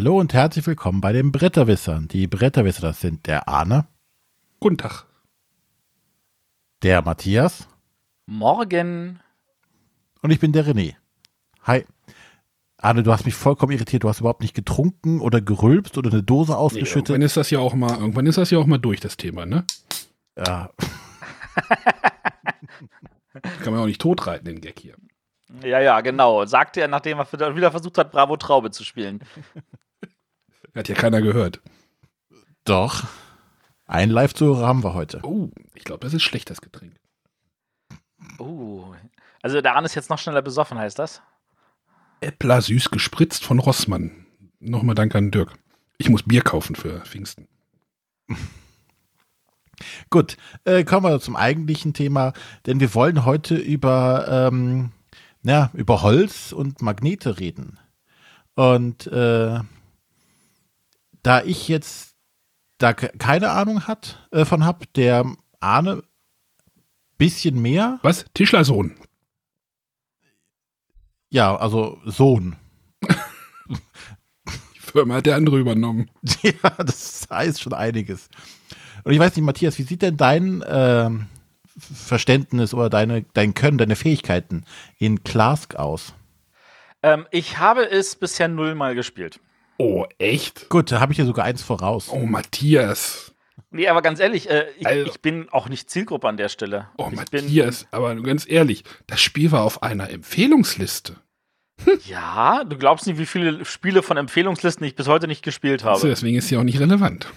Hallo und herzlich willkommen bei den Bretterwissern. Die Bretterwisser, das sind der Arne. Guten Tag. Der Matthias. Morgen. Und ich bin der René. Hi. Arne, du hast mich vollkommen irritiert. Du hast überhaupt nicht getrunken oder gerülpst oder eine Dose ausgeschüttet. Nee, irgendwann ist das ja auch mal, irgendwann ist das ja auch mal durch, das Thema, ne? Ja. Kann man auch nicht totreiten, den Gag hier. Ja, ja, genau. Sagte er, nachdem er wieder versucht hat, Bravo Traube zu spielen. Hat ja keiner gehört. Doch. Ein Live-Zuhörer haben wir heute. Oh, ich glaube, das ist schlecht, das Getränk. Oh. Also der Arne ist jetzt noch schneller besoffen, heißt das? Äppler süß gespritzt von Rossmann. Nochmal Dank an Dirk. Ich muss Bier kaufen für Pfingsten. Gut, äh, kommen wir zum eigentlichen Thema, denn wir wollen heute über, ähm, ja, über Holz und Magnete reden. Und äh, da ich jetzt da keine Ahnung hat, äh, von hab, der Arne bisschen mehr. Was? Tischlersohn. Ja, also Sohn. Die Firma hat der andere übernommen. ja, das heißt schon einiges. Und ich weiß nicht, Matthias, wie sieht denn dein äh, Verständnis oder deine, dein Können, deine Fähigkeiten in Klask aus? Ähm, ich habe es bisher nullmal gespielt. Oh, echt? Gut, da habe ich ja sogar eins voraus. Oh, Matthias. Nee, aber ganz ehrlich, äh, ich, Also- ich bin auch nicht Zielgruppe an der Stelle. Oh, ich Matthias. Aber ganz ehrlich, das Spiel war auf einer Empfehlungsliste. Bin, ja, du glaubst nicht, wie viele Spiele von Empfehlungslisten ich bis heute nicht gespielt habe. So, deswegen ist sie auch nicht relevant.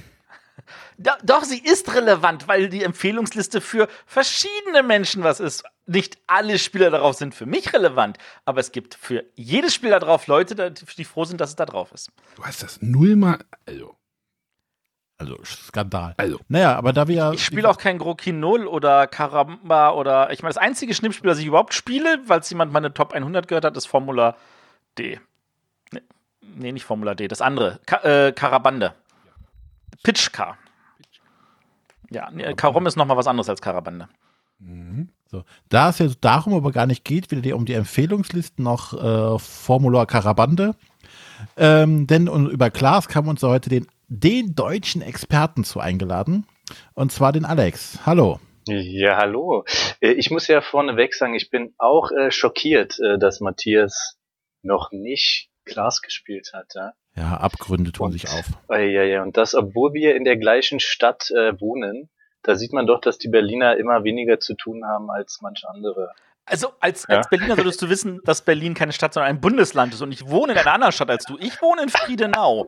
Doch, sie ist relevant, weil die Empfehlungsliste für verschiedene Menschen was ist. Nicht alle Spieler darauf sind für mich relevant, aber es gibt für jedes Spiel da drauf Leute, die froh sind, dass es da drauf ist. Du hast das nullmal. Also, Also Skandal. also. Naja, aber da wir ja. Ich spiele auch kein Grokinol oder Karamba oder. Ich meine, das einzige Schnippspiel, das ich überhaupt spiele, weil es jemand meine Top 100 gehört hat, ist Formula D. Nee, nee nicht Formula D, das andere. Ka äh, Karabande. Pitchcar. Ja, nee, Karom ist nochmal was anderes als Karabande. So. Da es ja darum aber gar nicht geht, wieder die, um die Empfehlungslisten noch äh, Formular Karabande. Ähm, denn um, über Klaas haben wir uns heute den, den deutschen Experten zu eingeladen. Und zwar den Alex. Hallo. Ja, hallo. Äh, Ich muss ja vorneweg sagen, ich bin auch äh, schockiert, äh, dass Matthias noch nicht Glas gespielt hat. Ja? Ja, Abgründe tun Und- sich auf. Ja, ja, und das, obwohl wir in der gleichen Stadt äh, wohnen, da sieht man doch, dass die Berliner immer weniger zu tun haben als manche andere. Also, als, Ja. als Berliner solltest du wissen, dass Berlin keine Stadt, sondern ein Bundesland ist. Und ich wohne in einer anderen Stadt als du. Ich wohne in Friedenau.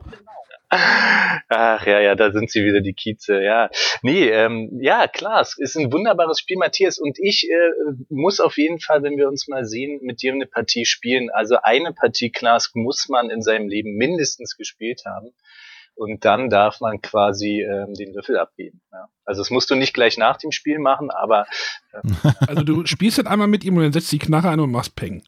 Ach ja, ja, da sind sie wieder, die Kieze, ja. Nee, ähm, ja, klar, es ist ein wunderbares Spiel, Matthias. Und ich äh, muss auf jeden Fall, wenn wir uns mal sehen, mit dir eine Partie spielen. Also eine Partie Klaas muss man in seinem Leben mindestens gespielt haben. Und dann darf man quasi ähm, den Würfel abgeben. Ja. Also das musst du nicht gleich nach dem Spiel machen, aber Also, du spielst dann einmal mit ihm und dann setzt die Knarre an und machst Peng.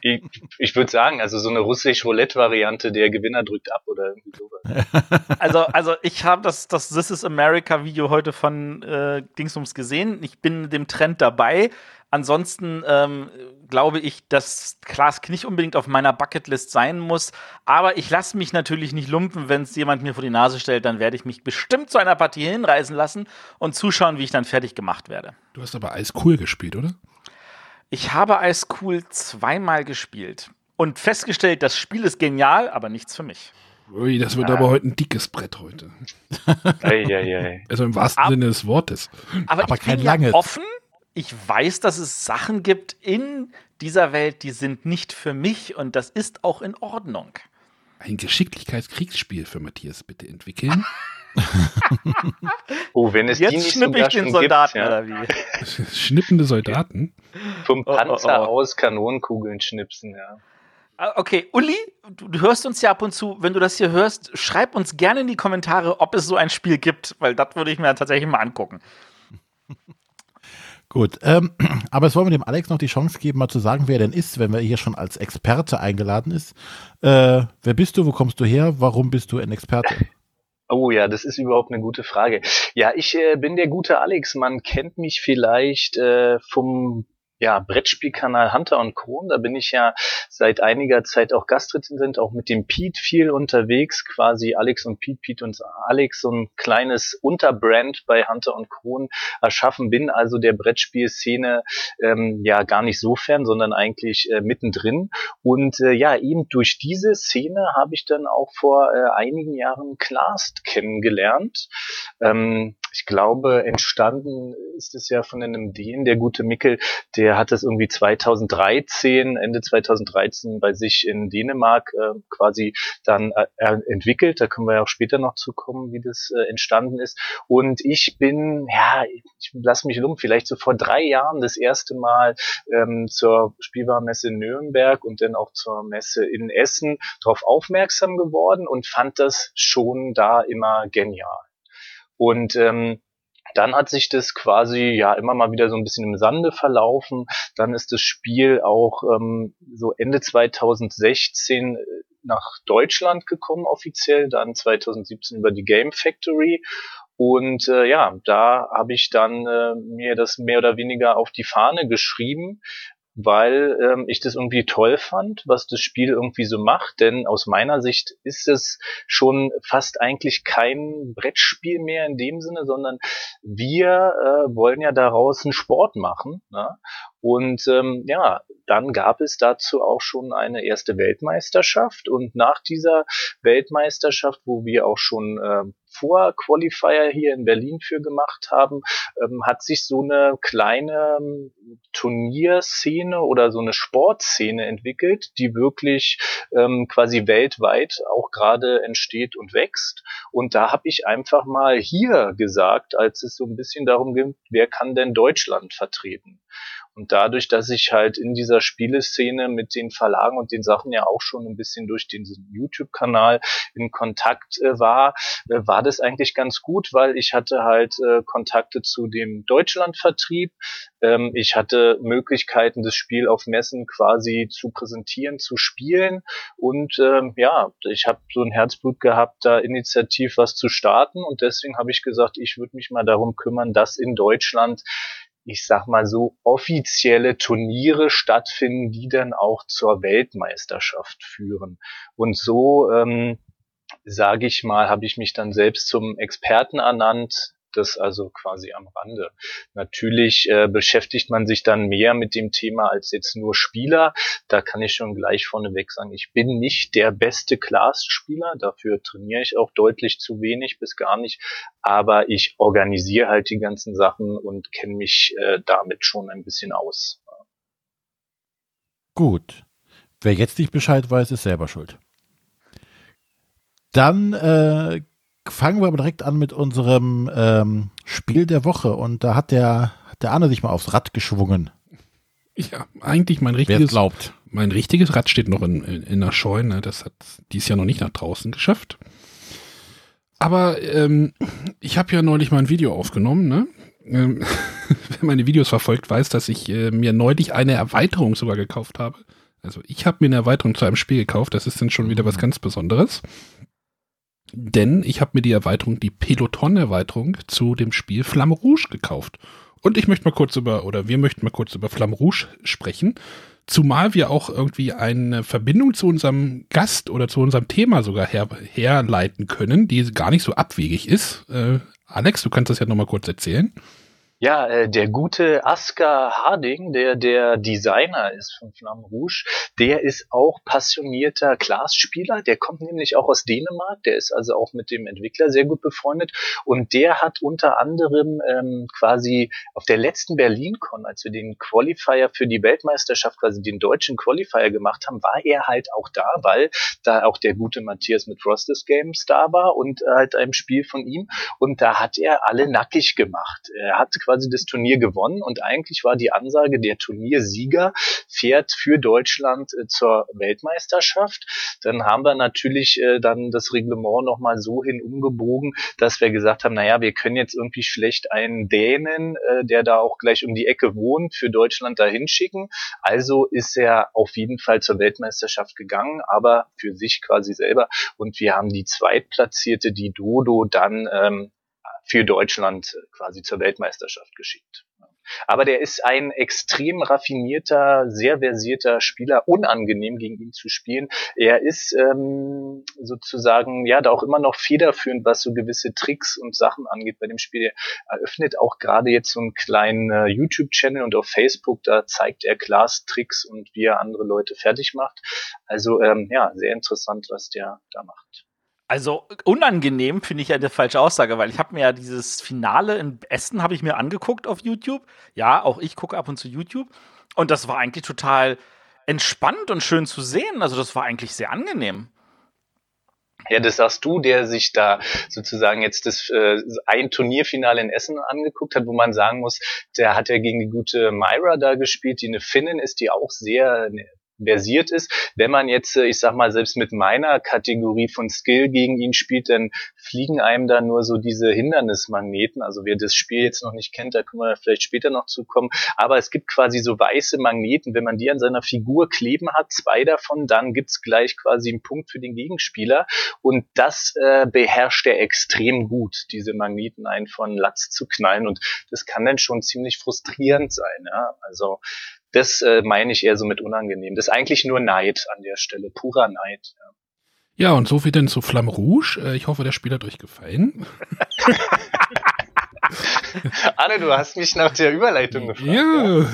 Ich, ich würde sagen, also so eine russisch-Roulette-Variante, der Gewinner drückt ab oder irgendwie sowas. Also, also ich habe das, das This is America Video heute von äh, Dingsums gesehen. Ich bin dem Trend dabei. Ansonsten ähm, glaube ich, dass Klaas nicht unbedingt auf meiner Bucketlist sein muss. Aber ich lasse mich natürlich nicht lumpen, wenn es jemand mir vor die Nase stellt. Dann werde ich mich bestimmt zu einer Partie hinreißen lassen und zuschauen, wie ich dann fertig gemacht werde. Du hast aber eiskool gespielt, oder? Ich habe Ice Cool zweimal gespielt und festgestellt, das Spiel ist genial, aber nichts für mich. Ui, das wird aber heute ein dickes Brett heute. Eieiei. Also im wahrsten Ab- Sinne des Wortes. Aber, Aber ich kein bin langes. ja offen. Ich weiß, dass es Sachen gibt in dieser Welt, die sind nicht für mich und das ist auch in Ordnung. Ein Geschicklichkeitskriegsspiel für Matthias bitte entwickeln. Oh, wenn es die Jetzt nicht schnippe ich den Soldaten gibt, ja. oder wie? Schnippende Soldaten. Vom Oh, oh, Panzer oh. aus Kanonenkugeln schnipsen, ja. Ah, Okay, Uli, du, du hörst uns ja ab und zu. Wenn du das hier hörst, schreib uns gerne in die Kommentare, ob es so ein Spiel gibt, weil das würde ich mir tatsächlich mal angucken. Gut, ähm, aber es wollen wir dem Alex noch die Chance geben, mal zu sagen, wer er denn ist, wenn er hier schon als Experte eingeladen ist. Äh, wer bist du, wo kommst du her, warum bist du ein Experte? Oh ja, das ist überhaupt eine gute Frage. Ja, ich äh, bin der gute Alex. Man kennt mich vielleicht äh, vom ja, Brettspielkanal Hunter und Kron. Da bin ich ja seit einiger Zeit auch Gastrezensent, auch mit dem Pete viel unterwegs, quasi Alex und Pete, Pete und Alex, so ein kleines Unterbrand bei Hunter und Kron erschaffen. Bin also der Brettspielszene ähm, ja gar nicht so fern, sondern eigentlich äh, mittendrin. Und äh, ja, eben durch diese Szene habe ich dann auch vor äh, einigen Jahren Clast kennengelernt. Ähm, ich glaube, entstanden ist es ja von einem Dänen, der gute Mickel, der hat es irgendwie 2013, Ende 2013 bei sich in Dänemark äh, quasi dann äh, entwickelt. Da können wir ja auch später noch zu kommen, wie das äh, entstanden ist. Und ich bin, ja, ich lasse mich um, vielleicht so vor drei Jahren das erste Mal ähm, zur Spielwarenmesse in Nürnberg und dann auch zur Messe in Essen darauf aufmerksam geworden und fand das schon da immer genial. Und ähm, dann hat sich das quasi ja immer mal wieder so ein bisschen im Sande verlaufen. Dann ist das Spiel auch ähm, so Ende 2016 äh, nach Deutschland gekommen offiziell, dann 2017 über die Game Factory. Und äh, ja, da habe ich dann äh, mir das mehr oder weniger auf die Fahne geschrieben, weil ähm, ich das irgendwie toll fand, was das Spiel irgendwie so macht. Denn aus meiner Sicht ist es schon fast eigentlich kein Brettspiel mehr in dem Sinne, sondern wir äh, wollen ja daraus einen Sport machen. Ne? Und ähm, ja, dann gab es dazu auch schon eine erste Weltmeisterschaft. Und nach dieser Weltmeisterschaft, wo wir auch schon äh, vor Qualifier hier in Berlin für gemacht haben, ähm, hat sich so eine kleine ähm, Turnierszene oder so eine Sportszene entwickelt, die wirklich ähm, quasi weltweit auch gerade entsteht und wächst. Und da habe ich einfach mal hier gesagt, als es so ein bisschen darum ging, wer kann denn Deutschland vertreten? Und dadurch, dass ich halt in dieser Spieleszene mit den Verlagen und den Sachen ja auch schon ein bisschen durch den YouTube-Kanal in Kontakt äh, war, äh, war das eigentlich ganz gut, weil ich hatte halt äh, Kontakte zu dem Deutschlandvertrieb. Ähm, ich hatte Möglichkeiten, das Spiel auf Messen quasi zu präsentieren, zu spielen. Und ähm, ja, ich habe so ein Herzblut gehabt, da initiativ was zu starten. Und deswegen habe ich gesagt, ich würde mich mal darum kümmern, dass in Deutschland ich sag mal so, offizielle Turniere stattfinden, die dann auch zur Weltmeisterschaft führen. Und so, ähm, sage ich mal, habe ich mich dann selbst zum Experten ernannt, das also quasi am Rande. Natürlich äh, beschäftigt man sich dann mehr mit dem Thema als jetzt nur Spieler. Da kann ich schon gleich vorneweg sagen, ich bin nicht der beste Class-Spieler. Dafür trainiere ich auch deutlich zu wenig bis gar nicht. Aber ich organisiere halt die ganzen Sachen und kenne mich äh, damit schon ein bisschen aus. Gut. Wer jetzt nicht Bescheid weiß, ist selber schuld. Dann äh, fangen wir aber direkt an mit unserem ähm, Spiel der Woche. Und da hat der, der Arne sich mal aufs Rad geschwungen. Ja, eigentlich mein richtiges. Glaubt. Mein richtiges Rad steht noch in, in, in der Scheune. Das hat dies Jahr noch nicht nach draußen geschafft. Aber ähm, ich habe ja neulich mal ein Video aufgenommen. Ne? Ähm, wer meine Videos verfolgt, weiß, dass ich äh, mir neulich eine Erweiterung sogar gekauft habe. Also ich habe mir eine Erweiterung zu einem Spiel gekauft. Das ist dann schon wieder was ganz Besonderes. Denn ich habe mir die Erweiterung, die Peloton-Erweiterung zu dem Spiel Flamme Rouge gekauft. Und ich möchte mal kurz über, oder wir möchten mal kurz über Flamme Rouge sprechen. Zumal wir auch irgendwie eine Verbindung zu unserem Gast oder zu unserem Thema sogar her, herleiten können, die gar nicht so abwegig ist. Äh, Alex, du kannst das ja nochmal kurz erzählen. Ja, äh, der gute Asker Harding, der der Designer ist von Flamme Rouge, der ist auch passionierter Glasspieler. Der kommt nämlich auch aus Dänemark. Der ist also auch mit dem Entwickler sehr gut befreundet. Und der hat unter anderem ähm, quasi auf der letzten BerlinCon, als wir den Qualifier für die Weltmeisterschaft, quasi den deutschen Qualifier gemacht haben, war er halt auch da, weil da auch der gute Matthias mit Rostes Games da war und halt einem Spiel von ihm. Und da hat er alle nackig gemacht. Er hat quasi das Turnier gewonnen und eigentlich war die Ansage, der Turniersieger fährt für Deutschland äh, zur Weltmeisterschaft. Dann haben wir natürlich äh, dann das Reglement nochmal so hin umgebogen, dass wir gesagt haben, naja, wir können jetzt irgendwie schlecht einen Dänen, äh, der da auch gleich um die Ecke wohnt, für Deutschland dahin schicken. Also ist er auf jeden Fall zur Weltmeisterschaft gegangen, aber für sich quasi selber. Und wir haben die Zweitplatzierte, die Dodo, dann ähm, für Deutschland quasi zur Weltmeisterschaft geschickt. Aber der ist ein extrem raffinierter, sehr versierter Spieler, unangenehm gegen ihn zu spielen. Er ist ähm, sozusagen ja da auch immer noch federführend, was so gewisse Tricks und Sachen angeht bei dem Spiel. Er eröffnet auch gerade jetzt so einen kleinen äh, YouTube-Channel und auf Facebook, da zeigt er Klaas Tricks und wie er andere Leute fertig macht. Also ähm, ja, sehr interessant, was der da macht. Also unangenehm finde ich ja eine falsche Aussage, weil ich habe mir ja dieses Finale in Essen habe ich mir angeguckt auf YouTube. Ja, auch ich gucke ab und zu YouTube und das war eigentlich total entspannt und schön zu sehen. Also das war eigentlich sehr angenehm. Ja, das sagst du, der sich da sozusagen jetzt das äh, ein Turnierfinale in Essen angeguckt hat, wo man sagen muss, der hat ja gegen die gute Myra da gespielt, die eine Finnin ist, die auch sehr ne, versiert ist. Wenn man jetzt, äh, ich sag mal, selbst mit meiner Kategorie von Skill gegen ihn spielt, dann fliegen einem da nur so diese Hindernismagneten. Also wer das Spiel jetzt noch nicht kennt, da können wir vielleicht später noch zukommen. Aber es gibt quasi so weiße Magneten. Wenn man die an seiner Figur kleben hat, zwei davon, dann gibt's gleich quasi einen Punkt für den Gegenspieler. Und das äh, beherrscht er extrem gut, diese Magneten ein von Latz zu knallen. Und das kann dann schon ziemlich frustrierend sein. Ja? Also das äh, meine ich eher so mit unangenehm. Das ist eigentlich nur Neid an der Stelle, purer Neid. Ja. Ja, und so viel denn zu Flamme Rouge. Äh, ich hoffe, der Spiel hat euch gefallen. Anne, du hast mich nach der Überleitung gefragt. Ja, ja.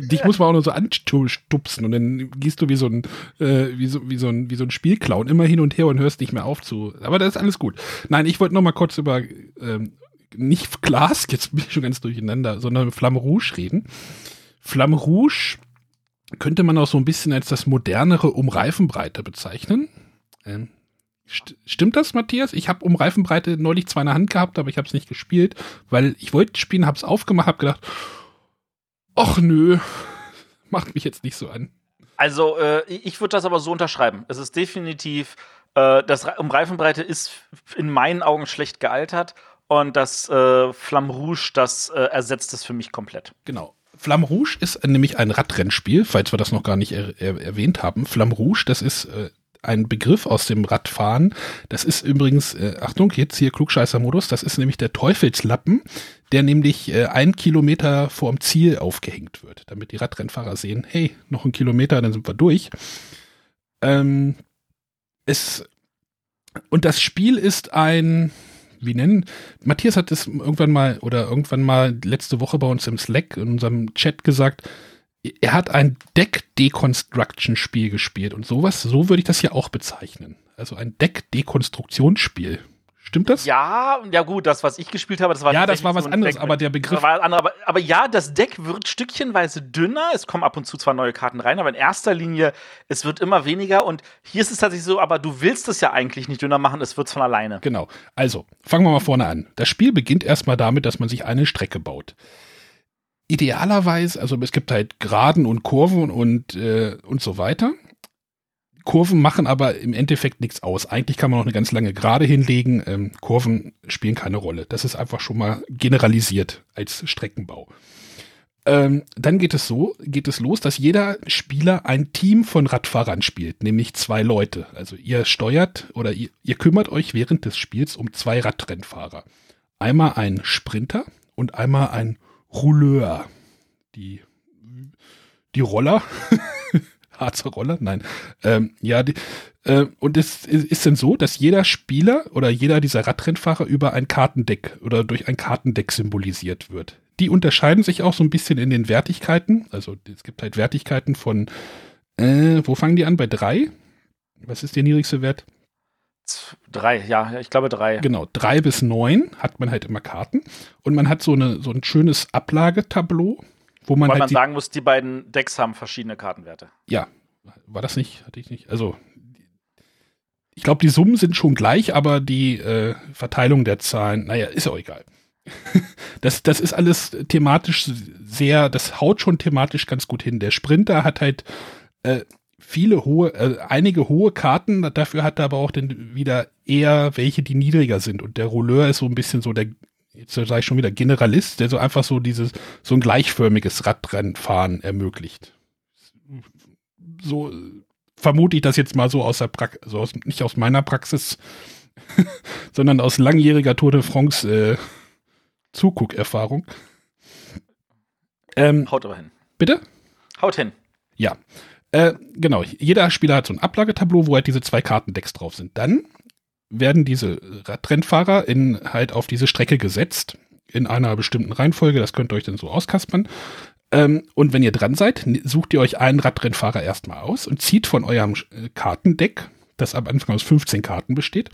dich muss man auch nur so anstupsen und dann gehst du wie so ein, äh, wie so, wie so ein, wie so ein Spielclown immer hin und her und hörst nicht mehr auf zu. Aber das ist alles gut. Nein, ich wollte noch mal kurz über ähm, nicht Glas, jetzt bin ich schon ganz durcheinander, sondern Flamme Rouge reden. Flamme Rouge könnte man auch so ein bisschen als das modernere um Reifenbreite bezeichnen. Ähm, st stimmt das, Matthias? Ich habe um Reifenbreite neulich zwar in der Hand gehabt, aber ich habe es nicht gespielt, weil ich wollte spielen, habe es aufgemacht, habe gedacht, ach nö, macht mich jetzt nicht so an. Also äh, ich würde das aber so unterschreiben. Es ist definitiv, äh, das um Reifenbreite ist in meinen Augen schlecht gealtert und das äh, Flamme Rouge, das äh, ersetzt es für mich komplett. Genau. Flamme Rouge ist nämlich ein Radrennspiel, falls wir das noch gar nicht er er erwähnt haben. Flamme Rouge, das ist äh, ein Begriff aus dem Radfahren. Das ist übrigens, äh, Achtung, jetzt hier Klugscheißer-Modus, das ist nämlich der Teufelslappen, der nämlich äh, ein Kilometer vorm Ziel aufgehängt wird, damit die Radrennfahrer sehen, hey, noch ein Kilometer, dann sind wir durch. Ähm, es, und das Spiel ist ein, wie nennen? Matthias hat es irgendwann mal oder irgendwann mal letzte Woche bei uns im Slack in unserem Chat gesagt. Er hat ein Deck-Deconstruction-Spiel gespielt und sowas, so würde ich das hier auch bezeichnen. Also ein Deck-Dekonstruktionsspiel. Stimmt das? Ja, ja gut, das, was ich gespielt habe, das war Ja, das war was anderes, aber der Begriff. Andere, aber, aber, ja, das Deck wird stückchenweise dünner. Es kommen ab und zu zwar neue Karten rein, aber in erster Linie, es wird immer weniger. Und hier ist es tatsächlich so, aber du willst es ja eigentlich nicht dünner machen, es wird von alleine. Genau. Also, fangen wir mal vorne an. Das Spiel beginnt erstmal damit, dass man sich eine Strecke baut. Idealerweise, also es gibt halt Geraden und Kurven und, äh, und so weiter. Kurven machen aber im Endeffekt nichts aus. Eigentlich kann man noch eine ganz lange Gerade hinlegen. Ähm, Kurven spielen keine Rolle. Das ist einfach schon mal generalisiert als Streckenbau. Ähm, dann geht es so, geht es los, dass jeder Spieler ein Team von Radfahrern spielt, nämlich zwei Leute. Also ihr steuert oder ihr, ihr kümmert euch während des Spiels um zwei Radrennfahrer. Einmal ein Sprinter und einmal ein Rouleur. Die, die Roller Harzer Roller? Nein. Ähm, ja, die, äh, und es ist denn so, dass jeder Spieler oder jeder dieser Radrennfahrer über ein Kartendeck oder durch ein Kartendeck symbolisiert wird. Die unterscheiden sich auch so ein bisschen in den Wertigkeiten. Also es gibt halt Wertigkeiten von, äh, wo fangen die an? Bei drei? Was ist der niedrigste Wert? Drei, ja, ich glaube drei. Genau, drei bis neun hat man halt immer Karten. Und man hat so, eine, so ein schönes Ablagetableau, wo man Weil halt man sagen muss, die beiden Decks haben verschiedene Kartenwerte. Ja, war das nicht? Hatte ich nicht. Also, ich glaube, die Summen sind schon gleich, aber die äh, Verteilung der Zahlen, naja, ist auch egal. das, das ist alles thematisch sehr, das haut schon thematisch ganz gut hin. Der Sprinter hat halt äh, viele hohe, äh, einige hohe Karten, dafür hat er aber auch dann wieder eher welche, die niedriger sind. Und der Rouleur ist so ein bisschen so der jetzt sage ich schon wieder Generalist, der so einfach so dieses, so ein gleichförmiges Radrennfahren ermöglicht. So vermute ich das jetzt mal so aus der Praxis, also aus, nicht aus meiner Praxis, sondern aus langjähriger Tour de France äh, Zuguckerfahrung. Ähm, Haut aber hin. bitte? Haut hin. Ja. Äh, genau. Jeder Spieler hat so ein Ablagetableau, wo halt diese zwei Kartendecks drauf sind. Dann werden diese Radrennfahrer in halt auf diese Strecke gesetzt in einer bestimmten Reihenfolge. Das könnt ihr euch dann so auskaspern. Ähm, und wenn ihr dran seid, sucht ihr euch einen Radrennfahrer erstmal aus und zieht von eurem äh, Kartendeck, das am Anfang aus 15 Karten besteht,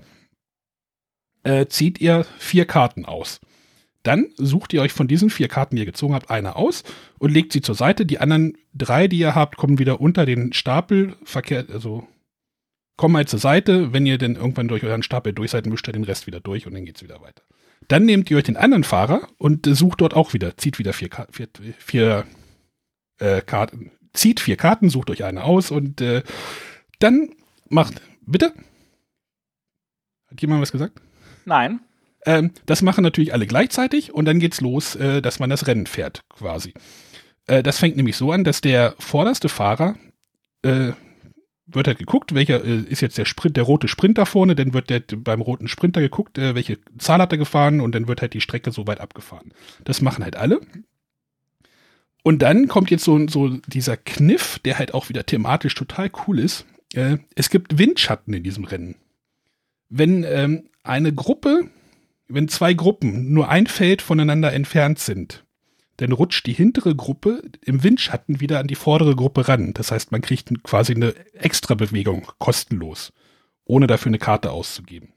äh, zieht ihr vier Karten aus. Dann sucht ihr euch von diesen vier Karten, die ihr gezogen habt, eine aus und legt sie zur Seite. Die anderen drei, die ihr habt, kommen wieder unter den Stapel verkehrt, also kommen halt zur Seite. Wenn ihr dann irgendwann durch euren Stapel durch seid, mischt ihr den Rest wieder durch und dann geht's wieder weiter. Dann nehmt ihr euch den anderen Fahrer und äh, sucht dort auch wieder, zieht wieder vier, vier, vier äh, Karten, zieht vier Karten, sucht euch eine aus und äh, dann macht, bitte? Hat jemand was gesagt? Nein. Ähm, das machen natürlich alle gleichzeitig und dann geht's los, äh, dass man das Rennen fährt, quasi. Äh, das fängt nämlich so an, dass der vorderste Fahrer äh, wird halt geguckt, welcher äh, ist jetzt der Sprint, der rote Sprint da vorne, dann wird der beim roten Sprinter geguckt, äh, welche Zahl hat er gefahren und dann wird halt die Strecke so weit abgefahren. Das machen halt alle. Und dann kommt jetzt so, so dieser Kniff, der halt auch wieder thematisch total cool ist. Äh, es gibt Windschatten in diesem Rennen. Wenn ähm, eine Gruppe wenn zwei Gruppen nur ein Feld voneinander entfernt sind, dann rutscht die hintere Gruppe im Windschatten wieder an die vordere Gruppe ran. Das heißt, man kriegt quasi eine extra Bewegung kostenlos, ohne dafür eine Karte auszugeben.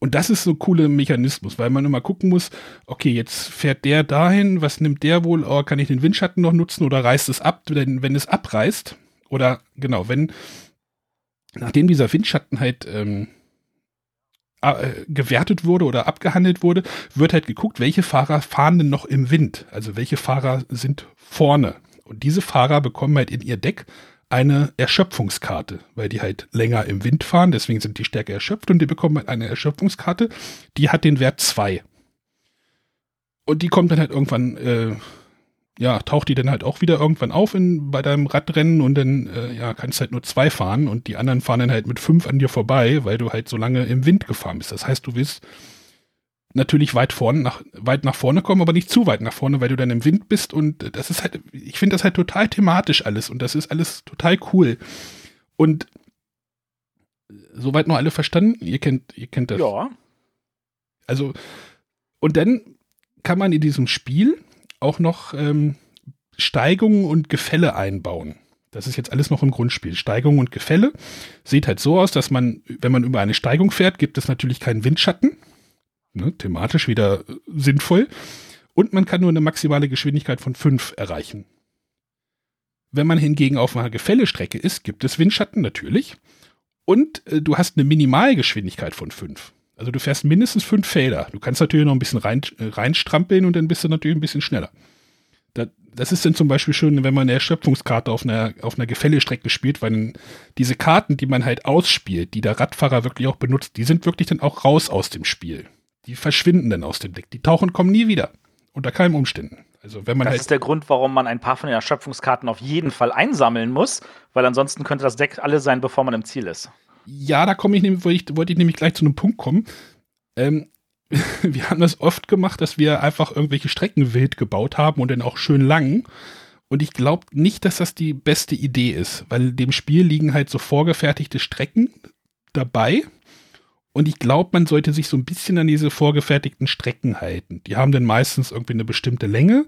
Und das ist so ein cooler Mechanismus, weil man immer gucken muss, okay, jetzt fährt der dahin, was nimmt der wohl, oh, kann ich den Windschatten noch nutzen oder reißt es ab, denn wenn es abreißt, oder genau, wenn, nachdem dieser Windschatten halt ähm, äh, gewertet wurde oder abgehandelt wurde, wird halt geguckt, welche Fahrer fahren denn noch im Wind. Also welche Fahrer sind vorne. Und diese Fahrer bekommen halt in ihr Deck eine Erschöpfungskarte, weil die halt länger im Wind fahren, deswegen sind die stärker erschöpft und die bekommen halt eine Erschöpfungskarte, die hat den Wert 2. Und die kommt dann halt irgendwann, äh, ja, taucht die dann halt auch wieder irgendwann auf in, bei deinem Radrennen und dann, äh, ja, kannst halt nur zwei fahren und die anderen fahren dann halt mit fünf an dir vorbei, weil du halt so lange im Wind gefahren bist. Das heißt, du willst natürlich weit vorne, nach, weit nach vorne kommen, aber nicht zu weit nach vorne, weil du dann im Wind bist und das ist halt, ich finde das halt total thematisch alles und das ist alles total cool. Und soweit noch alle verstanden? Ihr kennt, ihr kennt das. Ja. Also, und dann kann man in diesem Spiel auch noch ähm, Steigungen und Gefälle einbauen. Das ist jetzt alles noch im Grundspiel. Steigungen und Gefälle sieht halt so aus, dass man, wenn man über eine Steigung fährt, gibt es natürlich keinen Windschatten. Ne, thematisch wieder äh, sinnvoll. Und man kann nur eine maximale Geschwindigkeit von 5 erreichen. Wenn man hingegen auf einer Gefällestrecke ist, gibt es Windschatten natürlich. Und äh, du hast eine Minimalgeschwindigkeit von 5. Also du fährst mindestens fünf Felder. Du kannst natürlich noch ein bisschen rein, äh, reinstrampeln und dann bist du natürlich ein bisschen schneller. Da, das ist dann zum Beispiel schön, wenn man eine Erschöpfungskarte auf einer, auf einer Gefällestrecke spielt, weil diese Karten, die man halt ausspielt, die der Radfahrer wirklich auch benutzt, die sind wirklich dann auch raus aus dem Spiel. Die verschwinden dann aus dem Deck. Die tauchen und kommen nie wieder. Unter keinen Umständen. Also wenn man Das halt ist der Grund, warum man ein paar von den Erschöpfungskarten auf jeden Fall einsammeln muss, weil ansonsten könnte das Deck alle sein, bevor man im Ziel ist. Ja, da komme ich nämlich, wollte ich, wollte ich nämlich gleich zu einem Punkt kommen. Ähm, wir haben das oft gemacht, dass wir einfach irgendwelche Strecken wild gebaut haben und dann auch schön lang. Und ich glaube nicht, dass das die beste Idee ist, weil dem Spiel liegen halt so vorgefertigte Strecken dabei. Und ich glaube, man sollte sich so ein bisschen an diese vorgefertigten Strecken halten. Die haben dann meistens irgendwie eine bestimmte Länge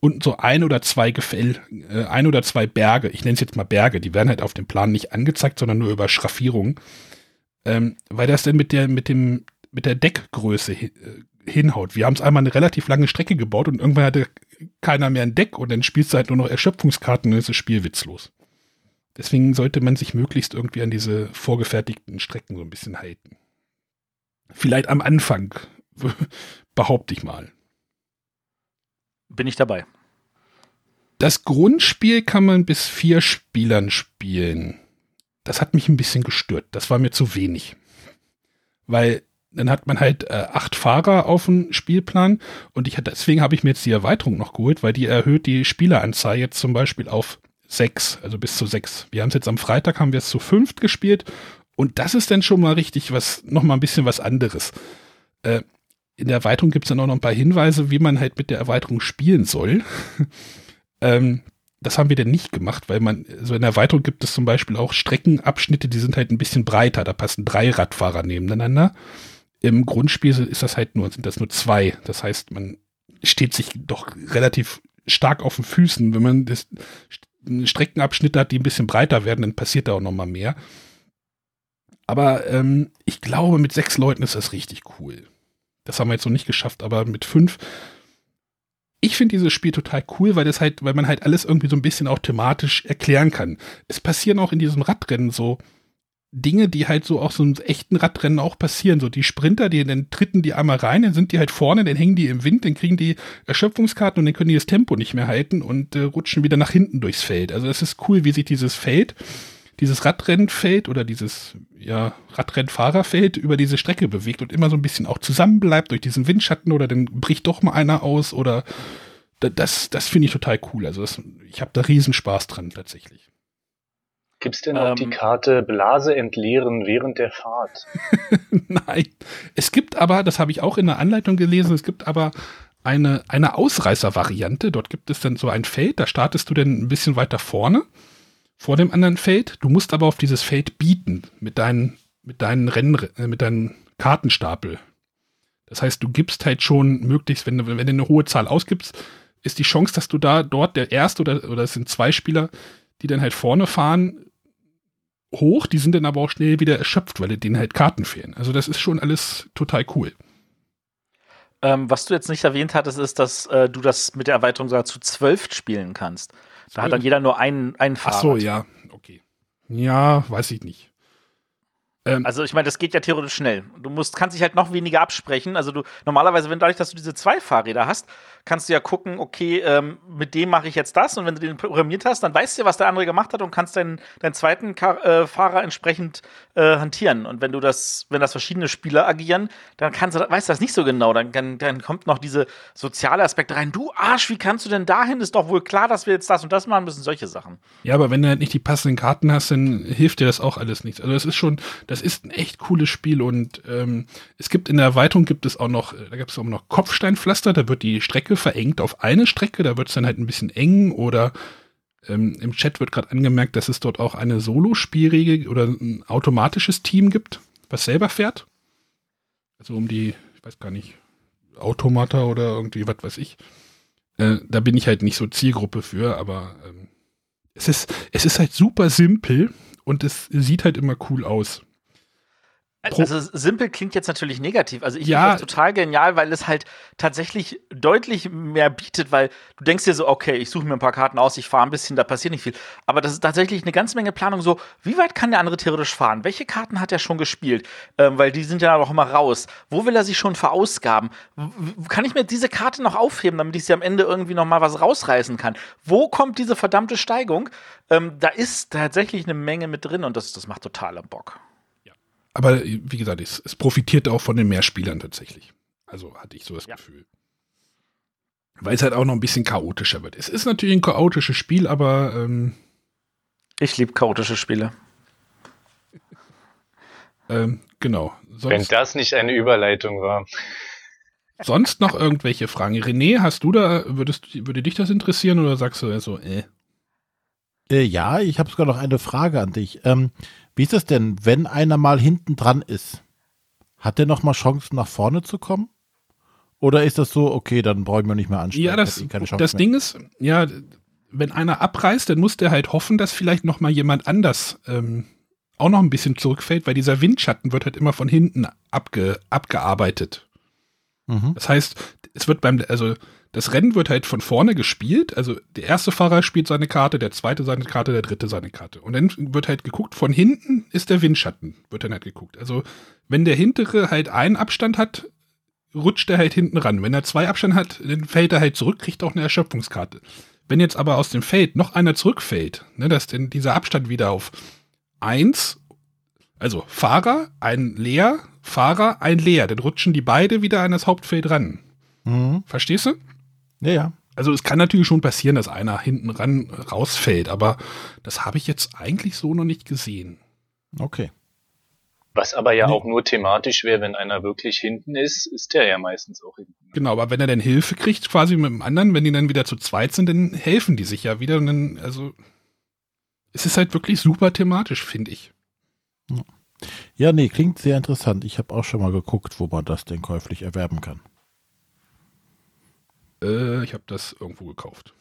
und so ein oder zwei Gefäll, äh, ein oder zwei Berge. Ich nenne es jetzt mal Berge. Die werden halt auf dem Plan nicht angezeigt, sondern nur über Schraffierung. Ähm, weil das dann mit der, mit dem, mit der Deckgröße äh, hinhaut. Wir haben es einmal eine relativ lange Strecke gebaut und irgendwann hatte keiner mehr ein Deck und dann spielst du halt nur noch Erschöpfungskarten und dann ist das Spiel witzlos. Deswegen sollte man sich möglichst irgendwie an diese vorgefertigten Strecken so ein bisschen halten. Vielleicht am Anfang, behaupte ich mal. Bin ich dabei. Das Grundspiel kann man bis vier Spielern spielen. Das hat mich ein bisschen gestört. Das war mir zu wenig. Weil dann hat man halt äh, acht Fahrer auf dem Spielplan und ich deswegen habe ich mir jetzt die Erweiterung noch geholt, weil die erhöht die Spieleranzahl jetzt zum Beispiel auf sechs, also bis zu sechs. Wir haben es jetzt am Freitag, haben wir es zu fünft gespielt und das ist dann schon mal richtig was, noch mal ein bisschen was anderes. Äh, in der Erweiterung gibt es dann auch noch ein paar Hinweise, wie man halt mit der Erweiterung spielen soll. ähm, das haben wir denn nicht gemacht, weil man, so also in der Erweiterung gibt es zum Beispiel auch Streckenabschnitte, die sind halt ein bisschen breiter, da passen drei Radfahrer nebeneinander. Im Grundspiel ist das halt nur, sind das nur zwei. Das heißt, man steht sich doch relativ stark auf den Füßen. Wenn man das, Streckenabschnitte hat, die ein bisschen breiter werden, dann passiert da auch noch mal mehr. Aber ähm, ich glaube, mit sechs Leuten ist das richtig cool. Das haben wir jetzt noch nicht geschafft, aber mit fünf. Ich finde dieses Spiel total cool, weil das halt, weil man halt alles irgendwie so ein bisschen auch thematisch erklären kann. Es passieren auch in diesem Radrennen so Dinge, die halt so auch so einem echten Radrennen auch passieren. So die Sprinter, die dann tritten die einmal rein, dann sind die halt vorne, dann hängen die im Wind, dann kriegen die Erschöpfungskarten und dann können die das Tempo nicht mehr halten und äh, rutschen wieder nach hinten durchs Feld. Also es ist cool, wie sich dieses Feld, dieses Radrennfeld oder dieses ja, Radrennfahrerfeld über diese Strecke bewegt und immer so ein bisschen auch zusammenbleibt durch diesen Windschatten oder dann bricht doch mal einer aus oder das, das finde ich total cool. Also das, ich habe da riesen Spaß dran tatsächlich. Gibt es denn auch ähm, die Karte Blase entleeren während der Fahrt? Nein. Es gibt aber, das habe ich auch in der Anleitung gelesen, es gibt aber eine, eine Ausreißer-Variante. Dort gibt es dann so ein Feld, da startest du dann ein bisschen weiter vorne, vor dem anderen Feld. Du musst aber auf dieses Feld bieten mit deinen, mit deinen Rennen, äh, mit deinen Kartenstapel. Das heißt, du gibst halt schon möglichst, wenn du, wenn du eine hohe Zahl ausgibst, ist die Chance, dass du da dort der erste oder, oder es sind zwei Spieler, die dann halt vorne fahren, hoch, die sind dann aber auch schnell wieder erschöpft, weil denen halt Karten fehlen. Also das ist schon alles total cool. Ähm, was du jetzt nicht erwähnt hattest, ist, dass äh, du das mit der Erweiterung sogar zu zwölf spielen kannst. Da hat dann jeder nur einen, einen Fahrrad. Ach so, ja, okay. Ja, weiß ich nicht. Ähm, also ich meine, das geht ja theoretisch schnell. Du musst, kannst dich halt noch weniger absprechen. Also du normalerweise, wenn dadurch, dass du diese zwei Fahrräder hast, kannst du ja gucken, okay, ähm, mit dem mache ich jetzt das. Und wenn du den programmiert hast, dann weißt du ja, was der andere gemacht hat und kannst deinen, deinen zweiten Kar äh, Fahrer entsprechend äh, hantieren. Und wenn du das, wenn das verschiedene Spieler agieren, dann kannst du, weißt du das nicht so genau. Dann, dann, dann kommt noch diese soziale Aspekte rein. Du Arsch, wie kannst du denn dahin? Ist doch wohl klar, dass wir jetzt das und das machen müssen. Solche Sachen. Ja, aber wenn du halt nicht die passenden Karten hast, dann hilft dir das auch alles nichts. Also das ist schon, das ist ein echt cooles Spiel und ähm, es gibt in der Erweiterung gibt es auch noch, da gibt es auch noch Kopfsteinpflaster, da wird die Strecke verengt auf eine Strecke, da wird es dann halt ein bisschen eng oder ähm, im Chat wird gerade angemerkt, dass es dort auch eine Solo-Spielregel oder ein automatisches Team gibt, was selber fährt. Also um die, ich weiß gar nicht, Automata oder irgendwie, was weiß ich. Äh, da bin ich halt nicht so Zielgruppe für, aber ähm, es, ist, es ist halt super simpel und es sieht halt immer cool aus. Also simpel klingt jetzt natürlich negativ. Also ich ja. finde das total genial, weil es halt tatsächlich deutlich mehr bietet, weil du denkst dir so, okay, ich suche mir ein paar Karten aus, ich fahre ein bisschen, da passiert nicht viel. Aber das ist tatsächlich eine ganze Menge Planung so, wie weit kann der andere theoretisch fahren? Welche Karten hat er schon gespielt? Ähm, weil die sind ja noch immer raus. Wo will er sich schon verausgaben? Kann ich mir diese Karte noch aufheben, damit ich sie am Ende irgendwie noch mal was rausreißen kann? Wo kommt diese verdammte Steigung? Ähm, da ist tatsächlich eine Menge mit drin und das, das macht total Bock aber wie gesagt, es, es, profitiert auch von den Mehrspielern tatsächlich. Also hatte ich so das ja. Gefühl. Weil es halt auch noch ein bisschen chaotischer wird. Es ist natürlich ein chaotisches Spiel, aber ähm, ich liebe chaotische Spiele. ähm, genau. Sonst, Wenn das nicht eine Überleitung war. Sonst noch irgendwelche Fragen? René, hast du da, würdest, würde dich das interessieren oder sagst du so, äh? äh ja, ich habe sogar noch eine Frage an dich. Ähm, wie ist es denn, wenn einer mal hinten dran ist? Hat der noch mal Chancen nach vorne zu kommen? Oder ist das so, okay, dann brauchen wir nicht mehr anstrengen? Ja, das, das Ding ist, ja, wenn einer abreißt, dann muss der halt hoffen, dass vielleicht noch mal jemand anders ähm, auch noch ein bisschen zurückfällt, weil dieser Windschatten wird halt immer von hinten abge, abgearbeitet. Mhm. Das heißt, es wird beim, also das Rennen wird halt von vorne gespielt. Also der erste Fahrer spielt seine Karte, der zweite seine Karte, der dritte seine Karte. Und dann wird halt geguckt, von hinten ist der Windschatten, wird dann halt geguckt. Also wenn der hintere halt einen Abstand hat, rutscht er halt hinten ran. Wenn er zwei Abstand hat, dann fällt er halt zurück, kriegt auch eine Erschöpfungskarte. Wenn jetzt aber aus dem Feld noch einer zurückfällt, ne, dass denn dieser Abstand wieder auf eins, also Fahrer, ein leer, Fahrer, ein leer, dann rutschen die beide wieder an das Hauptfeld ran. Mhm. Verstehst du? Ja, ja. Also es kann natürlich schon passieren, dass einer hinten ran rausfällt, aber das habe ich jetzt eigentlich so noch nicht gesehen. Okay. Was aber ja nee. auch nur thematisch wäre, wenn einer wirklich hinten ist, ist der ja meistens auch hinten. Genau, aber wenn er dann Hilfe kriegt, quasi mit dem anderen, wenn die dann wieder zu zweit sind, dann helfen die sich ja wieder. Und dann, also, es ist halt wirklich super thematisch, finde ich. Ja, nee, klingt sehr interessant. Ich habe auch schon mal geguckt, wo man das denn käuflich erwerben kann. Äh, ich habe das irgendwo gekauft.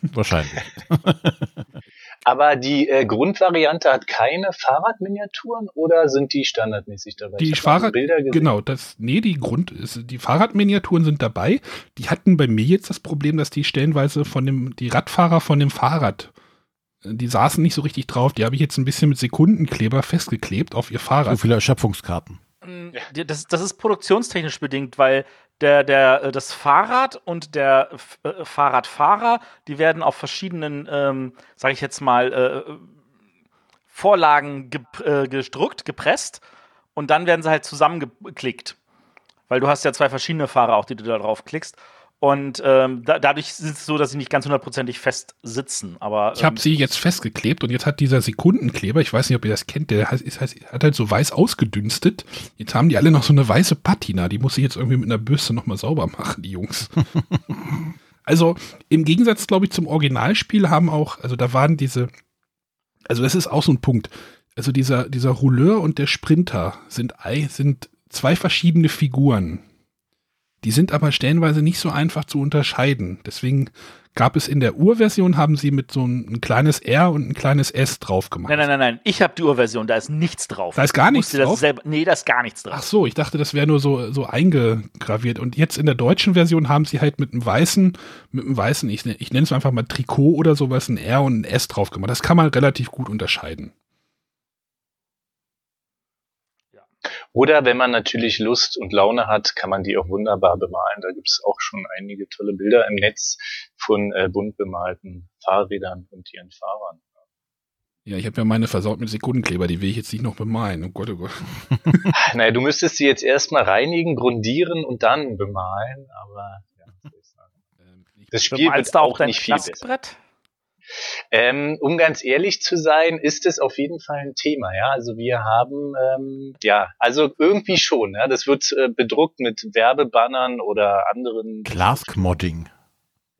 Wahrscheinlich. Aber die äh, Grundvariante hat keine Fahrradminiaturen oder sind die standardmäßig dabei? Die Fahrrad genau, das nee, die Grund ist, die Fahrradminiaturen sind dabei. Die hatten bei mir jetzt das Problem, dass die stellenweise von dem die Radfahrer von dem Fahrrad äh, die saßen nicht so richtig drauf. Die habe ich jetzt ein bisschen mit Sekundenkleber festgeklebt auf ihr Fahrrad. So viele Erschöpfungskarten. Mm, das, das ist produktionstechnisch bedingt, weil der, der, äh, das Fahrrad und der äh, Fahrradfahrer, die werden auf verschiedenen, ähm, sage ich jetzt mal, äh, Vorlagen ge äh, gedruckt, gepresst und dann werden sie halt zusammengeklickt. Weil du hast ja zwei verschiedene Fahrer auch, die du da drauf klickst. Und ähm, da, dadurch ist es so, dass sie nicht ganz hundertprozentig fest sitzen. Aber, ähm, ich habe sie jetzt festgeklebt und jetzt hat dieser Sekundenkleber, ich weiß nicht, ob ihr das kennt, der hat, ist, hat halt so weiß ausgedünstet. Jetzt haben die alle noch so eine weiße Patina, die muss ich jetzt irgendwie mit einer Bürste nochmal sauber machen, die Jungs. also im Gegensatz, glaube ich, zum Originalspiel haben auch, also da waren diese, also das ist auch so ein Punkt. Also dieser, dieser Rouleur und der Sprinter sind, sind zwei verschiedene Figuren die sind aber stellenweise nicht so einfach zu unterscheiden. Deswegen gab es in der Urversion, haben sie mit so ein, ein kleines R und ein kleines S drauf gemacht. Nein, nein, nein, nein. Ich habe die Urversion, da ist nichts drauf. Da ist gar nichts drauf? Selber, nee, da ist gar nichts drauf. Ach so, ich dachte, das wäre nur so, so eingegraviert. Und jetzt in der deutschen Version haben sie halt mit einem weißen, mit einem weißen, ich, ich nenne es einfach mal Trikot oder sowas, ein R und ein S drauf gemacht. Das kann man relativ gut unterscheiden. Oder wenn man natürlich Lust und Laune hat, kann man die auch wunderbar bemalen. Da gibt es auch schon einige tolle Bilder im Netz von äh, bunt bemalten Fahrrädern und ihren Fahrern. Ja, ich habe ja meine versaut mit Sekundenkleber, die will ich jetzt nicht noch bemalen. Oh Gott, oh Gott. naja, du müsstest sie jetzt erstmal reinigen, grundieren und dann bemalen, aber ja, ähm, das Spiel wird auch nicht viel besser. Ähm, um ganz ehrlich zu sein, ist es auf jeden Fall ein Thema. Ja, also wir haben ähm, ja, also irgendwie schon. Ja, das wird äh, bedruckt mit Werbebannern oder anderen. Glask-Modding.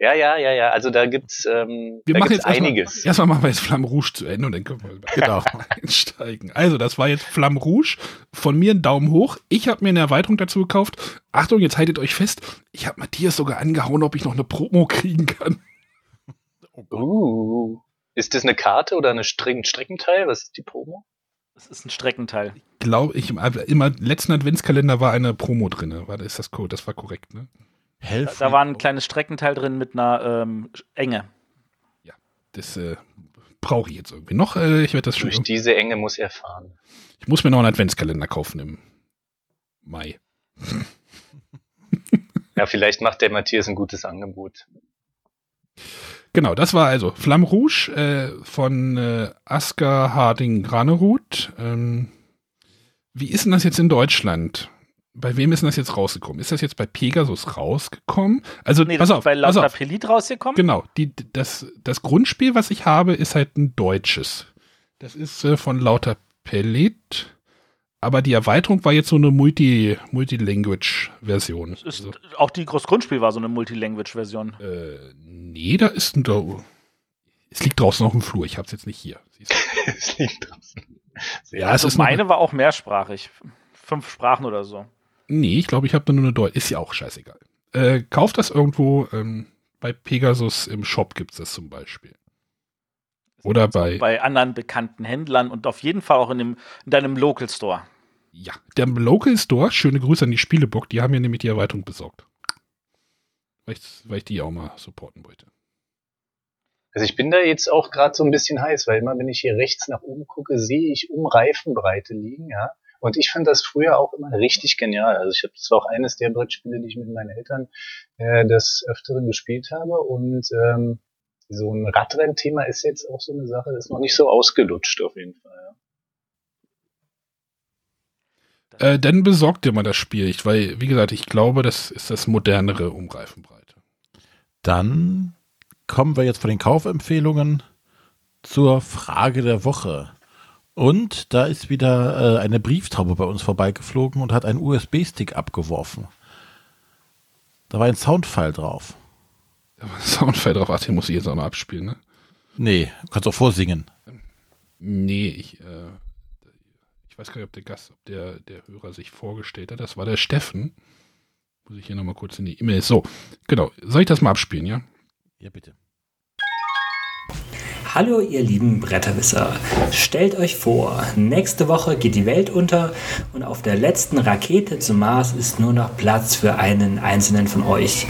Ja, ja, ja, ja. Also da gibt's, ähm, wir da machen gibt's jetzt einiges. Erstmal, machen wir jetzt Flamme Rouge zu Ende und dann können wir genau. einsteigen. Also, das war jetzt Flamme Rouge. Von mir ein Daumen hoch. Ich habe mir eine Erweiterung dazu gekauft. Achtung, jetzt haltet euch fest. Ich habe Matthias sogar angehauen, ob ich noch eine Promo kriegen kann. Oh uh, ist das eine Karte oder eine Strecken Streckenteil? Was ist die Promo? Das ist ein Streckenteil. Glaube ich, im letzten Adventskalender war eine Promo drin. War, ist das cool? Das war korrekt, ne? Da, da war ein kleines Streckenteil drin mit einer ähm, Enge. Ja, das äh, brauche ich jetzt irgendwie noch. Äh, ich werde das schon. Durch diese Enge muss er fahren. Ich muss mir noch einen Adventskalender kaufen im Mai. ja, vielleicht macht der Matthias ein gutes Angebot. Genau, das war also Flamme Rouge äh, von äh, Asker Harding Granerud. Ähm, wie ist denn das jetzt in Deutschland? Bei wem ist denn das jetzt rausgekommen? Ist das jetzt bei Pegasus rausgekommen? Also, nee, pass das auf, ist bei Lauter Pelit rausgekommen? Genau, die, das, das Grundspiel, was ich habe, ist halt ein deutsches. Das ist äh, von Lauter Pelit. Aber die Erweiterung war jetzt so eine Multi, Multilanguage-Version. Also, auch die das Grundspiel war so eine Multilanguage-Version. Äh, nee, da ist ein. Da, es liegt draußen auf dem Flur, ich hab's jetzt nicht hier. es liegt draußen. Ja, also es ist meine war auch mehrsprachig. Fünf Sprachen oder so. Nee, ich glaube, ich habe da nur eine Deutsch. Ist ja auch scheißegal. Äh, kauft das irgendwo. Ähm, bei Pegasus im Shop gibt's das zum Beispiel. Oder bei, bei anderen bekannten Händlern und auf jeden Fall auch in, dem, in deinem Local Store. Ja, der Local Store, schöne Grüße an die Spielebock, die haben mir nämlich die Erweiterung besorgt. Weil ich, weil ich die auch mal supporten wollte. Also ich bin da jetzt auch gerade so ein bisschen heiß, weil immer wenn ich hier rechts nach oben gucke, sehe ich um Reifenbreite liegen, ja. Und ich fand das früher auch immer richtig genial. Also ich habe das war auch eines der Brettspiele, die ich mit meinen Eltern äh, des Öfteren gespielt habe. Und ähm, so ein Radrennthema ist jetzt auch so eine Sache, das ist noch nicht so ausgelutscht auf jeden Fall. Ja. Äh, dann besorgt dir mal das Spiel, weil, wie gesagt, ich glaube, das ist das modernere Umgreifenbreite. Dann kommen wir jetzt von den Kaufempfehlungen zur Frage der Woche. Und da ist wieder äh, eine Brieftaube bei uns vorbeigeflogen und hat einen USB-Stick abgeworfen. Da war ein Soundfile drauf. Soundfile drauf, ach, den muss ich jetzt auch noch abspielen, ne? Nee, du kannst auch vorsingen. Nee, ich, äh, ich weiß gar nicht, ob der Gast, ob der, der Hörer sich vorgestellt hat. Das war der Steffen. Muss ich hier nochmal kurz in die E-Mail. So, genau. Soll ich das mal abspielen, ja? Ja, bitte. Hallo ihr lieben Bretterwisser. Stellt euch vor, nächste Woche geht die Welt unter und auf der letzten Rakete zum Mars ist nur noch Platz für einen einzelnen von euch.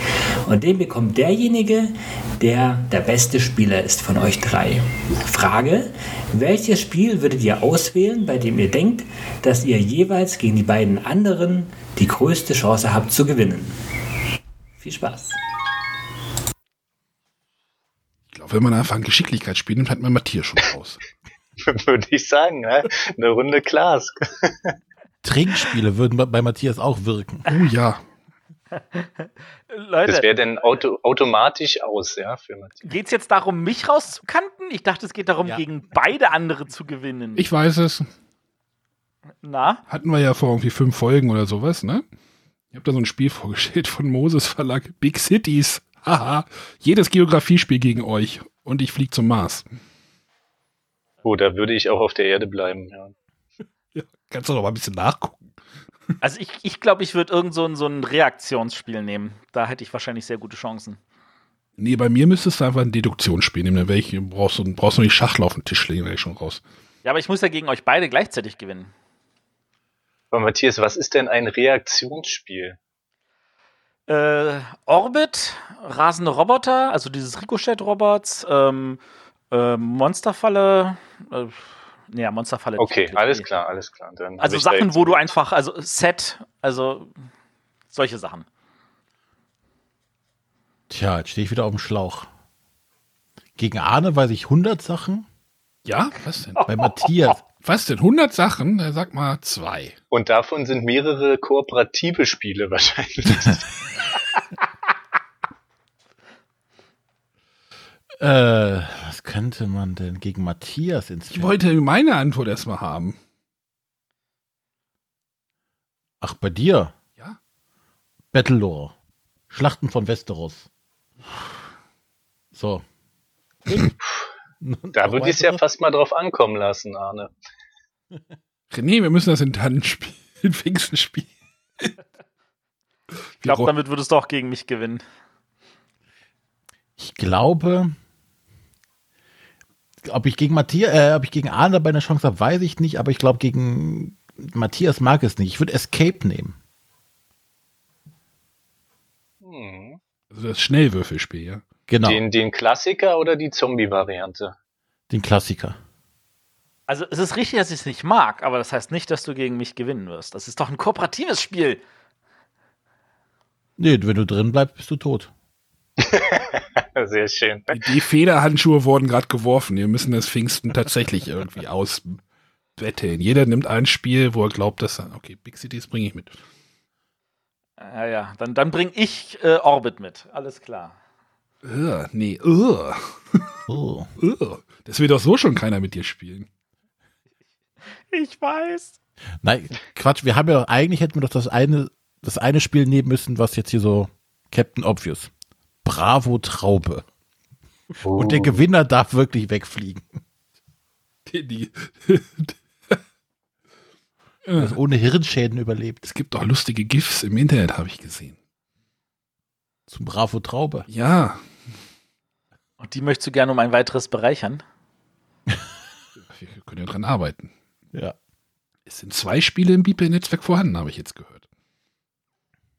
Und den bekommt derjenige, der der beste Spieler ist von euch drei. Frage, welches Spiel würdet ihr auswählen, bei dem ihr denkt, dass ihr jeweils gegen die beiden anderen die größte Chance habt zu gewinnen? Viel Spaß. Wenn man einfach ein Geschicklichkeitsspiel nimmt, hat man Matthias schon raus. Würde ich sagen, ne? Eine Runde Klask. Trinkspiele würden bei- Matthias auch wirken. Oh ja. Leute, Das wäre dann auto automatisch aus, ja, für Matthias. geht's jetzt darum, mich rauszukanten? Ich dachte, es geht darum, Ja. gegen beide andere zu gewinnen. Ich weiß es. Na? Hatten wir ja vor irgendwie fünf Folgen oder sowas, ne? Ich habe da so ein Spiel vorgestellt von Moses Verlag. Big Cities. Haha. Jedes Geografiespiel gegen euch. Und ich fliege zum Mars. Oh, da würde ich auch auf der Erde bleiben, ja. Kannst du doch mal ein bisschen nachgucken. Also ich glaube, ich, glaub, ich würde irgend so ein, so ein Reaktionsspiel nehmen. Da hätte ich wahrscheinlich sehr gute Chancen. Nee, bei mir müsstest du einfach ein Deduktionsspiel nehmen. Dann ich, brauchst du brauchst du nicht Schachtel auf den Tisch legen, wäre ich schon raus. Ja, aber ich muss ja gegen euch beide gleichzeitig gewinnen. Aber Matthias, was ist denn ein Reaktionsspiel? Äh, Orbit, rasende Roboter, also dieses Ricochet-Robots, ähm, äh, Monsterfalle, äh, nee, ja, Monsterfalle. Okay, nicht. alles klar, alles klar. Dann Also Sachen, wo du einfach, also Set, also solche Sachen. Tja, jetzt stehe ich wieder auf dem Schlauch. Gegen Arne weiß ich 100 Sachen. Ja? Was denn? Bei Matthias. Was denn? 100 Sachen? Sag mal zwei. Und davon sind mehrere kooperative Spiele wahrscheinlich. Äh, was könnte man denn gegen Matthias ins Ich wollte meine Antwort erstmal haben. Ach, bei dir? Ja? Battlelore. Schlachten von Westeros. So. Da würde ich es ja fast mal drauf ankommen lassen, Arne. René, wir müssen das in Tannen spielen. In Pfingsten spielen. Ich glaube, damit würdest du auch gegen mich gewinnen. Ich glaube, ob ich gegen Matthias, äh, ob ich gegen Arne dabei eine Chance habe, weiß ich nicht, aber ich glaube, gegen Matthias mag es nicht. Ich würde Escape nehmen. Hm. Also das Schnellwürfelspiel, ja. Genau, Den, den Klassiker oder die Zombie-Variante? den Klassiker. Also es ist richtig, dass ich es nicht mag, aber das heißt nicht, dass du gegen mich gewinnen wirst. Das ist doch ein kooperatives Spiel. Nee, wenn du drin bleibst, bist du tot. Sehr schön. Die Federhandschuhe wurden gerade geworfen. Wir müssen das Pfingsten tatsächlich irgendwie ausbetteln. Jeder nimmt ein Spiel, wo er glaubt, dass er. Okay, Big Cities bringe ich mit. Ja, ja, dann, dann bringe ich äh, Orbit mit. Alles klar. Uh, nee, uh, Oh. uh. Das will doch so schon keiner mit dir spielen. Ich weiß. Nein, Quatsch, wir haben ja eigentlich hätten wir doch das eine, das eine Spiel nehmen müssen, was jetzt hier so Captain Obvious. Bravo Traube. Und der Gewinner darf wirklich wegfliegen. Die, die, ohne Hirnschäden überlebt. es gibt doch lustige GIFs im Internet, habe ich gesehen. Zum Bravo Traube. Ja, Und die möchtest du gerne um ein weiteres bereichern? wir können ja dran arbeiten. Ja. Es sind zwei Spiele im Beeple-Netzwerk vorhanden, habe ich jetzt gehört.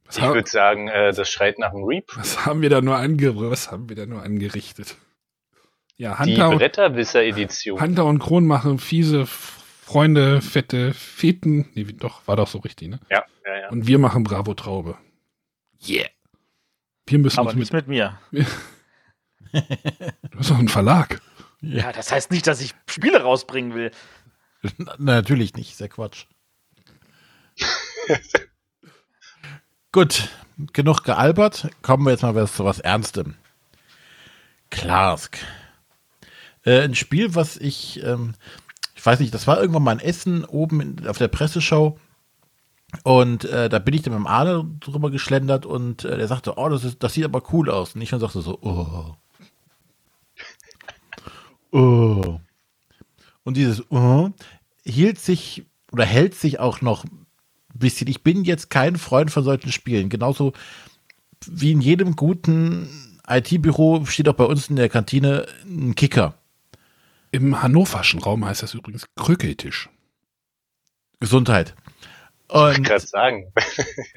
Was, Ich würde sagen, äh, das schreit nach einem Reap. was haben wir da nur ange was haben wir da nur angerichtet? Ja, Die Hunter und, Bretterwisser-Edition. Hunter und Kron machen fiese Freunde, fette Feten. Nee, doch, war doch so richtig, ne? Ja, ja, ja. Und wir machen Bravo Traube. Yeah. Wir müssen Aber uns nicht mit. mit mir. Du hast doch einen Verlag. Ja, das heißt nicht, dass ich Spiele rausbringen will. Na, natürlich nicht, sehr Quatsch. Gut, genug gealbert. Kommen wir jetzt mal was- zu was Ernstem. Klarsk. Äh, ein Spiel, was ich ähm, ich weiß nicht, das war irgendwann mal ein Essen oben in, auf der Presseschau. Und äh, da bin ich dann mit dem Arne drüber geschlendert und äh, der sagte, oh, das, ist, das sieht aber cool aus. Und ich dann sagte so, oh. Oh. Und dieses oh hielt sich oder hält sich auch noch ein bisschen. Ich bin jetzt kein Freund von solchen Spielen. Genauso wie in jedem guten IT-Büro steht auch bei uns in der Kantine ein Kicker. Im hannoverschen Raum heißt das übrigens Krükeltisch. Gesundheit. Und ich gerade sagen.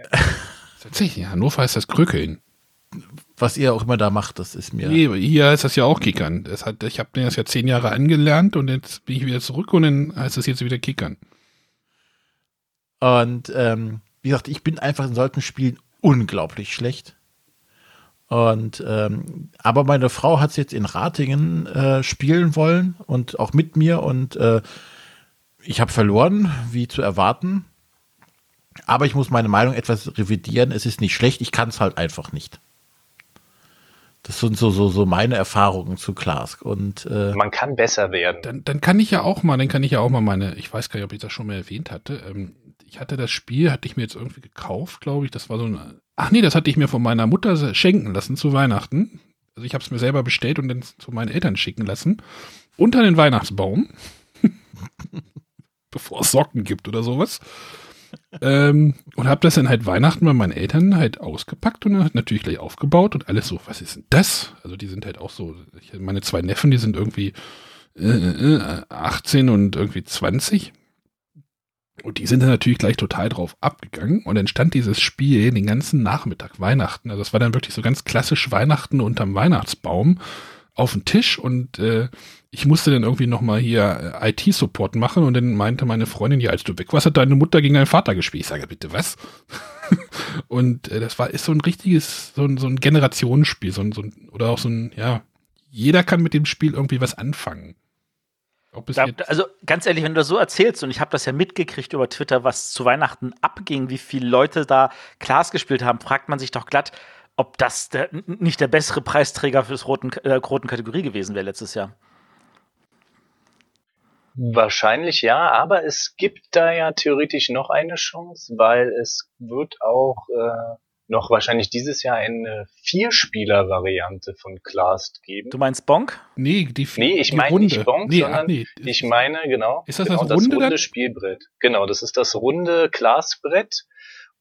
Tatsächlich, in Hannover heißt das Krückeln. Was ihr auch immer da macht, das ist mir. Nee, hier ist das ja auch Kickern. Das hat, ich habe das ja zehn Jahre angelernt und jetzt bin ich wieder zurück und dann heißt es jetzt wieder Kickern. Und ähm, wie gesagt, ich bin einfach in solchen Spielen unglaublich schlecht. Und ähm, aber meine Frau hat es jetzt in Ratingen äh, spielen wollen und auch mit mir und äh, ich habe verloren, wie zu erwarten. Aber ich muss meine Meinung etwas revidieren. Es ist nicht schlecht, ich kann es halt einfach nicht. Das sind so, so, so meine Erfahrungen zu Klask. Und äh, man kann besser werden. Dann, dann kann ich ja auch mal, dann kann ich ja auch mal meine, ich weiß gar nicht, ob ich das schon mal erwähnt hatte. Ähm, ich hatte das Spiel, hatte ich mir jetzt irgendwie gekauft, glaube ich. Das war so ein. Ach nee, das hatte ich mir von meiner Mutter schenken lassen zu Weihnachten. Also ich habe es mir selber bestellt und dann zu meinen Eltern schicken lassen. Unter den Weihnachtsbaum. Bevor es Socken gibt oder sowas. Ähm, und habe das dann halt Weihnachten bei meinen Eltern halt ausgepackt und dann natürlich gleich aufgebaut und alles so, was ist denn das? Also die sind halt auch so, ich, meine zwei Neffen, die sind irgendwie äh, äh, 18 und irgendwie 20 und die sind dann natürlich gleich total drauf abgegangen und dann stand dieses Spiel den ganzen Nachmittag Weihnachten. Also das war dann wirklich so ganz klassisch Weihnachten unterm Weihnachtsbaum auf den Tisch und äh, ich musste dann irgendwie nochmal hier äh, IT-Support machen und dann meinte meine Freundin, ja, als du weg warst, hat deine Mutter gegen deinen Vater gespielt. Ich sage, bitte was? und äh, das war, ist so ein richtiges, so ein, so ein Generationsspiel, so ein, so ein, oder auch so ein, ja, jeder kann mit dem Spiel irgendwie was anfangen. Da, also ganz ehrlich, wenn du das so erzählst, und ich habe das ja mitgekriegt über Twitter, was zu Weihnachten abging, wie viele Leute da Klaas gespielt haben, fragt man sich doch glatt, ob das der, nicht der bessere Preisträger für roten, äh, roten Kategorie gewesen wäre letztes Jahr. Wahrscheinlich ja, aber es gibt da ja theoretisch noch eine Chance, weil es wird auch äh, noch wahrscheinlich dieses Jahr eine Vierspieler-Variante von Clast geben. Du meinst Bonk? Nee, die Nee, ich meine nicht Bonk, nee, sondern nee. ich meine, genau. Ist das genau, das runde, das runde Spielbrett? Genau, das ist das runde Class-Brett.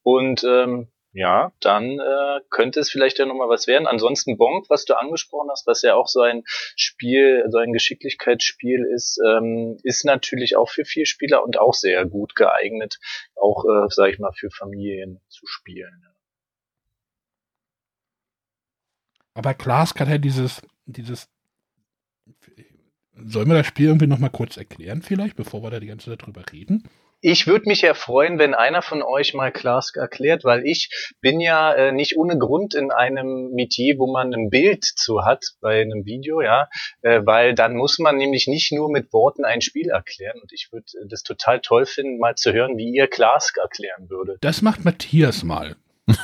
Und ähm, ja, dann äh, könnte es vielleicht ja nochmal was werden. Ansonsten Bonk, was du angesprochen hast, was ja auch so ein Spiel, so ein Geschicklichkeitsspiel ist, ähm, ist natürlich auch für vier Spieler und auch sehr gut geeignet, auch, äh, sag ich mal, für Familien zu spielen. Aber Klaas hat ja dieses, dieses, sollen wir das Spiel irgendwie nochmal kurz erklären vielleicht, bevor wir da die ganze Zeit drüber reden? Ich würde mich ja freuen, wenn einer von euch mal Klask erklärt, weil ich bin ja äh, nicht ohne Grund in einem Metier, wo man ein Bild zu hat bei einem Video, ja, äh, weil dann muss man nämlich nicht nur mit Worten ein Spiel erklären und ich würde das total toll finden, mal zu hören, wie ihr Klask erklären würdet. Das macht Matthias mal.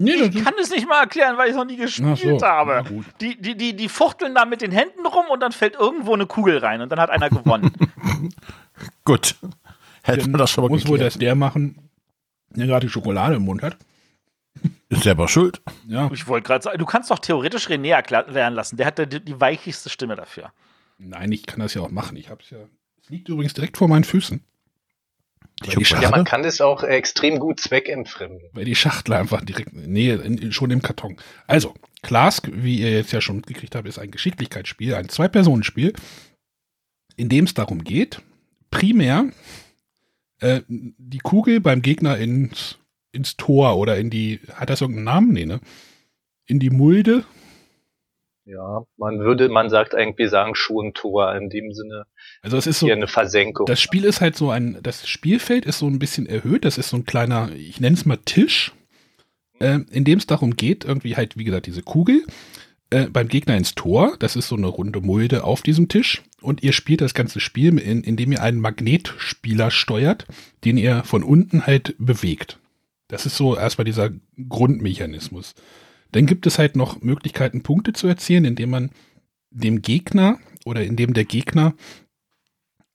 Nee, ich kann es nicht mal erklären, weil ich es noch nie gespielt so, habe. Die, die, die, die fuchteln da mit den Händen rum und dann fällt irgendwo eine Kugel rein und dann hat einer gewonnen. Gut. Hätten wir das schon mal Muss geklärt. wohl das der machen, der gerade die Schokolade im Mund hat. Ist selber schuld. Ja. Ich wollte gerade sagen, du kannst doch theoretisch René erklären lassen. Der hat die, die weichigste Stimme dafür. Nein, ich kann das ja auch machen. Ich hab's ja. Es liegt übrigens direkt vor meinen Füßen. ja, man kann das auch extrem gut zweckentfremden. Weil die Schachtel einfach direkt, nee, in, schon im Karton. Also, Klask, wie ihr jetzt ja schon mitgekriegt habt, ist ein Geschicklichkeitsspiel, ein Zwei-Personen-Spiel, in dem es darum geht, primär äh, die Kugel beim Gegner ins, ins Tor oder in die, hat das irgendeinen Namen? Nee, ne? In die Mulde. Ja, man würde, man sagt eigentlich, sagen schon Tor in dem Sinne. Also es ist so eine Versenkung. Das Spiel ist halt so ein, das Spielfeld ist so ein bisschen erhöht. Das ist so ein kleiner, ich nenne es mal Tisch, äh, in dem es darum geht, irgendwie halt, wie gesagt, diese Kugel äh, beim Gegner ins Tor. Das ist so eine runde Mulde auf diesem Tisch. Und ihr spielt das ganze Spiel, in, indem ihr einen Magnetspieler steuert, den ihr von unten halt bewegt. Das ist so erstmal dieser Grundmechanismus. Dann gibt es halt noch Möglichkeiten, Punkte zu erzielen, indem man dem Gegner oder indem der Gegner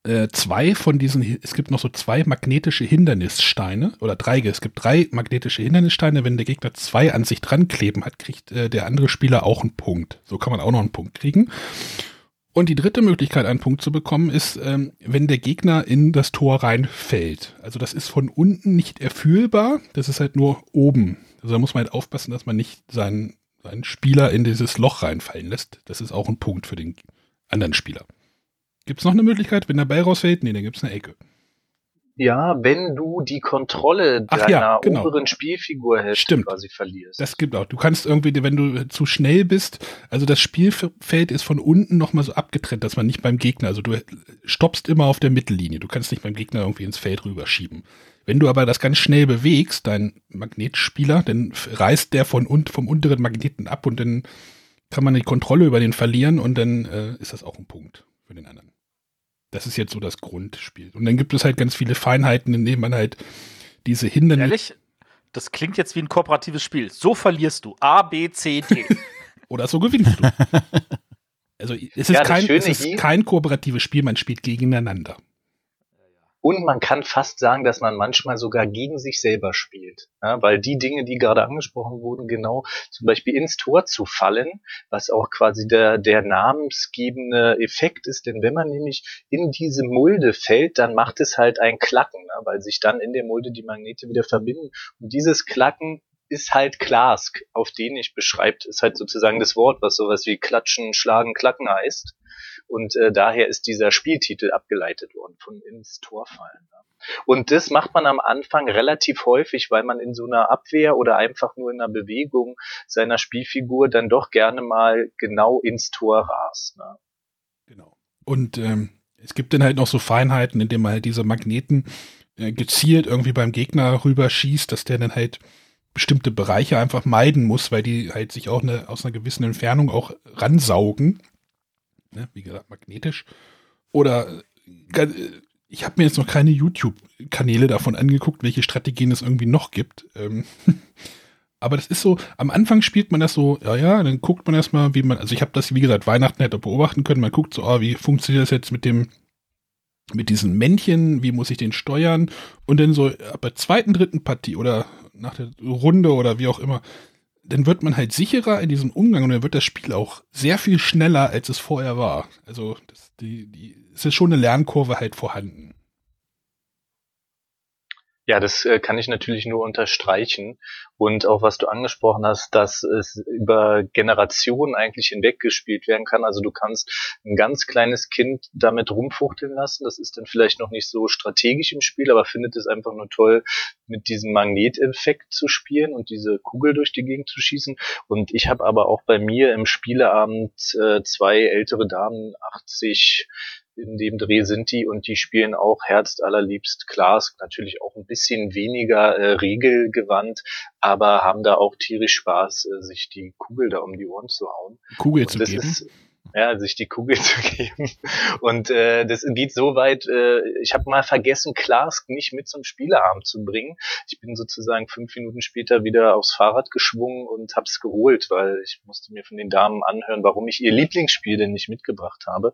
äh, zwei von diesen, es gibt noch so zwei magnetische Hindernissteine oder drei, es gibt drei magnetische Hindernissteine. Wenn der Gegner zwei an sich dran kleben hat, kriegt äh, der andere Spieler auch einen Punkt. So kann man auch noch einen Punkt kriegen. Und die dritte Möglichkeit, einen Punkt zu bekommen, ist, ähm, wenn der Gegner in das Tor reinfällt. Also das ist von unten nicht erfühlbar, das ist halt nur oben. Also da muss man halt aufpassen, dass man nicht seinen, seinen Spieler in dieses Loch reinfallen lässt. Das ist auch ein Punkt für den anderen Spieler. Gibt es noch eine Möglichkeit, wenn der Ball rausfällt? Nee, dann gibt es eine Ecke. Ja, wenn du die Kontrolle Ach deiner ja, genau. oberen Spielfigurhälfte Stimmt. quasi verlierst. Das gibt auch. Du kannst irgendwie, wenn du zu schnell bist, also das Spielfeld ist von unten nochmal so abgetrennt, dass man nicht beim Gegner, also du stoppst immer auf der Mittellinie. Du kannst nicht beim Gegner irgendwie ins Feld rüberschieben. Wenn du aber das ganz schnell bewegst, dein Magnetspieler, dann reißt der von un vom unteren Magneten ab und dann kann man die Kontrolle über den verlieren und dann äh, ist das auch ein Punkt für den anderen. Das ist jetzt so das Grundspiel. Und dann gibt es halt ganz viele Feinheiten, in denen man halt diese Hindernisse. Ehrlich? Das klingt jetzt wie ein kooperatives Spiel. So verlierst du. A, B, C, D. Oder so gewinnst du. Also es ist, Ja, kein, es ist kein kooperatives Spiel, man spielt gegeneinander. Und man kann fast sagen, dass man manchmal sogar gegen sich selber spielt. Ja, weil die Dinge, die gerade angesprochen wurden, genau zum Beispiel ins Tor zu fallen, was auch quasi der, der namensgebende Effekt ist. Denn wenn man nämlich in diese Mulde fällt, dann macht es halt ein Klacken, ne, weil sich dann in der Mulde die Magnete wieder verbinden. Und dieses Klacken ist halt Klask, auf den ich beschreibt, ist halt sozusagen das Wort, was sowas wie klatschen, schlagen, klacken heißt. Und äh, daher ist dieser Spieltitel abgeleitet worden von ins Tor fallen. Und das macht man am Anfang relativ häufig, weil man in so einer Abwehr oder einfach nur in einer Bewegung seiner Spielfigur dann doch gerne mal genau ins Tor rast. Ne? Genau. Und ähm, es gibt dann halt noch so Feinheiten, indem man halt diese Magneten äh, gezielt irgendwie beim Gegner rüberschießt, dass der dann halt bestimmte Bereiche einfach meiden muss, weil die halt sich auch eine, aus einer gewissen Entfernung auch ransaugen. Ne? Wie gesagt, magnetisch. Oder äh, ich habe mir jetzt noch keine YouTube-Kanäle davon angeguckt, welche Strategien es irgendwie noch gibt. Ähm, aber das ist so, am Anfang spielt man das so, ja, ja, dann guckt man erstmal, wie man, also ich habe das, wie gesagt, Weihnachten hätte beobachten können, man guckt so, ah, wie funktioniert das jetzt mit dem, mit diesen Männchen, wie muss ich den steuern? Und dann so ab der zweiten, dritten Partie oder nach der Runde oder wie auch immer, dann wird man halt sicherer in diesem Umgang und dann wird das Spiel auch sehr viel schneller, als es vorher war. Also das, die, die, es ist schon eine Lernkurve halt vorhanden. Ja, das äh, kann ich natürlich nur unterstreichen. Und auch was du angesprochen hast, dass es über Generationen eigentlich hinweg gespielt werden kann. Also du kannst ein ganz kleines Kind damit rumfuchteln lassen. Das ist dann vielleicht noch nicht so strategisch im Spiel, aber findet es einfach nur toll, mit diesem Magneteffekt zu spielen und diese Kugel durch die Gegend zu schießen. Und ich habe aber auch bei mir im Spieleabend äh, zwei ältere Damen, 80 in dem Dreh sind die und die spielen auch Herz allerliebst Klaas, natürlich auch ein bisschen weniger äh, regelgewandt, aber haben da auch tierisch Spaß, äh, sich die Kugel da um die Ohren zu hauen. Kugel Und zu geben. ist ja, sich die Kugel zu geben. Und äh, das geht so weit, äh, ich habe mal vergessen, Klaas nicht mit zum Spieleabend zu bringen. Ich bin sozusagen fünf Minuten später wieder aufs Fahrrad geschwungen und hab's geholt, weil ich musste mir von den Damen anhören, warum ich ihr Lieblingsspiel denn nicht mitgebracht habe.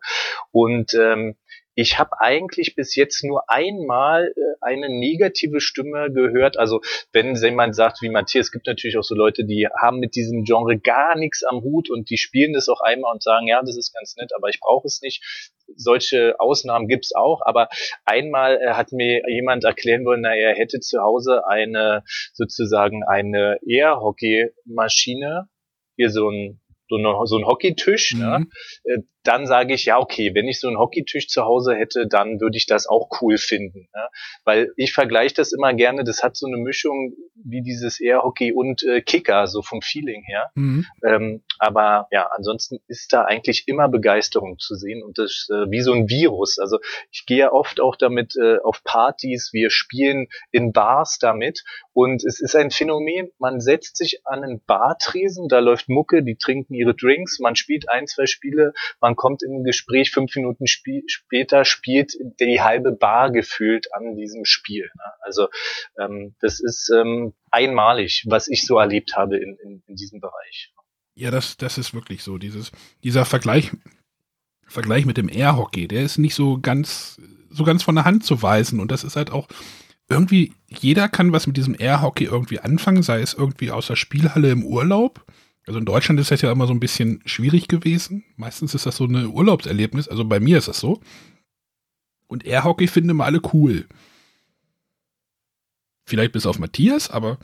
Und ähm, ich habe eigentlich bis jetzt nur einmal äh, eine negative Stimme gehört. Also wenn jemand sagt, wie Matthias, es gibt natürlich auch so Leute, die haben mit diesem Genre gar nichts am Hut und die spielen das auch einmal und sagen, ja, das ist ganz nett, aber ich brauche es nicht. Solche Ausnahmen gibt's auch, aber einmal äh, hat mir jemand erklären wollen, na, er hätte zu Hause eine sozusagen eine Air-Hockey-Maschine, hier so ein so, eine, so ein Hockeytisch, ne? Mhm. Äh, dann sage ich, ja, okay, wenn ich so einen Hockeytisch zu Hause hätte, dann würde ich das auch cool finden. Ne? Weil ich vergleiche das immer gerne, das hat so eine Mischung wie dieses Air-Hockey und äh, Kicker, so vom Feeling her. Mhm. Ähm, aber ja, ansonsten ist da eigentlich immer Begeisterung zu sehen und das äh, wie so ein Virus. Also ich gehe ja oft auch damit äh, auf Partys, wir spielen in Bars damit und es ist ein Phänomen, man setzt sich an einen Bartresen, da läuft Mucke, die trinken ihre Drinks, man spielt ein, zwei Spiele, man kommt in ein Gespräch, fünf Minuten spie später spielt die halbe Bar gefühlt an diesem Spiel. Ne? Also ähm, das ist ähm, einmalig, was ich so erlebt habe in, in, in diesem Bereich. Ja, das, das ist wirklich so. Dieses, dieser Vergleich, Vergleich mit dem Airhockey, der ist nicht so ganz so ganz von der Hand zu weisen. Und das ist halt auch irgendwie, jeder kann was mit diesem Airhockey irgendwie anfangen, sei es irgendwie aus der Spielhalle im Urlaub. Also in Deutschland ist das ja immer so ein bisschen schwierig gewesen. Meistens ist das so eine Urlaubserlebnis. Also bei mir ist das so. Und Airhockey finden immer alle cool. Vielleicht bis auf Matthias, aber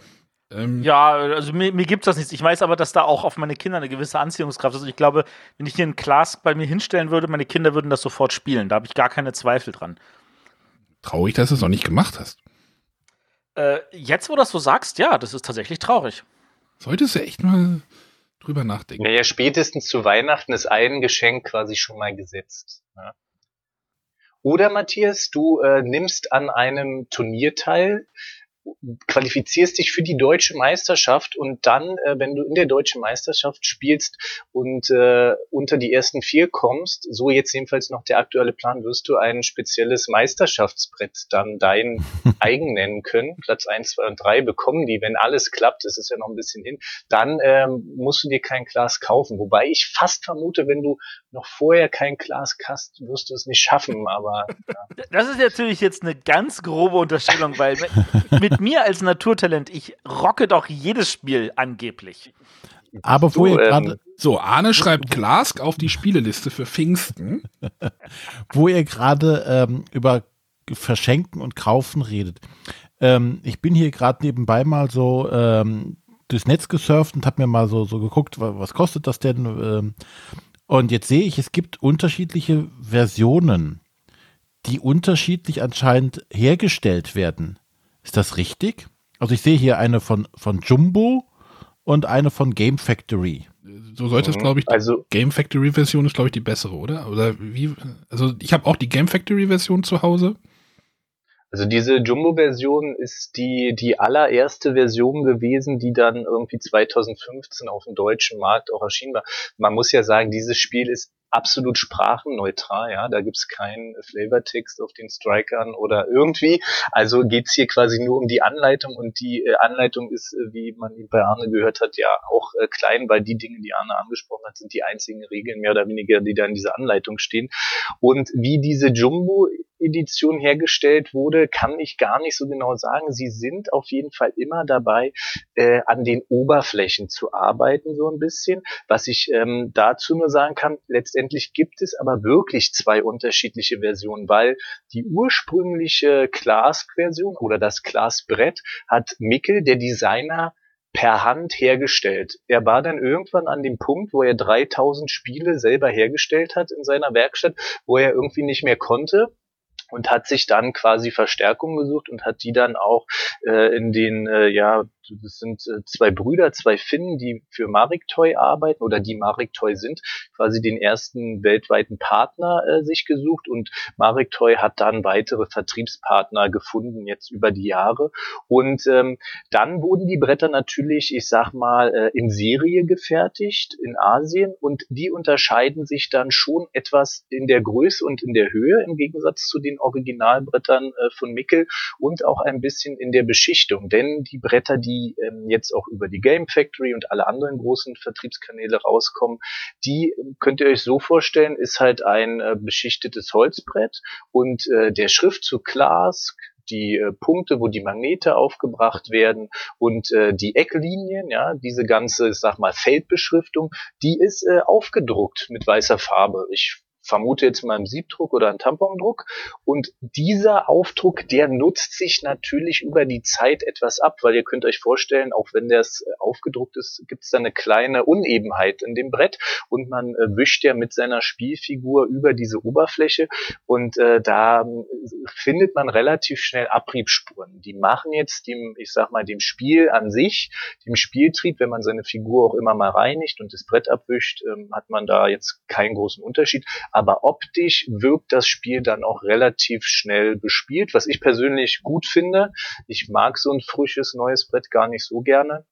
ähm, ja, also mir, mir gibt es das nicht. Ich weiß aber, dass da auch auf meine Kinder eine gewisse Anziehungskraft ist. Also ich glaube, wenn ich hier ein Glas bei mir hinstellen würde, meine Kinder würden das sofort spielen. Da habe ich gar keine Zweifel dran. Traurig, dass du es noch nicht gemacht hast. Äh, jetzt, wo du das so sagst, ja, das ist tatsächlich traurig. Solltest du echt mal drüber nachdenken. Naja, spätestens zu Weihnachten ist ein Geschenk quasi schon mal gesetzt. Ja. Oder Matthias, du äh, nimmst an einem Turnier teil, qualifizierst dich für die deutsche Meisterschaft und dann, äh, wenn du in der deutschen Meisterschaft spielst und äh, unter die ersten vier kommst, so jetzt jedenfalls noch der aktuelle Plan, wirst du ein spezielles Meisterschaftsbrett dann dein eigen nennen können. Platz eins, zwei und drei bekommen die, wenn alles klappt, das ist ja noch ein bisschen hin, dann ähm, musst du dir kein Glas kaufen. Wobei ich fast vermute, wenn du noch vorher kein Glas hast, wirst du es nicht schaffen, aber. Ja. Das ist natürlich jetzt eine ganz grobe Unterstellung, weil mit mit mir als Naturtalent, ich rocke doch jedes Spiel angeblich. Aber wo ihr ähm, gerade. So, Arne schreibt Glask auf die Spieleliste für Pfingsten. wo ihr gerade ähm, über Verschenken und Kaufen redet. Ähm, ich bin hier gerade nebenbei mal so ähm, durchs Netz gesurft und habe mir mal so, so geguckt, was kostet das denn? Ähm, und jetzt sehe ich, es gibt unterschiedliche Versionen, die unterschiedlich anscheinend hergestellt werden. Ist das richtig? Also ich sehe hier eine von, von Jumbo und eine von Game Factory. So sollte es, mhm. glaube ich, also Game Factory Version ist, glaube ich, die bessere, oder? Oder wie? Also ich habe auch die Game Factory Version zu Hause. Also diese Jumbo-Version ist die, die allererste Version gewesen, die dann irgendwie 2015 auf dem deutschen Markt auch erschienen war. Man muss ja sagen, dieses Spiel ist absolut sprachenneutral, ja, da gibt's keinen Flavortext auf den Strikern oder irgendwie. Also geht's hier quasi nur um die Anleitung und die äh, Anleitung ist, äh, wie man bei Arne gehört hat, ja auch äh, klein, weil die Dinge, die Arne angesprochen hat, sind die einzigen Regeln mehr oder weniger, die da in dieser Anleitung stehen. Und wie diese Jumbo Edition hergestellt wurde, kann ich gar nicht so genau sagen. Sie sind auf jeden Fall immer dabei, äh, an den Oberflächen zu arbeiten, so ein bisschen. Was ich ähm, dazu nur sagen kann, letztendlich gibt es aber wirklich zwei unterschiedliche Versionen, weil die ursprüngliche Clask-Version oder das Class-Brett hat Mickel, der Designer, per Hand hergestellt. Er war dann irgendwann an dem Punkt, wo er 3000 Spiele selber hergestellt hat in seiner Werkstatt, wo er irgendwie nicht mehr konnte und hat sich dann quasi Verstärkung gesucht und hat die dann auch äh, in den äh, ja das sind äh, zwei Brüder, zwei Finnen, die für Mariktoy arbeiten oder die Mariktoy sind, quasi den ersten weltweiten Partner äh, sich gesucht und Mariktoy hat dann weitere Vertriebspartner gefunden jetzt über die Jahre. Und ähm, dann wurden die Bretter natürlich, ich sag mal, äh, in Serie gefertigt in Asien und die unterscheiden sich dann schon etwas in der Größe und in der Höhe im Gegensatz zu den Originalbrettern äh, von Mickel und auch ein bisschen in der Beschichtung, denn die Bretter, die die ähm, jetzt auch über die Game Factory und alle anderen großen Vertriebskanäle rauskommen, die ähm, könnt ihr euch so vorstellen, ist halt ein äh, beschichtetes Holzbrett und äh, der Schriftzug Clask, die äh, Punkte, wo die Magnete aufgebracht werden und äh, die Ecklinien, ja, diese ganze, ich sag mal, Feldbeschriftung, die ist äh, aufgedruckt mit weißer Farbe. Ich vermute jetzt mal im Siebdruck oder einen Tampondruck. Und dieser Aufdruck, der nutzt sich natürlich über die Zeit etwas ab, weil ihr könnt euch vorstellen, auch wenn das äh, aufgedruckt ist, gibt es da eine kleine Unebenheit in dem Brett und man äh, wischt ja mit seiner Spielfigur über diese Oberfläche und äh, da äh, findet man relativ schnell Abriebspuren. Die machen jetzt dem, ich sag mal, dem Spiel an sich, dem Spieltrieb, wenn man seine Figur auch immer mal reinigt und das Brett abwischt, ähm, hat man da jetzt keinen großen Unterschied aber optisch wirkt das Spiel dann auch relativ schnell bespielt, was ich persönlich gut finde. Ich mag so ein frisches neues Brett gar nicht so gerne.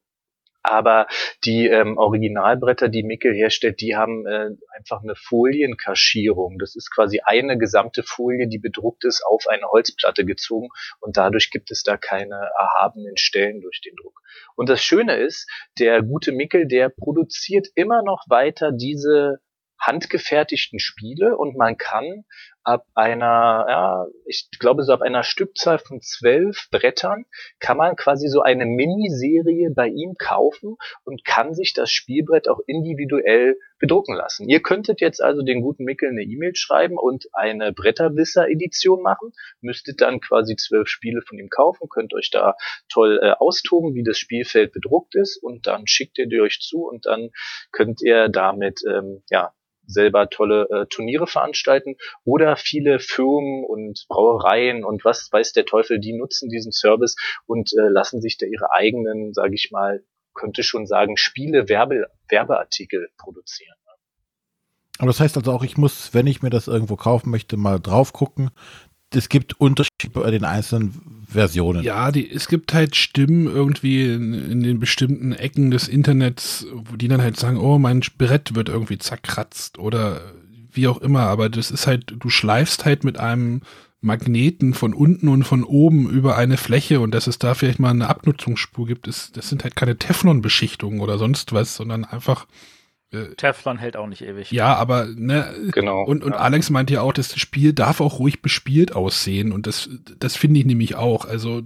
Aber die ähm, Originalbretter, die Mickel herstellt, die haben äh, einfach eine Folienkaschierung. Das ist quasi eine gesamte Folie, die bedruckt ist, auf eine Holzplatte gezogen und dadurch gibt es da keine erhabenen Stellen durch den Druck. Und das Schöne ist, der gute Mickel, der produziert immer noch weiter diese handgefertigten Spiele und man kann ab einer, ja, ich glaube so ab einer Stückzahl von zwölf Brettern kann man quasi so eine Miniserie bei ihm kaufen und kann sich das Spielbrett auch individuell bedrucken lassen. Ihr könntet jetzt also den guten Mickel eine E-Mail schreiben und eine Bretterwisser-Edition machen, müsstet dann quasi zwölf Spiele von ihm kaufen, könnt euch da toll äh, austoben, wie das Spielfeld bedruckt ist und dann schickt ihr die euch zu und dann könnt ihr damit ähm, ja selber tolle äh, Turniere veranstalten oder viele Firmen und Brauereien und was weiß der Teufel, die nutzen diesen Service und äh, lassen sich da ihre eigenen, sage ich mal, könnte schon sagen, Spiele, Werbe, Werbeartikel produzieren. Aber das heißt also auch, ich muss, wenn ich mir das irgendwo kaufen möchte, mal drauf gucken. Es gibt Unterschiede bei den einzelnen Versionen. Ja, die, es gibt halt Stimmen irgendwie in, in, den bestimmten Ecken des Internets, die dann halt sagen, oh, mein Brett wird irgendwie zerkratzt oder wie auch immer. Aber das ist halt, du schleifst halt mit einem Magneten von unten und von oben über eine Fläche und dass es da vielleicht mal eine Abnutzungsspur gibt, ist, das sind halt keine Teflon-Beschichtungen oder sonst was, sondern einfach. Äh, Teflon hält auch nicht ewig. Ja, aber ne, genau. Und, und ja. Alex meint ja auch, das Spiel darf auch ruhig bespielt aussehen und das, das finde ich nämlich auch. Also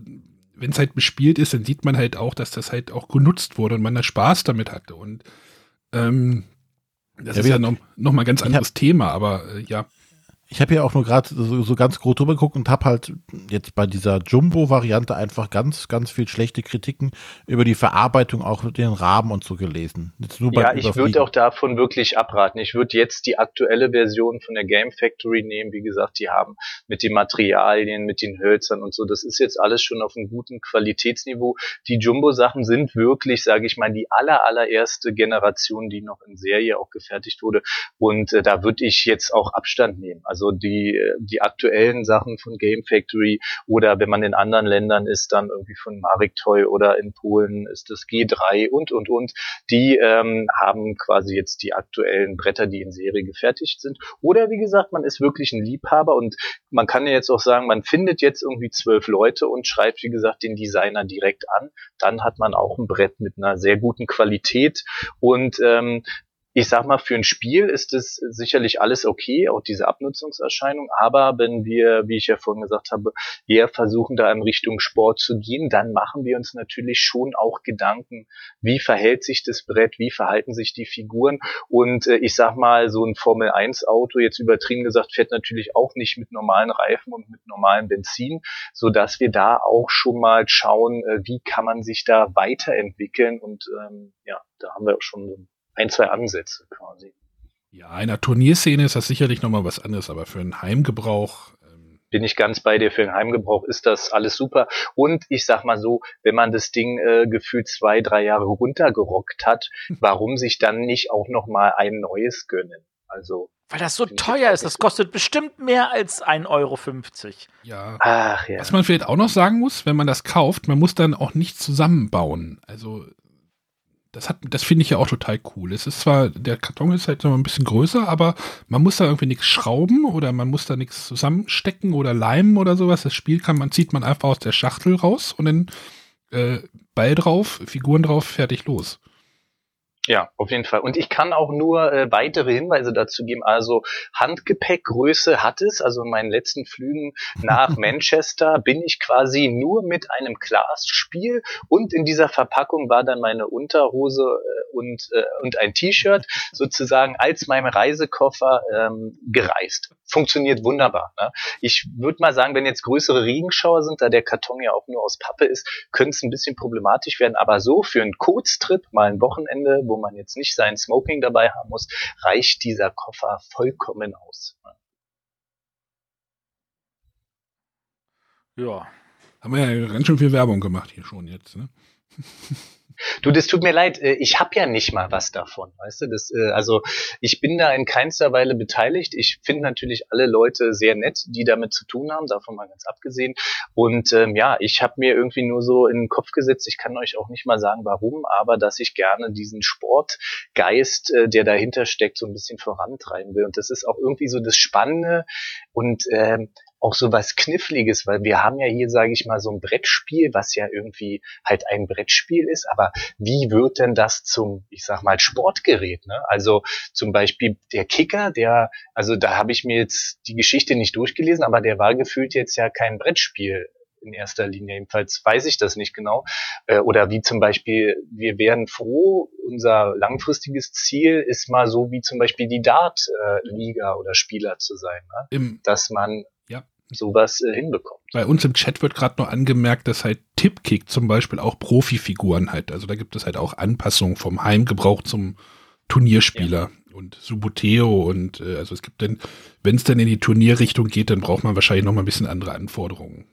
wenn es halt bespielt ist, dann sieht man halt auch, dass das halt auch genutzt wurde und man da Spaß damit hatte und ähm, das ja, ist ja noch, noch mal ein ganz anderes Thema, aber äh, ja ich habe ja auch nur gerade so, so, ganz grob drüber geguckt und habe halt jetzt bei dieser Jumbo-Variante einfach ganz, ganz viel schlechte Kritiken über die Verarbeitung auch mit den Rahmen und so gelesen. ja, ich würde auch davon wirklich abraten. Ich würde jetzt die aktuelle Version von der Game Factory nehmen. Wie gesagt, die haben mit den Materialien, mit den Hölzern und so, das ist jetzt alles schon auf einem guten Qualitätsniveau. Die Jumbo-Sachen sind wirklich, sage ich mal, die aller, allererste Generation, die noch in Serie auch gefertigt wurde. Und äh, da würde ich jetzt auch Abstand nehmen. Also also die, die aktuellen Sachen von Game Factory oder wenn man in anderen Ländern ist, dann irgendwie von Marek Toy oder in Polen ist das G3 und, und, und. Die ähm, haben quasi jetzt die aktuellen Bretter, die in Serie gefertigt sind. Oder wie gesagt, man ist wirklich ein Liebhaber und man kann ja jetzt auch sagen, man findet jetzt irgendwie zwölf Leute und schreibt, wie gesagt, den Designer direkt an. Dann hat man auch ein Brett mit einer sehr guten Qualität und ähm, ich sag mal, für ein Spiel ist es sicherlich alles okay, auch diese Abnutzungserscheinung. Aber wenn wir, wie ich ja vorhin gesagt habe, eher versuchen, da in Richtung Sport zu gehen, dann machen wir uns natürlich schon auch Gedanken, wie verhält sich das Brett, wie verhalten sich die Figuren. Und äh, ich sag mal, so ein Formel 1 Auto, jetzt übertrieben gesagt, fährt natürlich auch nicht mit normalen Reifen und mit normalem Benzin, so dass wir da auch schon mal schauen, äh, wie kann man sich da weiterentwickeln. Und ähm, ja, da haben wir auch schon ein, zwei Ansätze quasi. Ja, in der Turnierszene ist das sicherlich nochmal was anderes, aber für einen Heimgebrauch. Ähm bin ich ganz bei dir, für den Heimgebrauch ist das alles super. Und ich sag mal so, wenn man das Ding äh, gefühlt zwei, drei Jahre runtergerockt hat, warum sich dann nicht auch nochmal ein neues gönnen? Also. Weil das so teuer ist, das kostet bestimmt mehr als 1,50 Euro. Ja. Ach, ja. Was man vielleicht auch noch sagen muss, wenn man das kauft, man muss dann auch nicht zusammenbauen. Also das hat, das finde ich ja auch total cool. Es ist zwar, der Karton ist halt noch ein bisschen größer, aber man muss da irgendwie nichts schrauben oder man muss da nichts zusammenstecken oder leimen oder sowas. Das Spiel kann man, zieht man einfach aus der Schachtel raus und dann äh, Ball drauf, Figuren drauf, fertig los. Ja, auf jeden Fall. Und ich kann auch nur äh, weitere Hinweise dazu geben. Also Handgepäckgröße hat es. Also in meinen letzten Flügen nach Manchester bin ich quasi nur mit einem Glasspiel und in dieser Verpackung war dann meine Unterhose äh, und, äh, und ein T-Shirt sozusagen als mein Reisekoffer ähm, gereist. Funktioniert wunderbar. Ne? Ich würde mal sagen, wenn jetzt größere Regenschauer sind, da der Karton ja auch nur aus Pappe ist, könnte es ein bisschen problematisch werden. Aber so für einen Kurztrip, mal ein Wochenende, wo man jetzt nicht sein Smoking dabei haben muss, reicht dieser Koffer vollkommen aus. Ja. Haben wir ja ganz schön viel Werbung gemacht hier schon jetzt, ne? Du, das tut mir leid, äh, ich habe ja nicht mal was davon, weißt du? Das, äh, also ich bin da in keinster Weile beteiligt. Ich finde natürlich alle Leute sehr nett, die damit zu tun haben, davon mal ganz abgesehen. Und ähm, ja, ich habe mir irgendwie nur so in den Kopf gesetzt, ich kann euch auch nicht mal sagen, warum, aber dass ich gerne diesen Sportgeist, äh, der dahinter steckt, so ein bisschen vorantreiben will. Und das ist auch irgendwie so das Spannende und ähm, auch so was Kniffliges, weil wir haben ja hier, sage ich mal, so ein Brettspiel, was ja irgendwie halt ein Brettspiel ist, aber wie wird denn das zum, ich sag mal, Sportgerät? Ne? Also zum Beispiel der Kicker, der, also da habe ich mir jetzt die Geschichte nicht durchgelesen, aber der war gefühlt jetzt ja kein Brettspiel in erster Linie. Jedenfalls weiß ich das nicht genau. Äh, oder wie zum Beispiel, wir wären froh, unser langfristiges Ziel ist mal so wie zum Beispiel die Dart-Liga oder Spieler zu sein. Ne? Im, Dass man Ja. Sowas äh, hinbekommt. bei uns im Chat wird gerade noch angemerkt, dass halt Tipkick zum Beispiel auch Profifiguren hat. Also da gibt es halt auch Anpassungen vom Heimgebrauch zum Turnierspieler. Und Suboteo und äh, also es gibt dann, wenn es dann in die Turnierrichtung geht, dann braucht man wahrscheinlich noch mal ein bisschen andere Anforderungen.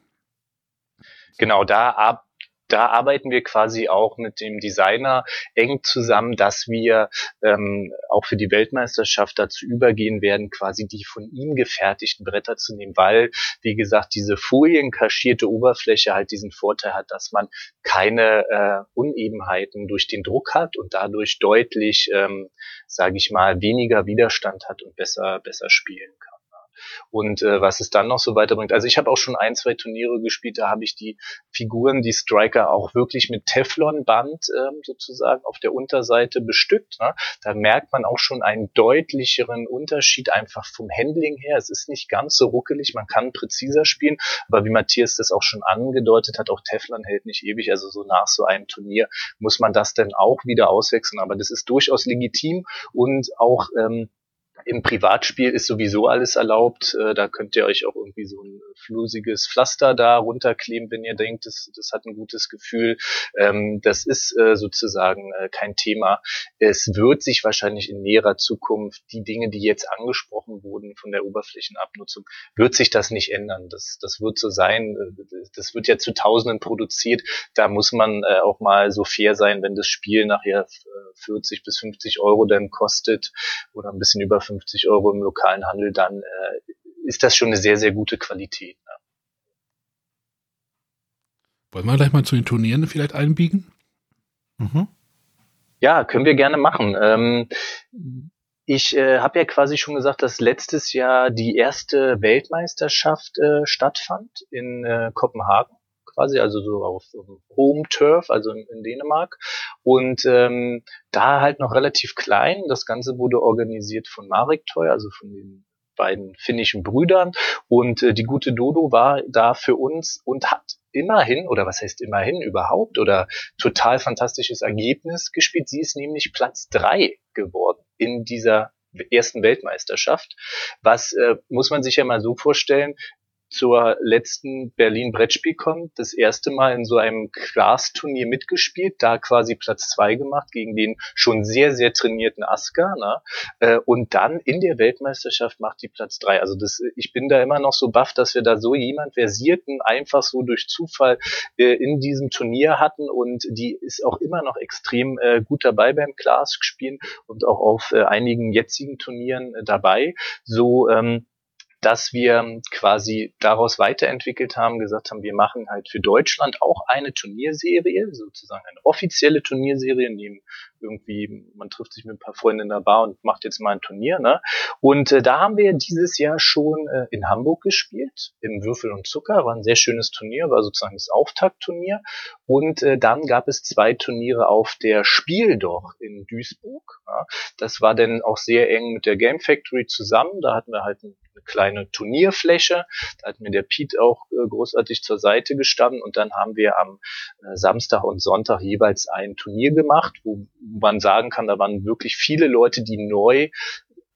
Genau, da ab da arbeiten wir quasi auch mit dem Designer eng zusammen, dass wir ähm, auch für die Weltmeisterschaft dazu übergehen werden, quasi die von ihm gefertigten Bretter zu nehmen, weil, wie gesagt, diese folienkaschierte Oberfläche halt diesen Vorteil hat, dass man keine äh, Unebenheiten durch den Druck hat und dadurch deutlich, ähm, sage ich mal, weniger Widerstand hat und besser besser spielen kann. Und äh, was es dann noch so weiterbringt. Also ich habe auch schon ein, zwei Turniere gespielt, da habe ich die Figuren, die Striker auch wirklich mit Teflonband ähm, sozusagen auf der Unterseite bestückt. Ne? Da merkt man auch schon einen deutlicheren Unterschied einfach vom Handling her. Es ist nicht ganz so ruckelig, man kann präziser spielen, aber wie Matthias das auch schon angedeutet hat, auch Teflon hält nicht ewig. Also so nach so einem Turnier muss man das dann auch wieder auswechseln. Aber das ist durchaus legitim und auch ähm, im Privatspiel ist sowieso alles erlaubt. Äh, da könnt ihr euch auch irgendwie so ein flusiges Pflaster da runterkleben, wenn ihr denkt, das, das hat ein gutes Gefühl. Ähm, das ist äh, sozusagen äh, kein Thema. Es wird sich wahrscheinlich in näherer Zukunft die Dinge, die jetzt angesprochen wurden von der Oberflächenabnutzung, wird sich das nicht ändern. Das, das wird so sein. Das wird ja zu Tausenden produziert. Da muss man auch mal so fair sein, wenn das Spiel nachher äh, 40 bis 50 Euro dann kostet oder ein bisschen über 50 Euro im lokalen Handel, dann äh, ist das schon eine sehr, sehr gute Qualität. Ne? Wollen wir gleich mal zu den Turnieren vielleicht einbiegen? Mhm. Ja, können wir gerne machen. Ähm, ich äh, habe ja quasi schon gesagt, dass letztes Jahr die erste Weltmeisterschaft äh, stattfand in äh, Kopenhagen quasi, also so auf Home Turf, also in, in Dänemark. Und ähm, da halt noch relativ klein. Das Ganze wurde organisiert von Marek Toy, also von den beiden finnischen Brüdern. Und äh, die gute Dodo war da für uns und hat immerhin, oder was heißt immerhin überhaupt, oder total fantastisches Ergebnis gespielt. Sie ist nämlich Platz drei geworden in dieser ersten Weltmeisterschaft. Was äh, muss man sich ja mal so vorstellen, zur letzten Berlin Brettspielcon das erste Mal in so einem Class-Turnier mitgespielt, da quasi Platz zwei gemacht gegen den schon sehr, sehr trainierten Asker. Ne? Äh, und dann in der Weltmeisterschaft macht die Platz drei. Also das, ich bin da immer noch so baff, dass wir da so jemand Versierten einfach so durch Zufall äh, in diesem Turnier hatten und die ist auch immer noch extrem äh, gut dabei beim Class-Spielen und auch auf äh, einigen jetzigen Turnieren äh, dabei. So ähm, dass wir quasi daraus weiterentwickelt haben, gesagt haben, wir machen halt für Deutschland auch eine Turnierserie, sozusagen eine offizielle Turnierserie, neben irgendwie, man trifft sich mit ein paar Freunden in der Bar und macht jetzt mal ein Turnier, ne? Und äh, da haben wir dieses Jahr schon äh, in Hamburg gespielt, im Würfel und Zucker, war ein sehr schönes Turnier, war sozusagen das Auftaktturnier. Und äh, dann gab es zwei Turniere auf der Spiel doch in Duisburg. Ja? Das war dann auch sehr eng mit der Game Factory zusammen. Da hatten wir halt ein eine kleine Turnierfläche. Da hat mir der Pete auch äh, großartig zur Seite gestanden und dann haben wir am äh, Samstag und Sonntag jeweils ein Turnier gemacht, wo man sagen kann, da waren wirklich viele Leute, die neu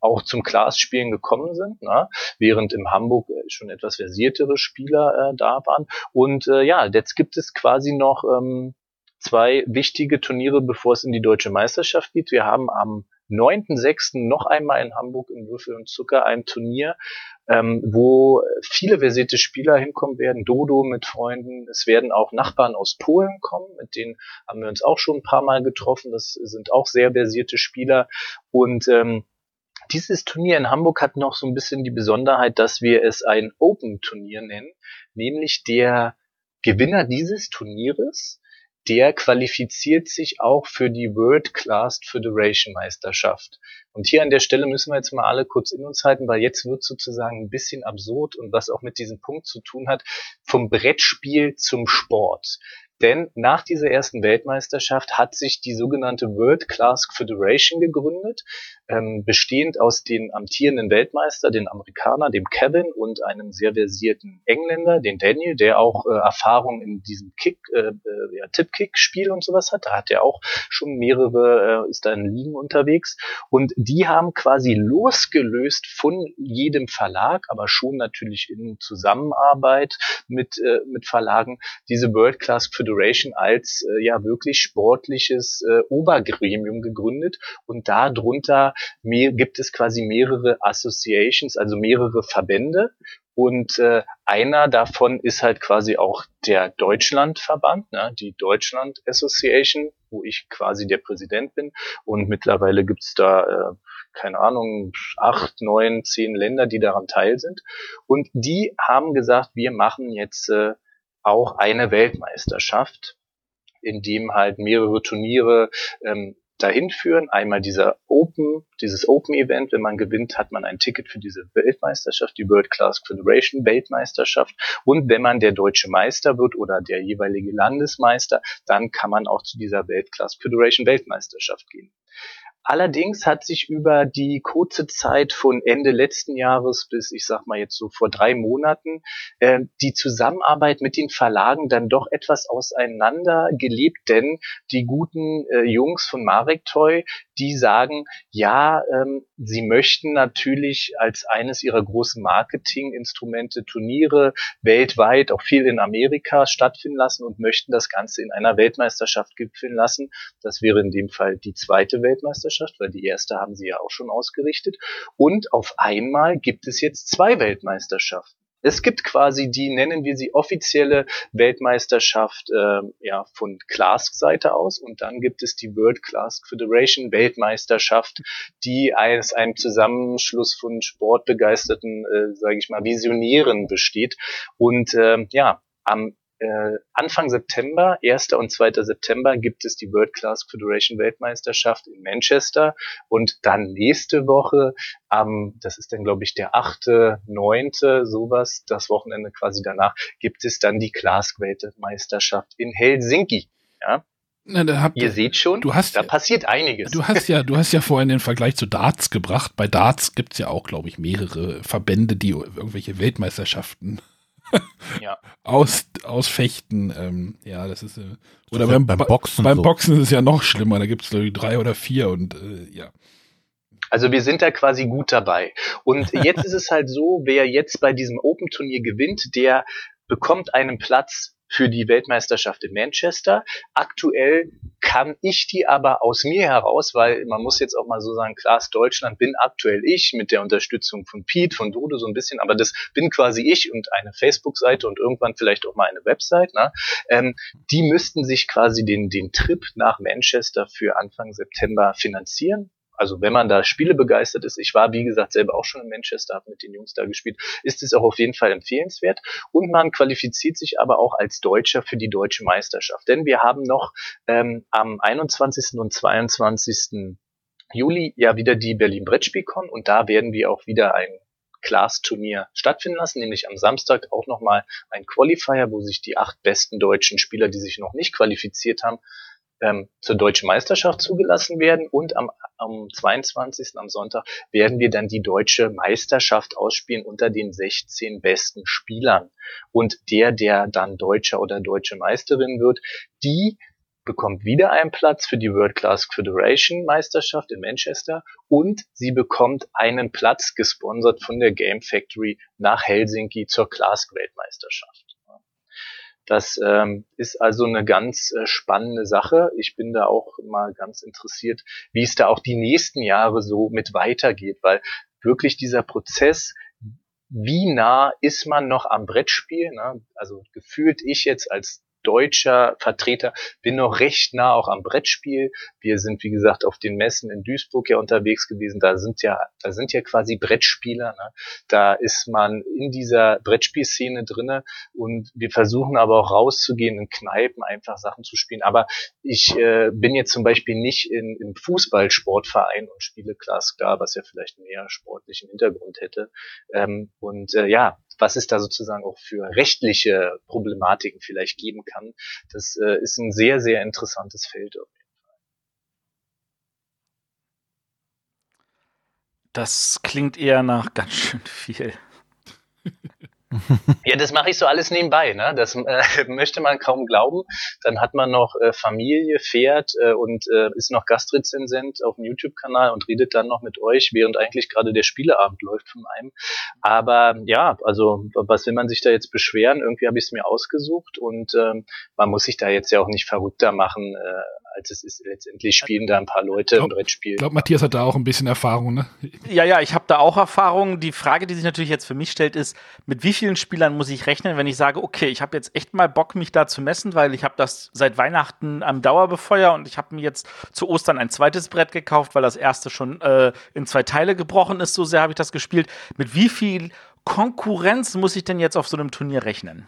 auch zum Glasspielen gekommen sind, ne? während im Hamburg äh, schon etwas versiertere Spieler äh, da waren. Und äh, ja, jetzt gibt es quasi noch ähm, zwei wichtige Turniere, bevor es in die deutsche Meisterschaft geht. Wir haben am 9.6. noch einmal in Hamburg im Würfel und Zucker ein Turnier, ähm, wo viele versierte Spieler hinkommen werden, Dodo mit Freunden. Es werden auch Nachbarn aus Polen kommen, mit denen haben wir uns auch schon ein paar Mal getroffen. Das sind auch sehr versierte Spieler. Und ähm, dieses Turnier in Hamburg hat noch so ein bisschen die Besonderheit, dass wir es ein Open-Turnier nennen, nämlich der Gewinner dieses Turnieres der qualifiziert sich auch für die World Class Federation Meisterschaft. Und hier an der Stelle müssen wir jetzt mal alle kurz in uns halten, weil jetzt wird sozusagen ein bisschen absurd und was auch mit diesem Punkt zu tun hat, vom Brettspiel zum Sport. Denn nach dieser ersten Weltmeisterschaft hat sich die sogenannte World Class Federation gegründet, ähm, bestehend aus den amtierenden Weltmeister, den Amerikaner, dem Kevin und einem sehr versierten Engländer, den Daniel, der auch äh, Erfahrung in diesem Kick, äh, äh, ja, Tip-Kick-Spiel und sowas hat. Da hat er auch schon mehrere, äh, ist da in Ligen unterwegs. Und die haben quasi losgelöst von jedem Verlag, aber schon natürlich in Zusammenarbeit mit, äh, mit Verlagen, diese World Class Federation Federation als äh, ja wirklich sportliches äh, Obergremium gegründet und darunter mehr, gibt es quasi mehrere Associations, also mehrere Verbände und äh, einer davon ist halt quasi auch der Deutschlandverband, ne, die Deutschland Association, wo ich quasi der Präsident bin. Und mittlerweile gibt's da, äh, keine Ahnung, acht, neun, zehn Länder, die daran teil sind. Und die haben gesagt, wir machen jetzt äh, auch eine Weltmeisterschaft, in dem halt mehrere Turniere ähm, dahin führen. Einmal dieser Open, dieses Open Event, wenn man gewinnt, hat man ein Ticket für diese Weltmeisterschaft, die World Class Federation Weltmeisterschaft. Und wenn man der deutsche Meister wird oder der jeweilige Landesmeister, dann kann man auch zu dieser Weltclass Federation Weltmeisterschaft gehen. Allerdings hat sich über die kurze Zeit von Ende letzten Jahres bis, ich sag mal jetzt so vor drei Monaten, äh, die Zusammenarbeit mit den Verlagen dann doch etwas auseinander gelebt, denn die guten äh, Jungs von Marek Toy, die sagen, ja, ähm, sie möchten natürlich als eines ihrer großen Marketinginstrumente Turniere weltweit, auch viel in Amerika stattfinden lassen und möchten das Ganze in einer Weltmeisterschaft gipfeln lassen. Das wäre in dem Fall die zweite Weltmeisterschaft. Weltmeisterschaft, weil die erste haben sie ja auch schon ausgerichtet. Und auf einmal gibt es jetzt zwei Weltmeisterschaften. Es gibt quasi die, nennen wir sie offizielle Weltmeisterschaft äh, ja, von Clask-Seite aus und dann gibt es die World Clask Federation Weltmeisterschaft, die aus einem Zusammenschluss von sportbegeisterten, äh, sage ich mal, Visionären besteht. Und äh, ja, am äh, Anfang September, 1. und 2. September, gibt es die World Class Federation Weltmeisterschaft in Manchester und dann nächste Woche, am, das ist dann glaube ich der 8., 9., sowas, das Wochenende quasi danach, gibt es dann die Clask Weltmeisterschaft in Helsinki. Ja, na, habt, Ihr seht schon, du hast, da passiert einiges. Du hast ja, du hast ja vorhin den Vergleich zu Darts gebracht. Bei Darts gibt's ja auch, glaube ich, mehrere Verbände, die irgendwelche Weltmeisterschaften ja. aus, ausfechten. Ähm, ja, das ist. Äh, oder beim, beim Boxen. Beim so. Boxen ist es ja noch schlimmer. Da gibt es, drei oder vier und äh, ja. Also wir sind da quasi gut dabei. Und jetzt ist es halt so, wer jetzt bei diesem Open-Turnier gewinnt, der bekommt einen Platz für die Weltmeisterschaft in Manchester. Aktuell kann ich die aber aus mir heraus, weil man muss jetzt auch mal so sagen, klar, Deutschland bin aktuell ich mit der Unterstützung von Pete, von Dodo so ein bisschen, aber das bin quasi ich und eine Facebook-Seite und irgendwann vielleicht auch mal eine Website. Ne? Ähm, die müssten sich quasi den, den Trip nach Manchester für Anfang September finanzieren also wenn man da Spiele begeistert ist, ich war wie gesagt selber auch schon in Manchester, habe mit den Jungs da gespielt, ist es auch auf jeden Fall empfehlenswert. Und man qualifiziert sich aber auch als Deutscher für die deutsche Meisterschaft. Denn wir haben noch ähm, am 21. und 22. Juli ja wieder die Berlin Brettspielcon und da werden wir auch wieder ein Class-Turnier stattfinden lassen, nämlich am Samstag auch nochmal ein Qualifier, wo sich die acht besten deutschen Spieler, die sich noch nicht qualifiziert haben, ähm, zur deutschen Meisterschaft zugelassen werden und am, am 22. am Sonntag werden wir dann die deutsche Meisterschaft ausspielen unter den 16 besten Spielern. Und der, der dann Deutscher oder deutsche Meisterin wird, die bekommt wieder einen Platz für die World Class Federation Meisterschaft in Manchester und sie bekommt einen Platz gesponsert von der Game Factory nach Helsinki zur Class Weltmeisterschaft. Das ähm, ist also eine ganz äh, spannende Sache. Ich bin da auch mal ganz interessiert, wie es da auch die nächsten Jahre so mit weitergeht, weil wirklich dieser Prozess, wie nah ist man noch am Brettspiel? Ne? Also gefühlt ich jetzt als deutscher Vertreter bin noch recht nah auch am Brettspiel. Wir sind, wie gesagt, auf den Messen in Duisburg ja unterwegs gewesen. Da sind ja, da sind ja quasi Brettspieler. Ne? Da ist man in dieser Brettspielszene drinne und wir versuchen aber auch rauszugehen in Kneipen, einfach Sachen zu spielen. Aber ich äh, bin jetzt zum Beispiel nicht in, im Fußballsportverein und spiele Glasklar, was ja vielleicht mehr sportlichen Hintergrund hätte. Ähm, und äh, ja, was es da sozusagen auch für rechtliche Problematiken vielleicht geben kann, das äh, ist ein sehr, sehr interessantes Feld auf jeden Fall. Das klingt eher nach ganz schön viel. Ja, das mache ich so alles nebenbei. Ne? Das äh, möchte man kaum glauben. Dann hat man noch äh, Familie, Pferd äh, und äh, ist noch Gastrezensent auf dem YouTube-Kanal und redet dann noch mit euch, während eigentlich gerade der Spieleabend läuft von einem. Aber ja, also was will man sich da jetzt beschweren? Irgendwie habe ich es mir ausgesucht und ähm, man muss sich da jetzt ja auch nicht verrückter machen, äh, als es ist. Letztendlich spielen da ein paar Leute glaub, im Brettspiel. Ich glaube, Matthias hat da auch ein bisschen Erfahrung, ne? Ja, ja, ich habe da auch Erfahrung. Die Frage, die sich natürlich jetzt für mich stellt, ist, mit wie vielen Spielern muss ich rechnen, wenn ich sage, okay, ich habe jetzt echt mal Bock, mich da zu messen, weil ich habe das seit Weihnachten am Dauerbefeuer und ich habe mir jetzt zu Ostern ein zweites Brett gekauft, weil das erste schon äh, in zwei Teile gebrochen ist. So sehr habe ich das gespielt. Mit wie viel Konkurrenz muss ich denn jetzt auf so einem Turnier rechnen?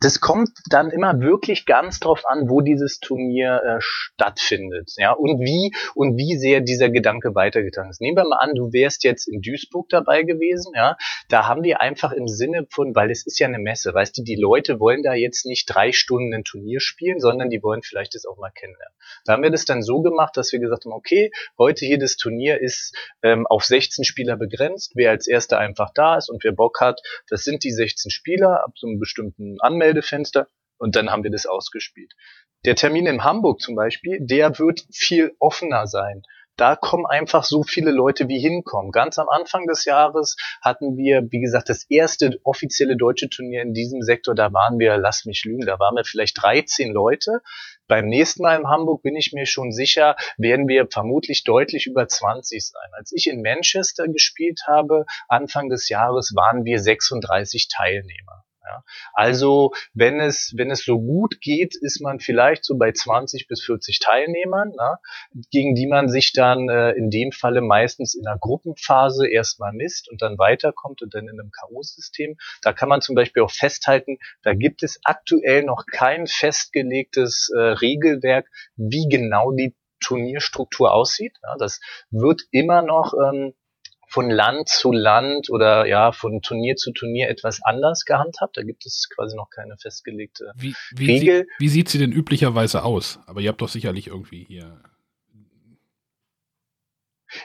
Das kommt dann immer wirklich ganz drauf an, wo dieses Turnier äh, stattfindet, ja, und wie und wie sehr dieser Gedanke weitergetragen ist. Nehmen wir mal an, du wärst jetzt in Duisburg dabei gewesen, ja, da haben wir einfach im Sinne von, weil es ist ja eine Messe, weißt du, die Leute wollen da jetzt nicht drei Stunden ein Turnier spielen, sondern die wollen vielleicht das auch mal kennenlernen. Da haben wir das dann so gemacht, dass wir gesagt haben, okay, heute hier das Turnier ist ähm, auf 16 Spieler begrenzt, wer als erster einfach da ist und wer Bock hat, das sind die 16 Spieler ab so einem bestimmten Anmeldefenster und dann haben wir das ausgespielt. Der Termin in Hamburg zum Beispiel, der wird viel offener sein. Da kommen einfach so viele Leute wie hinkommen. Ganz am Anfang des Jahres hatten wir, wie gesagt, das erste offizielle deutsche Turnier in diesem Sektor. Da waren wir, lass mich lügen, da waren wir vielleicht 13 Leute. Beim nächsten Mal in Hamburg bin ich mir schon sicher, werden wir vermutlich deutlich über 20 sein. Als ich in Manchester gespielt habe, Anfang des Jahres, waren wir 36 Teilnehmer. Ja. Also wenn es, wenn es so gut geht, ist man vielleicht so bei 20 bis 40 Teilnehmern, na, gegen die man sich dann äh, in dem Falle meistens in einer Gruppenphase erstmal misst und dann weiterkommt und dann in einem K.O.-System. Da kann man zum Beispiel auch festhalten, da gibt es aktuell noch kein festgelegtes äh, Regelwerk, wie genau die Turnierstruktur aussieht. Ja, das wird immer noch ähm, von Land zu Land oder ja von Turnier zu Turnier etwas anders gehandhabt. Da gibt es quasi noch keine festgelegte wie, wie Regel. Sie, wie sieht sie denn üblicherweise aus? Aber ihr habt doch sicherlich irgendwie hier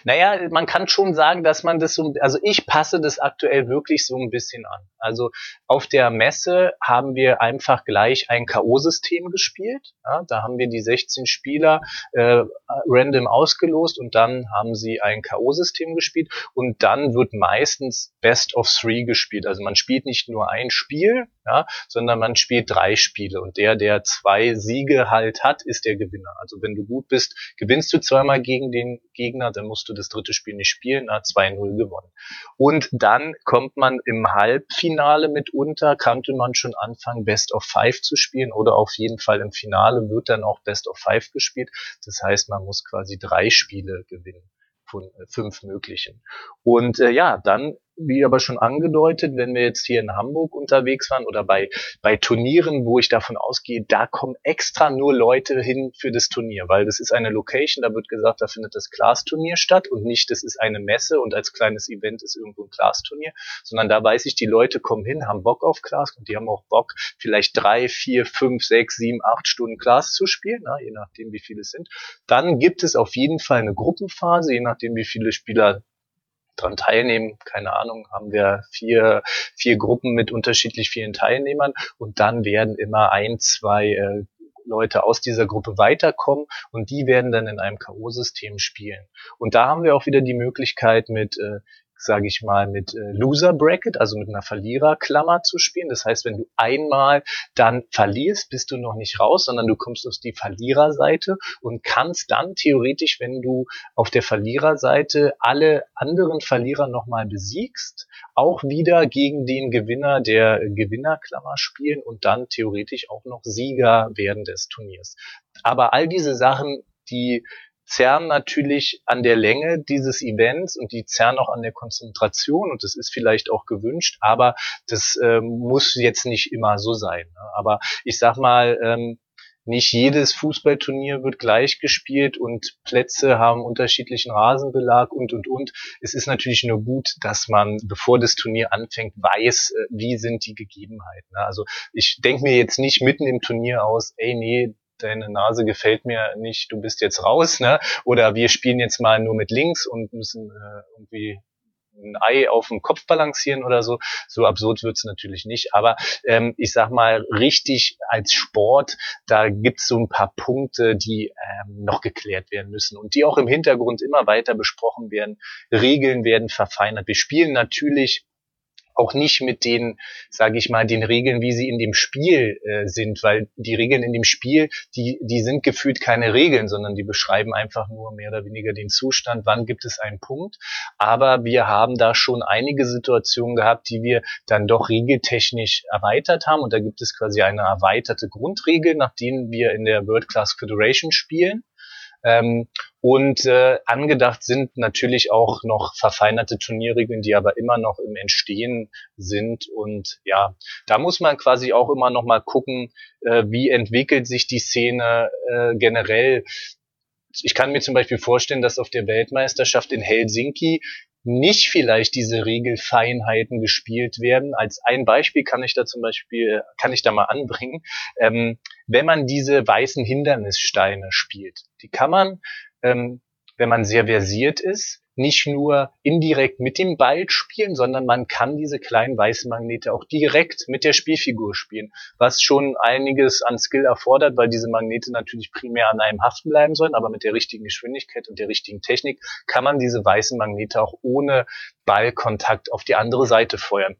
naja, man kann schon sagen, dass man das so, also ich passe das aktuell wirklich so ein bisschen an. Also auf der Messe haben wir einfach gleich ein K.O.-System gespielt. Ja, da haben wir die 16 Spieler äh, random ausgelost und dann haben sie ein K.O.-System gespielt und dann wird meistens Best of Three gespielt. Also man spielt nicht nur ein Spiel, ja, sondern man spielt drei Spiele und der, der zwei Siege halt hat, ist der Gewinner. Also wenn du gut bist, gewinnst du zweimal gegen den Gegner, dann musst du das dritte Spiel nicht spielen, hat 2-0 gewonnen. Und dann kommt man im Halbfinale mitunter, kannte man schon anfangen, Best of Five zu spielen oder auf jeden Fall im Finale wird dann auch Best of Five gespielt. Das heißt, man muss quasi drei Spiele gewinnen von äh, fünf möglichen. Und äh, ja, dann wie aber schon angedeutet, wenn wir jetzt hier in Hamburg unterwegs waren oder bei, bei Turnieren, wo ich davon ausgehe, da kommen extra nur Leute hin für das Turnier, weil das ist eine Location, da wird gesagt, da findet das Glasturnier statt und nicht, das ist eine Messe und als kleines Event ist irgendwo ein Glasturnier, sondern da weiß ich, die Leute kommen hin, haben Bock auf Glas und die haben auch Bock, vielleicht drei, vier, fünf, sechs, sieben, acht Stunden Glas zu spielen, na, je nachdem, wie viele es sind. Dann gibt es auf jeden Fall eine Gruppenphase, je nachdem, wie viele Spieler dran teilnehmen. Keine Ahnung, haben wir vier, vier Gruppen mit unterschiedlich vielen Teilnehmern und dann werden immer ein, zwei äh, Leute aus dieser Gruppe weiterkommen und die werden dann in einem K.O.-System spielen. Und da haben wir auch wieder die Möglichkeit mit äh, sage ich mal, mit äh, Loser Bracket, also mit einer Verliererklammer zu spielen. Das heißt, wenn du einmal dann verlierst, bist du noch nicht raus, sondern du kommst auf die Verliererseite und kannst dann theoretisch, wenn du auf der Verliererseite alle anderen Verlierer nochmal besiegst, auch wieder gegen den Gewinner der Gewinnerklammer spielen und dann theoretisch auch noch Sieger werden des Turniers. Aber all diese Sachen, die zerren natürlich an der Länge dieses Events und die zerren auch an der Konzentration und das ist vielleicht auch gewünscht, aber das äh, muss jetzt nicht immer so sein. Ne? Aber ich sag mal, ähm, nicht jedes Fußballturnier wird gleich gespielt und Plätze haben unterschiedlichen Rasenbelag und, und, und. Es ist natürlich nur gut, dass man, bevor das Turnier anfängt, weiß, äh, wie sind die Gegebenheiten. Ne? Also ich denke mir jetzt nicht mitten im Turnier aus, ey, nee, deine Nase gefällt mir nicht, du bist jetzt raus, ne? Oder wir spielen jetzt mal nur mit links und müssen äh, irgendwie ein Ei auf dem Kopf balancieren oder so. So absurd wird's natürlich nicht. Aber ähm, ich sag mal, richtig als Sport, da gibt's so ein paar Punkte, die ähm, noch geklärt werden müssen und die auch im Hintergrund immer weiter besprochen werden. Regeln werden verfeinert. Wir spielen natürlich auch nicht mit den, sage ich mal, den Regeln, wie sie in dem Spiel äh, sind, weil die Regeln in dem Spiel, die, die sind gefühlt keine Regeln, sondern die beschreiben einfach nur mehr oder weniger den Zustand, wann gibt es einen Punkt. Aber wir haben da schon einige Situationen gehabt, die wir dann doch regeltechnisch erweitert haben. Und da gibt es quasi eine erweiterte Grundregel, nach denen wir in der World Class Federation spielen. Ähm, und äh, angedacht sind natürlich auch noch verfeinerte Turnierregeln, die aber immer noch im Entstehen sind. Und ja, da muss man quasi auch immer noch mal gucken, äh, wie entwickelt sich die Szene äh, generell. Ich kann mir zum Beispiel vorstellen, dass auf der Weltmeisterschaft in Helsinki nicht vielleicht diese Regelfeinheiten gespielt werden. Als ein Beispiel kann ich da zum Beispiel, kann ich da mal anbringen, ähm, wenn man diese weißen Hindernissteine spielt. Die kann man, ähm, wenn man sehr versiert ist, nicht nur indirekt mit dem Ball spielen, sondern man kann diese kleinen weißen Magnete auch direkt mit der Spielfigur spielen, was schon einiges an Skill erfordert, weil diese Magnete natürlich primär an einem haften bleiben sollen, aber mit der richtigen Geschwindigkeit und der richtigen Technik kann man diese weißen Magnete auch ohne Ballkontakt auf die andere Seite feuern.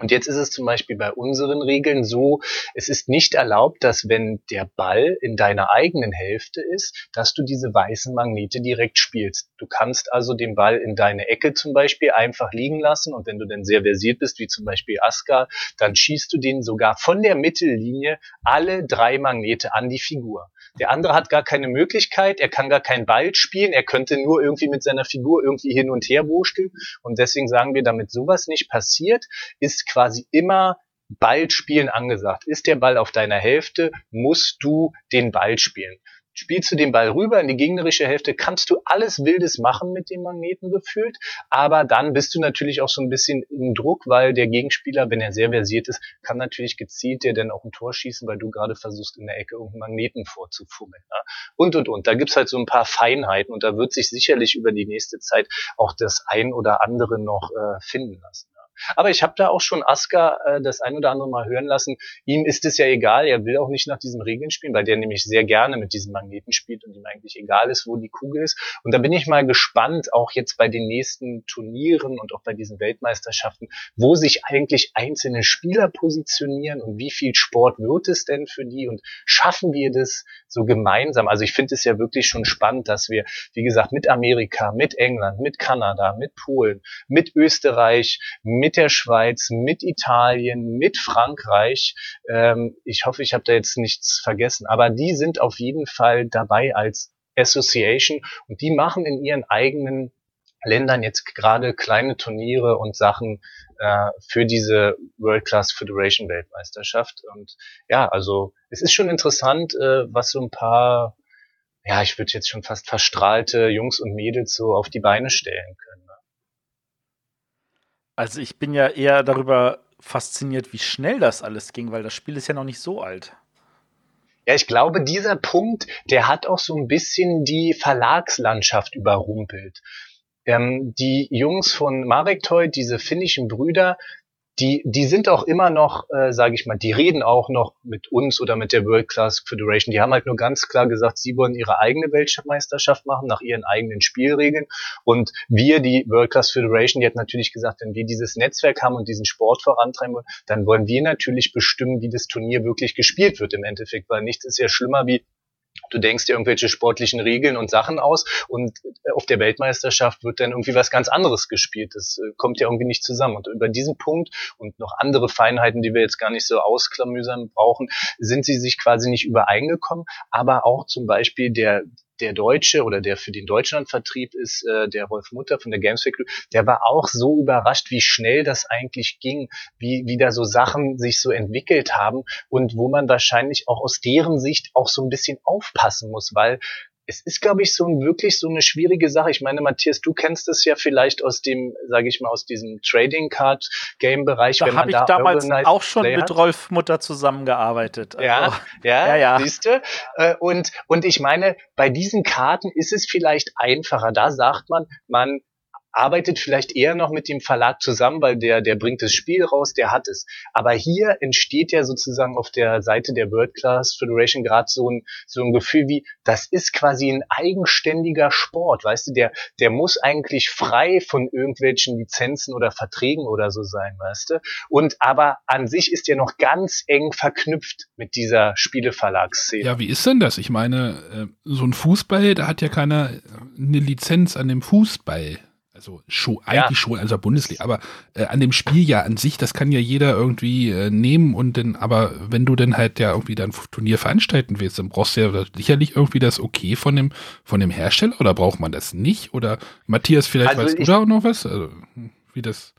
Und jetzt ist es zum Beispiel bei unseren Regeln so, es ist nicht erlaubt, dass wenn der Ball in deiner eigenen Hälfte ist, dass du diese weißen Magnete direkt spielst. Du kannst also den Ball in deine Ecke zum Beispiel einfach liegen lassen und wenn du dann sehr versiert bist, wie zum Beispiel Askar, dann schießt du den sogar von der Mittellinie alle drei Magnete an die Figur. Der andere hat gar keine Möglichkeit, er kann gar keinen Ball spielen, er könnte nur irgendwie mit seiner Figur irgendwie hin und her wurschteln. Und deswegen sagen wir, damit sowas nicht passiert, ist quasi immer Ballspielen angesagt. Ist der Ball auf deiner Hälfte, musst du den Ball spielen. Spielst du den Ball rüber in die gegnerische Hälfte, kannst du alles Wildes machen mit dem Magneten gefühlt, aber dann bist du natürlich auch so ein bisschen im Druck, weil der Gegenspieler, wenn er sehr versiert ist, kann natürlich gezielt dir dann auch ein Tor schießen, weil du gerade versuchst, in der Ecke irgendeinen Magneten vorzufummeln. Ja? Und, und, und. Da gibt's halt so ein paar Feinheiten und da wird sich sicherlich über die nächste Zeit auch das ein oder andere noch äh, finden lassen. Aber ich habe da auch schon Aska äh, das ein oder andere Mal hören lassen. Ihm ist es ja egal, er will auch nicht nach diesen Regeln spielen, weil der nämlich sehr gerne mit diesen Magneten spielt und ihm eigentlich egal ist, wo die Kugel ist. Und da bin ich mal gespannt, auch jetzt bei den nächsten Turnieren und auch bei diesen Weltmeisterschaften, wo sich eigentlich einzelne Spieler positionieren und wie viel Sport wird es denn für die und schaffen wir das so gemeinsam? Also ich finde es ja wirklich schon spannend, dass wir, wie gesagt, mit Amerika, mit England, mit Kanada, mit Polen, mit Österreich, mit mit der Schweiz, mit Italien, mit Frankreich. Ähm, ich hoffe, ich habe da jetzt nichts vergessen, aber die sind auf jeden Fall dabei als Association und die machen in ihren eigenen Ländern jetzt gerade kleine Turniere und Sachen äh, für diese World Class Federation Weltmeisterschaft. Und ja, also es ist schon interessant, äh, was so ein paar, ja, ich würde jetzt schon fast verstrahlte Jungs und Mädels so auf die Beine stellen können. Also ich bin ja eher darüber fasziniert, wie schnell das alles ging, weil das Spiel ist ja noch nicht so alt. Ja, ich glaube, dieser Punkt, der hat auch so ein bisschen die Verlagslandschaft überrumpelt. Ähm, die Jungs von Marek Toy, diese finnischen Brüder, die, die sind auch immer noch, äh, sage ich mal, die reden auch noch mit uns oder mit der World Class Federation. Die haben halt nur ganz klar gesagt, sie wollen ihre eigene Weltmeisterschaft machen nach ihren eigenen Spielregeln. Und wir, die World Class Federation, die hat natürlich gesagt, wenn wir dieses Netzwerk haben und diesen Sport vorantreiben wollen, dann wollen wir natürlich bestimmen, wie das Turnier wirklich gespielt wird im Endeffekt, weil nichts ist ja schlimmer wie Du denkst dir irgendwelche sportlichen Regeln und Sachen aus und auf der Weltmeisterschaft wird dann irgendwie was ganz anderes gespielt. Das äh, kommt ja irgendwie nicht zusammen. Und über diesen Punkt und noch andere Feinheiten, die wir jetzt gar nicht so ausklamüsern brauchen, sind sie sich quasi nicht übereingekommen. Aber auch zum Beispiel der der Deutsche oder der für den Deutschlandvertrieb ist, äh, der Wolf Mutter von der Games Factory, der war auch so überrascht, wie schnell das eigentlich ging, wie, wie da so Sachen sich so entwickelt haben und wo man wahrscheinlich auch aus deren Sicht auch so ein bisschen aufpassen muss, weil es ist, glaube ich, so ein, wirklich so eine schwierige Sache. Ich meine, Matthias, du kennst es ja vielleicht aus dem, sage ich mal, aus diesem Trading Card Game Bereich. Da habe ich da damals auch schon Play mit Rolf Mutter zusammengearbeitet. Also, ja, ja, ja, ja. siehst du. Äh, und, und ich meine, bei diesen Karten ist es vielleicht einfacher. Da sagt man, man arbeitet vielleicht eher noch mit dem Verlag zusammen, weil der, der bringt das Spiel raus, der hat es. Aber hier entsteht ja sozusagen auf der Seite der World Class Federation gerade so ein, so ein Gefühl wie, das ist quasi ein eigenständiger Sport, weißt du, der, der muss eigentlich frei von irgendwelchen Lizenzen oder Verträgen oder so sein, weißt du. Und aber an sich ist er noch ganz eng verknüpft mit dieser Spieleverlagsszene. Ja, wie ist denn das? Ich meine, äh, so ein Fußball, da hat ja keiner eine Lizenz an dem Fußball. Also schon, eigentlich ja. schon, also Bundesliga, aber äh, an dem Spiel ja an sich, das kann ja jeder irgendwie äh, nehmen und dann, aber wenn du dann halt ja irgendwie dein Turnier veranstalten willst, dann brauchst du ja sicherlich irgendwie das Okay von dem, von dem Hersteller oder braucht man das nicht? Oder Matthias, vielleicht also weißt du da auch noch was? Also, wie das.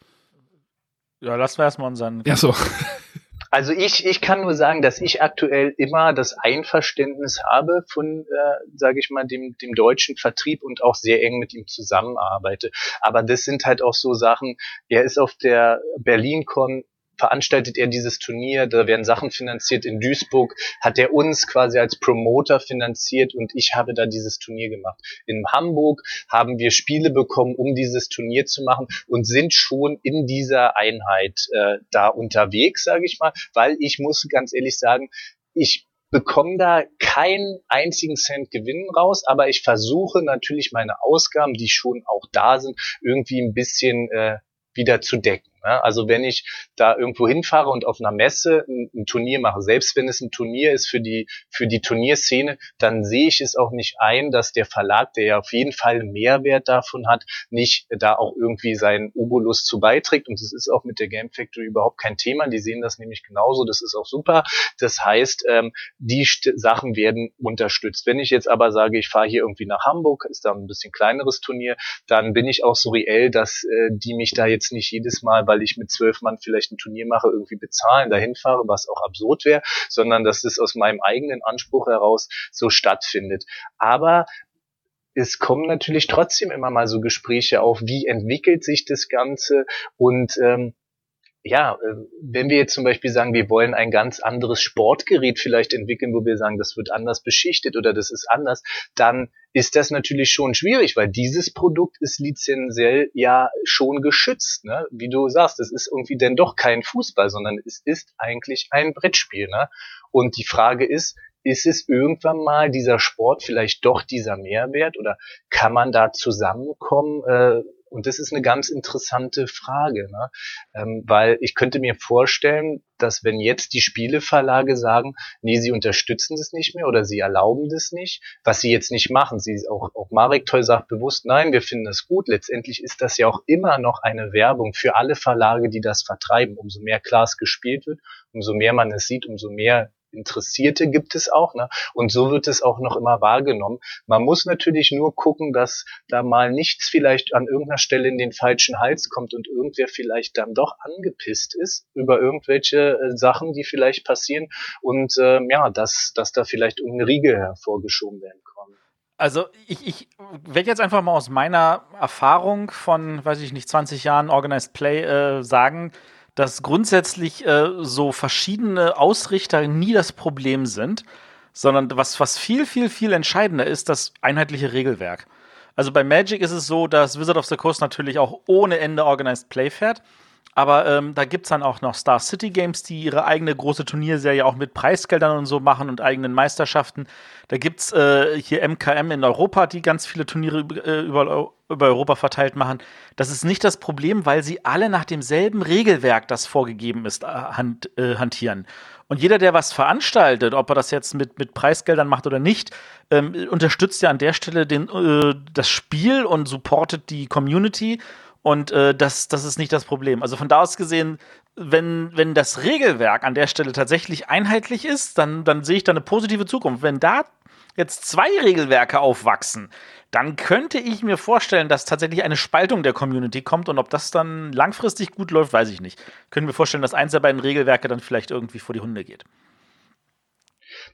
Ja, lassen wir erstmal unseren. Ja, so. Also ich, ich kann nur sagen, dass ich aktuell immer das Einverständnis habe von, äh, sage ich mal, dem, dem deutschen Vertrieb und auch sehr eng mit ihm zusammenarbeite. Aber das sind halt auch so Sachen, er ist auf der BerlinCon veranstaltet er dieses Turnier, da werden Sachen finanziert. In Duisburg hat er uns quasi als Promoter finanziert und ich habe da dieses Turnier gemacht. In Hamburg haben wir Spiele bekommen, um dieses Turnier zu machen und sind schon in dieser Einheit äh, da unterwegs, sage ich mal, weil ich muss ganz ehrlich sagen, ich bekomme da keinen einzigen Cent Gewinn raus, aber ich versuche natürlich meine Ausgaben, die schon auch da sind, irgendwie ein bisschen äh, wieder zu decken. Ja, also wenn ich da irgendwo hinfahre und auf einer Messe ein, ein, Turnier mache, selbst wenn es ein Turnier ist für die, für die Turnierszene, dann sehe ich es auch nicht ein, dass der Verlag, der ja auf jeden Fall Mehrwert davon hat, nicht da auch irgendwie seinen Obolus zu beiträgt. Und das ist auch mit der Game Factory überhaupt kein Thema. Die sehen das nämlich genauso. Das ist auch super. Das heißt, ähm, die St Sachen werden unterstützt. Wenn ich jetzt aber sage, ich fahre hier irgendwie nach Hamburg, ist da ein bisschen kleineres Turnier, dann bin ich auch so reell, dass äh, die mich da jetzt nicht jedes Mal weil ich mit zwölf Mann vielleicht ein Turnier mache, irgendwie bezahlen, dahin fahre, was auch absurd wäre, sondern dass es aus meinem eigenen Anspruch heraus so stattfindet. Aber es kommen natürlich trotzdem immer mal so Gespräche auf, wie entwickelt sich das Ganze und ähm, ja, äh, wenn wir jetzt zum Beispiel sagen, wir wollen ein ganz anderes Sportgerät vielleicht entwickeln, wo wir sagen, das wird anders beschichtet oder das ist anders, dann ist das natürlich schon schwierig, weil dieses Produkt ist lizenziell ja schon geschützt. Ne? Wie du sagst, es ist irgendwie denn doch kein Fußball, sondern es ist eigentlich ein Brettspiel. Ne? Und die Frage ist, ist es irgendwann mal dieser Sport vielleicht doch dieser Mehrwert oder kann man da zusammenkommen? Äh, und das ist eine ganz interessante Frage, ne? ähm, weil ich könnte mir vorstellen, dass wenn jetzt die Spieleverlage sagen, nee, sie unterstützen das nicht mehr oder sie erlauben das nicht, was sie jetzt nicht machen, sie auch, auch Marek Toll sagt bewusst, nein, wir finden das gut. Letztendlich ist das ja auch immer noch eine Werbung für alle Verlage, die das vertreiben. Umso mehr Klaas gespielt wird, umso mehr man es sieht, umso mehr Interessierte gibt es auch, ne? Und so wird es auch noch immer wahrgenommen. Man muss natürlich nur gucken, dass da mal nichts vielleicht an irgendeiner Stelle in den falschen Hals kommt und irgendwer vielleicht dann doch angepisst ist über irgendwelche äh, Sachen, die vielleicht passieren und äh, ja, dass, dass da vielleicht irgendeine Riegel hervorgeschoben werden kann. Also ich, ich werde jetzt einfach mal aus meiner Erfahrung von, weiß ich nicht, 20 Jahren Organized Play äh, sagen, dass grundsätzlich äh, so verschiedene Ausrichter nie das Problem sind, sondern was, was viel, viel, viel entscheidender ist, das einheitliche Regelwerk. Also bei Magic ist es so, dass Wizard of the Coast natürlich auch ohne Ende Organized Play fährt, aber ähm, da gibt es dann auch noch Star City Games, die ihre eigene große Turnierserie auch mit Preisgeldern und so machen und eigenen Meisterschaften. Da gibt es äh, hier MKM in Europa, die ganz viele Turniere äh, über, über Europa verteilt machen. Das ist nicht das Problem, weil sie alle nach demselben Regelwerk, das vorgegeben ist, äh, hand, äh, hantieren. Und jeder, der was veranstaltet, ob er das jetzt mit, mit Preisgeldern macht oder nicht, ähm, unterstützt ja an der Stelle den, äh, das Spiel und supportet die Community. Und äh, das, das ist nicht das Problem. Also von da aus gesehen, wenn, wenn das Regelwerk an der Stelle tatsächlich einheitlich ist, dann, dann sehe ich da eine positive Zukunft. Wenn da jetzt zwei Regelwerke aufwachsen, dann könnte ich mir vorstellen, dass tatsächlich eine Spaltung der Community kommt und ob das dann langfristig gut läuft, weiß ich nicht. Können wir vorstellen, dass eins der beiden Regelwerke dann vielleicht irgendwie vor die Hunde geht.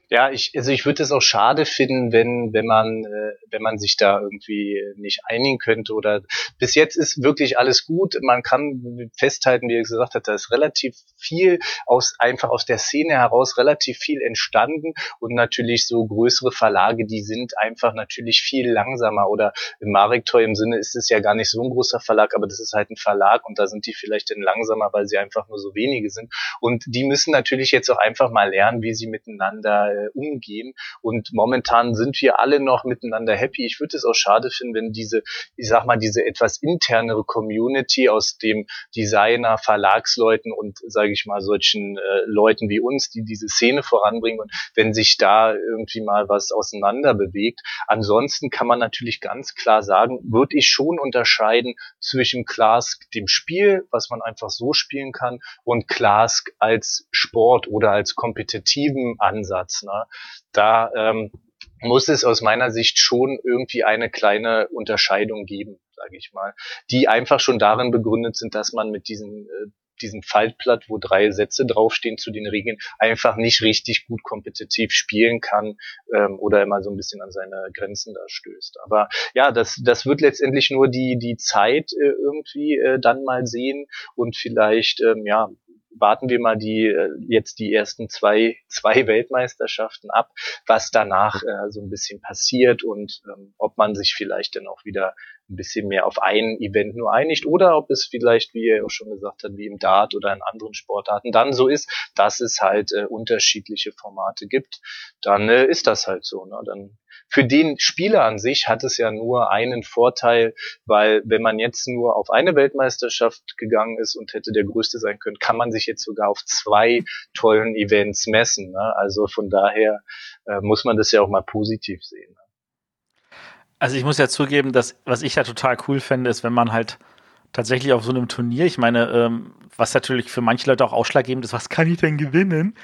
Ja, ich, also ich würde es auch schade finden, wenn, wenn man, äh, wenn man sich da irgendwie nicht einigen könnte oder bis jetzt ist wirklich alles gut. Man kann festhalten, wie er gesagt hat, da ist relativ viel aus, einfach aus der Szene heraus relativ viel entstanden und natürlich so größere Verlage, die sind einfach natürlich viel langsamer oder im Mariktor im Sinne ist es ja gar nicht so ein großer Verlag, aber das ist halt ein Verlag und da sind die vielleicht dann langsamer, weil sie einfach nur so wenige sind und die müssen natürlich jetzt auch einfach mal lernen, wie sie miteinander äh, umgehen. Und momentan sind wir alle noch miteinander happy. Ich würde es auch schade finden, wenn diese, ich sag mal, diese etwas internere Community aus dem Designer, Verlagsleuten und, sage ich mal, solchen äh, Leuten wie uns, die diese Szene voranbringen und wenn sich da irgendwie mal was auseinander bewegt. Ansonsten kann man natürlich ganz klar sagen, würde ich schon unterscheiden zwischen Clask, dem Spiel, was man einfach so spielen kann, und Clask als Sport oder als kompetitiven Ansatz. Ne? Da ähm, muss es aus meiner Sicht schon irgendwie eine kleine Unterscheidung geben, sage ich mal, die einfach schon darin begründet sind, dass man mit diesen äh, diesem Faltblatt, wo drei Sätze draufstehen zu den Regeln, einfach nicht richtig gut kompetitiv spielen kann ähm, oder immer so ein bisschen an seine Grenzen da stößt. Aber ja, das, das wird letztendlich nur die, die Zeit äh, irgendwie äh, dann mal sehen und vielleicht, ähm, ja, warten wir mal die äh, jetzt die ersten zwei zwei Weltmeisterschaften ab, was danach äh, so ein bisschen passiert und ähm, ob man sich vielleicht dann auch wieder ein bisschen mehr auf ein Event nur einigt oder ob es vielleicht, wie er auch schon gesagt hat, wie im Dart oder in anderen Sportarten dann so ist, dass es halt äh, unterschiedliche Formate gibt, dann äh, ist das halt so. Ne? Dann für den Spieler an sich hat es ja nur einen Vorteil, weil wenn man jetzt nur auf eine Weltmeisterschaft gegangen ist und hätte der Größte sein können, kann man sich jetzt sogar auf zwei tollen Events messen. Ne? Also von daher äh, muss man das ja auch mal positiv sehen. Ne? Also ich muss ja zugeben, dass was ich ja total cool fände, ist, wenn man halt tatsächlich auf so einem Turnier, ich meine, ähm, was natürlich für manche Leute auch ausschlaggebend ist, was kann ich denn gewinnen?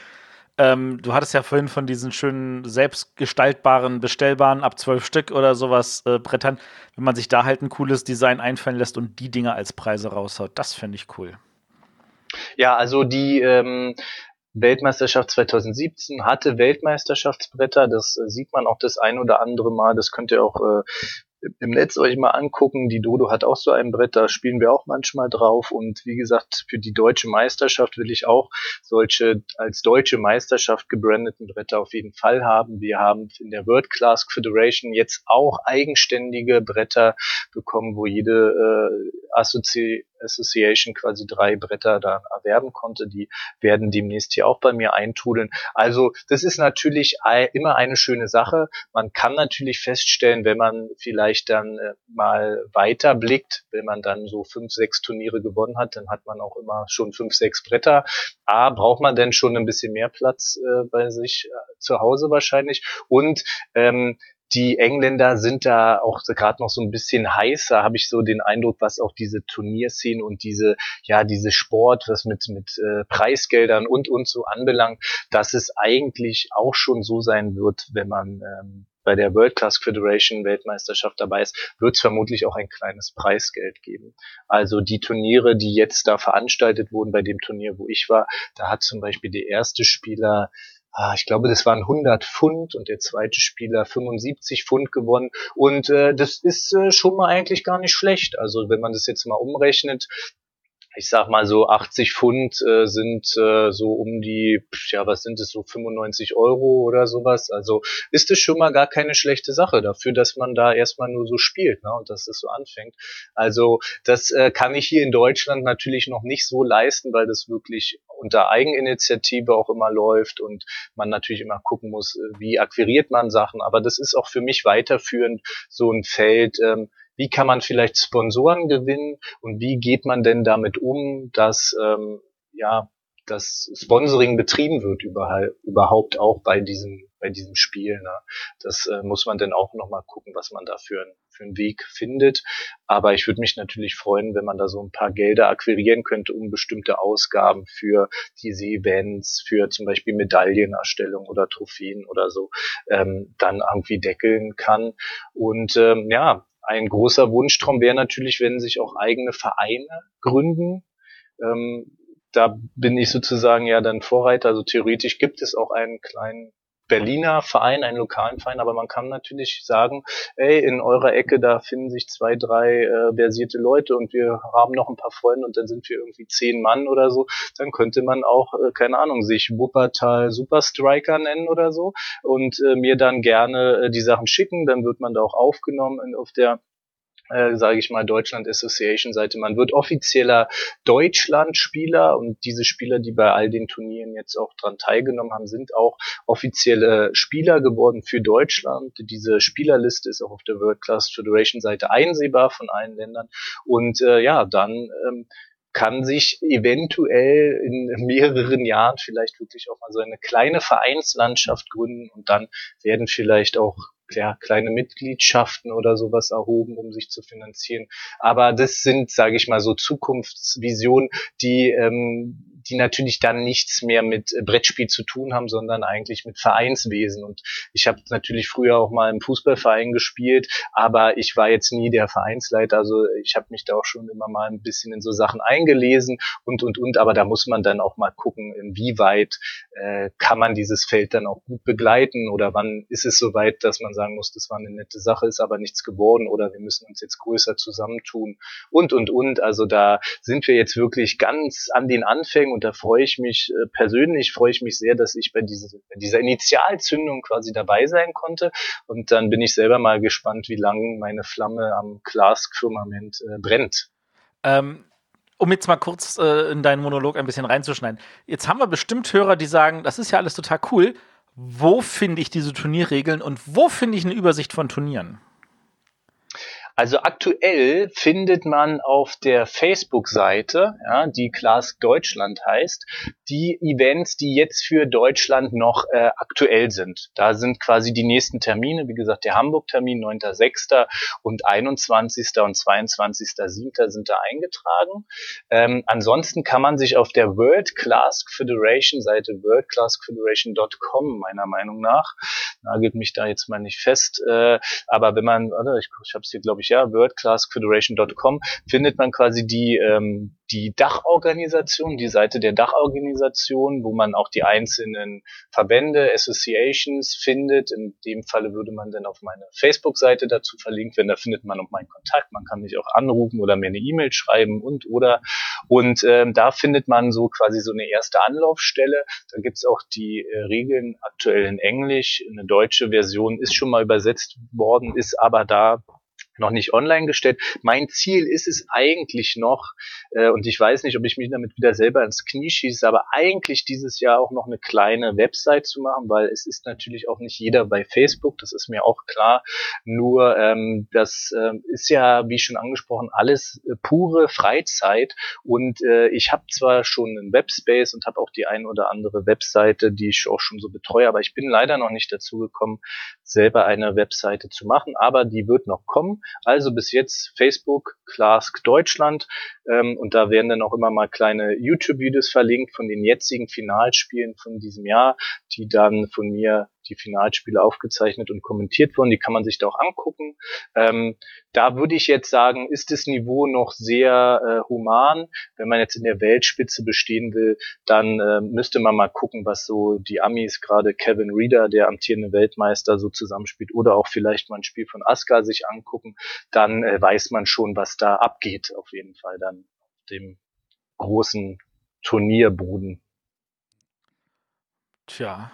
Ähm, du hattest ja vorhin von diesen schönen selbstgestaltbaren, bestellbaren ab zwölf Stück oder sowas äh, Brettern, wenn man sich da halt ein cooles Design einfallen lässt und die Dinge als Preise raushaut. Das fände ich cool. Ja, also die ähm, Weltmeisterschaft 2017 hatte Weltmeisterschaftsbretter. Das äh, sieht man auch das ein oder andere Mal. Das könnt ihr auch äh, im Netz euch mal angucken. Die Dodo hat auch so ein Brett, da spielen wir auch manchmal drauf. Und wie gesagt, für die deutsche Meisterschaft will ich auch solche als deutsche Meisterschaft gebrandeten Bretter auf jeden Fall haben. Wir haben in der World Class Federation jetzt auch eigenständige Bretter bekommen, wo jede äh, Assozi Association quasi drei Bretter da erwerben konnte. Die werden demnächst hier auch bei mir eintrudeln. Also das ist natürlich immer eine schöne Sache. Man kann natürlich feststellen, wenn man vielleicht dann äh, mal weiter blickt, wenn man dann so fünf, sechs Turniere gewonnen hat, dann hat man auch immer schon fünf, sechs Bretter. A, braucht man denn schon ein bisschen mehr Platz äh, bei sich äh, zu Hause wahrscheinlich. Und ähm, die Engländer sind da auch gerade noch so ein bisschen heißer, habe ich so den Eindruck, was auch diese Turnierszene und diese, ja, diese Sport, was mit, mit äh, Preisgeldern und und so anbelangt, dass es eigentlich auch schon so sein wird, wenn man ähm, bei der World Class Federation Weltmeisterschaft dabei ist, wird es vermutlich auch ein kleines Preisgeld geben. Also die Turniere, die jetzt da veranstaltet wurden, bei dem Turnier, wo ich war, da hat zum Beispiel der erste Spieler ah, ich glaube, das waren 100 Pfund und der zweite Spieler 75 Pfund gewonnen. Und äh, das ist äh, schon mal eigentlich gar nicht schlecht. Also wenn man das jetzt mal umrechnet, ich sag mal so 80 Pfund äh, sind äh, so um die, ja, was sind es, so 95 Euro oder sowas. Also ist es schon mal gar keine schlechte Sache dafür, dass man da erstmal nur so spielt ne, und dass es so anfängt. Also das äh, kann ich hier in Deutschland natürlich noch nicht so leisten, weil das wirklich unter Eigeninitiative auch immer läuft und man natürlich immer gucken muss, äh, wie akquiriert man Sachen. Aber das ist auch für mich weiterführend so ein Feld, ähm, wie kann man vielleicht Sponsoren gewinnen und wie geht man denn damit um, dass ähm, ja das Sponsoring betrieben wird überhaupt auch bei diesem bei diesem Spiel. Ne? Das äh, muss man dann auch nochmal gucken, was man da für, ein, für einen Weg findet. Aber ich würde mich natürlich freuen, wenn man da so ein paar Gelder akquirieren könnte, um bestimmte Ausgaben für diese Events, für zum Beispiel Medaillenerstellung oder Trophäen oder so, ähm, dann irgendwie deckeln kann. Und ähm, ja, ein großer Wunschtraum wäre natürlich, wenn sich auch eigene Vereine gründen. Ähm, da bin ich sozusagen ja dann Vorreiter. Also theoretisch gibt es auch einen kleinen Berliner Verein, einen lokalen Verein, aber man kann natürlich sagen, ey, in eurer Ecke, da finden sich zwei, drei äh, versierte Leute und wir haben noch ein paar Freunde und dann sind wir irgendwie zehn Mann oder so, dann könnte man auch, äh, keine Ahnung, sich Wuppertal Superstriker nennen oder so und äh, mir dann gerne äh, die Sachen schicken, dann wird man da auch aufgenommen auf der äh, sage ich mal, Deutschland Association Seite. Man wird offizieller Deutschland-Spieler und diese Spieler, die bei all den Turnieren jetzt auch dran teilgenommen haben, sind auch offizielle Spieler geworden für Deutschland. Diese Spielerliste ist auch auf der World Class Federation Seite einsehbar von allen Ländern. Und äh, ja, dann ähm, kann sich eventuell in mehreren Jahren vielleicht wirklich auch mal so eine kleine Vereinslandschaft gründen und dann werden vielleicht auch ja, kleine Mitgliedschaften oder sowas erhoben, um sich zu finanzieren. Aber das sind, sage ich mal, so Zukunftsvisionen, die ähm, die natürlich dann nichts mehr mit äh, Brettspiel zu tun haben, sondern eigentlich mit Vereinswesen. Und ich habe natürlich früher auch mal im Fußballverein gespielt, aber ich war jetzt nie der Vereinsleiter. Also ich habe mich da auch schon immer mal ein bisschen in so Sachen eingelesen und und und. Aber da muss man dann auch mal gucken, inwieweit äh, kann man dieses Feld dann auch gut begleiten oder wann ist es soweit, dass man sagen muss, das war eine nette Sache, ist aber nichts geworden oder wir müssen uns jetzt größer zusammentun und und und. Also da sind wir jetzt wirklich ganz an den Anfängen und da freue ich mich äh, persönlich, freue ich mich sehr, dass ich bei, diese, dieser Initialzündung quasi dabei sein konnte. Und dann bin ich selber mal gespannt, wie lange meine Flamme am Glasfirmament äh, brennt. Ähm, um jetzt mal kurz äh, in deinen Monolog ein bisschen reinzuschneiden. Jetzt haben wir bestimmt Hörer, die sagen, das ist ja alles total cool. Wo finde ich diese Turnierregeln und wo finde ich eine Übersicht von Turnieren? Also aktuell findet man auf der Facebook-Seite, ja, die Class Deutschland heißt, die Events, die jetzt für Deutschland noch äh, aktuell sind. Da sind quasi die nächsten Termine, wie gesagt, der Hamburg-Termin 9.6. und 21. und 22.7. sind da eingetragen. Ähm, ansonsten kann man sich auf der World Class Federation Seite worldclassfederation.com meiner Meinung nach, nagelt mich da jetzt mal nicht fest, äh, aber wenn man, ich, ich habe es hier glaube ich ja, worldclassfederation.com, findet man quasi die, ähm, die Dachorganisation, die Seite der Dachorganisation, wo man auch die einzelnen Verbände, Associations findet. In dem Falle würde man dann auf meine Facebook-Seite dazu verlinkt werden. Da findet man auch meinen Kontakt. Man kann mich auch anrufen oder mir eine E-Mail schreiben und oder. Und ähm, da findet man so quasi so eine erste Anlaufstelle. Da gibt's auch die äh, Regeln aktuell in Englisch. Eine deutsche Version ist schon mal übersetzt worden, ist aber da noch nicht online gestellt. Mein Ziel ist es eigentlich noch, äh, und ich weiß nicht, ob ich mich damit wieder selber ins Knie schieße, aber eigentlich dieses Jahr auch noch eine kleine Website zu machen, weil es ist natürlich auch nicht jeder bei Facebook, das ist mir auch klar. Nur ähm, das äh, ist ja, wie schon angesprochen, alles äh, pure Freizeit und äh, ich habe zwar schon einen Webspace und habe auch die ein oder andere Webseite, die ich auch schon so betreue, aber ich bin leider noch nicht dazu gekommen, selber eine Webseite zu machen, aber die wird noch kommen. Also bis jetzt Facebook, Clask Deutschland. Ähm, und da werden dann auch immer mal kleine YouTube-Videos verlinkt von den jetzigen Finalspielen von diesem Jahr, die dann von mir die Finalspiele aufgezeichnet und kommentiert wurden. Die kann man sich da auch angucken. Ähm, da würde ich jetzt sagen, ist das Niveau noch sehr äh, human. Wenn man jetzt in der Weltspitze bestehen will, dann äh, müsste man mal gucken, was so die Amis, gerade Kevin Reeder, der amtierende Weltmeister, so zusammenspielt, oder auch vielleicht mal ein Spiel von Aska sich angucken. Dann äh, weiß man schon, was da abgeht, auf jeden Fall dann auf dem großen Turnierbuden. Tja.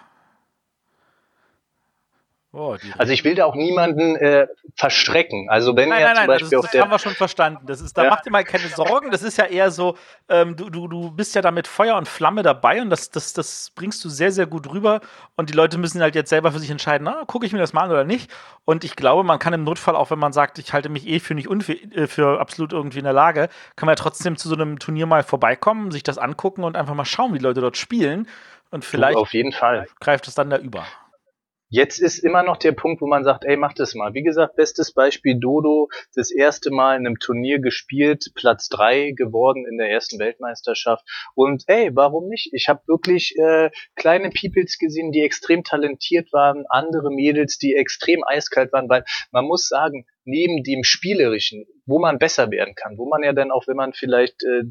Oh, Also ich will da auch niemanden äh, verschrecken. Also wenn Nein, er nein, zum nein, das, Beispiel auf das der haben wir schon verstanden. Das ist, da Ja. macht ihr mal keine Sorgen. Das ist ja eher so, ähm, du, du, du bist ja da mit Feuer und Flamme dabei und das, das, das bringst du sehr, sehr gut rüber. Und die Leute müssen halt jetzt selber für sich entscheiden, na, gucke ich mir das mal an oder nicht. Und ich glaube, man kann im Notfall, auch wenn man sagt, ich halte mich eh für nicht unfäh äh, für absolut irgendwie in der Lage, kann man ja trotzdem zu so einem Turnier mal vorbeikommen, sich das angucken und einfach mal schauen, wie die Leute dort spielen. Und vielleicht auf jeden Fall. greift es dann da über. Jetzt ist immer noch der Punkt, wo man sagt, ey, mach das mal. Wie gesagt, bestes Beispiel Dodo, das erste Mal in einem Turnier gespielt, Platz drei geworden in der ersten Weltmeisterschaft. Und ey, warum nicht? Ich habe wirklich äh, kleine Peoples gesehen, die extrem talentiert waren, andere Mädels, die extrem eiskalt waren, weil man muss sagen, neben dem Spielerischen, wo man besser werden kann, wo man ja dann auch, wenn man vielleicht äh,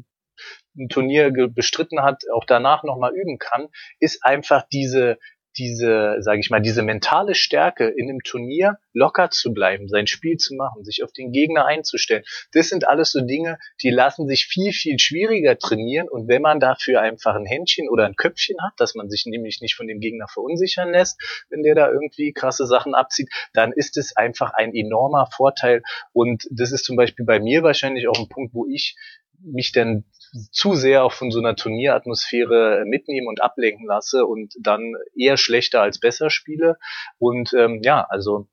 ein Turnier bestritten hat, auch danach nochmal üben kann, ist einfach diese diese, sage ich mal, diese mentale Stärke in einem Turnier locker zu bleiben, sein Spiel zu machen, sich auf den Gegner einzustellen. Das sind alles so Dinge, die lassen sich viel, viel schwieriger trainieren. Und wenn man dafür einfach ein Händchen oder ein Köpfchen hat, dass man sich nämlich nicht von dem Gegner verunsichern lässt, wenn der da irgendwie krasse Sachen abzieht, dann ist es einfach ein enormer Vorteil. Und das ist zum Beispiel bei mir wahrscheinlich auch ein Punkt, wo ich mich dann zu sehr auch von so einer Turnieratmosphäre mitnehmen und ablenken lasse und dann eher schlechter als besser spiele. Und ähm, ja, also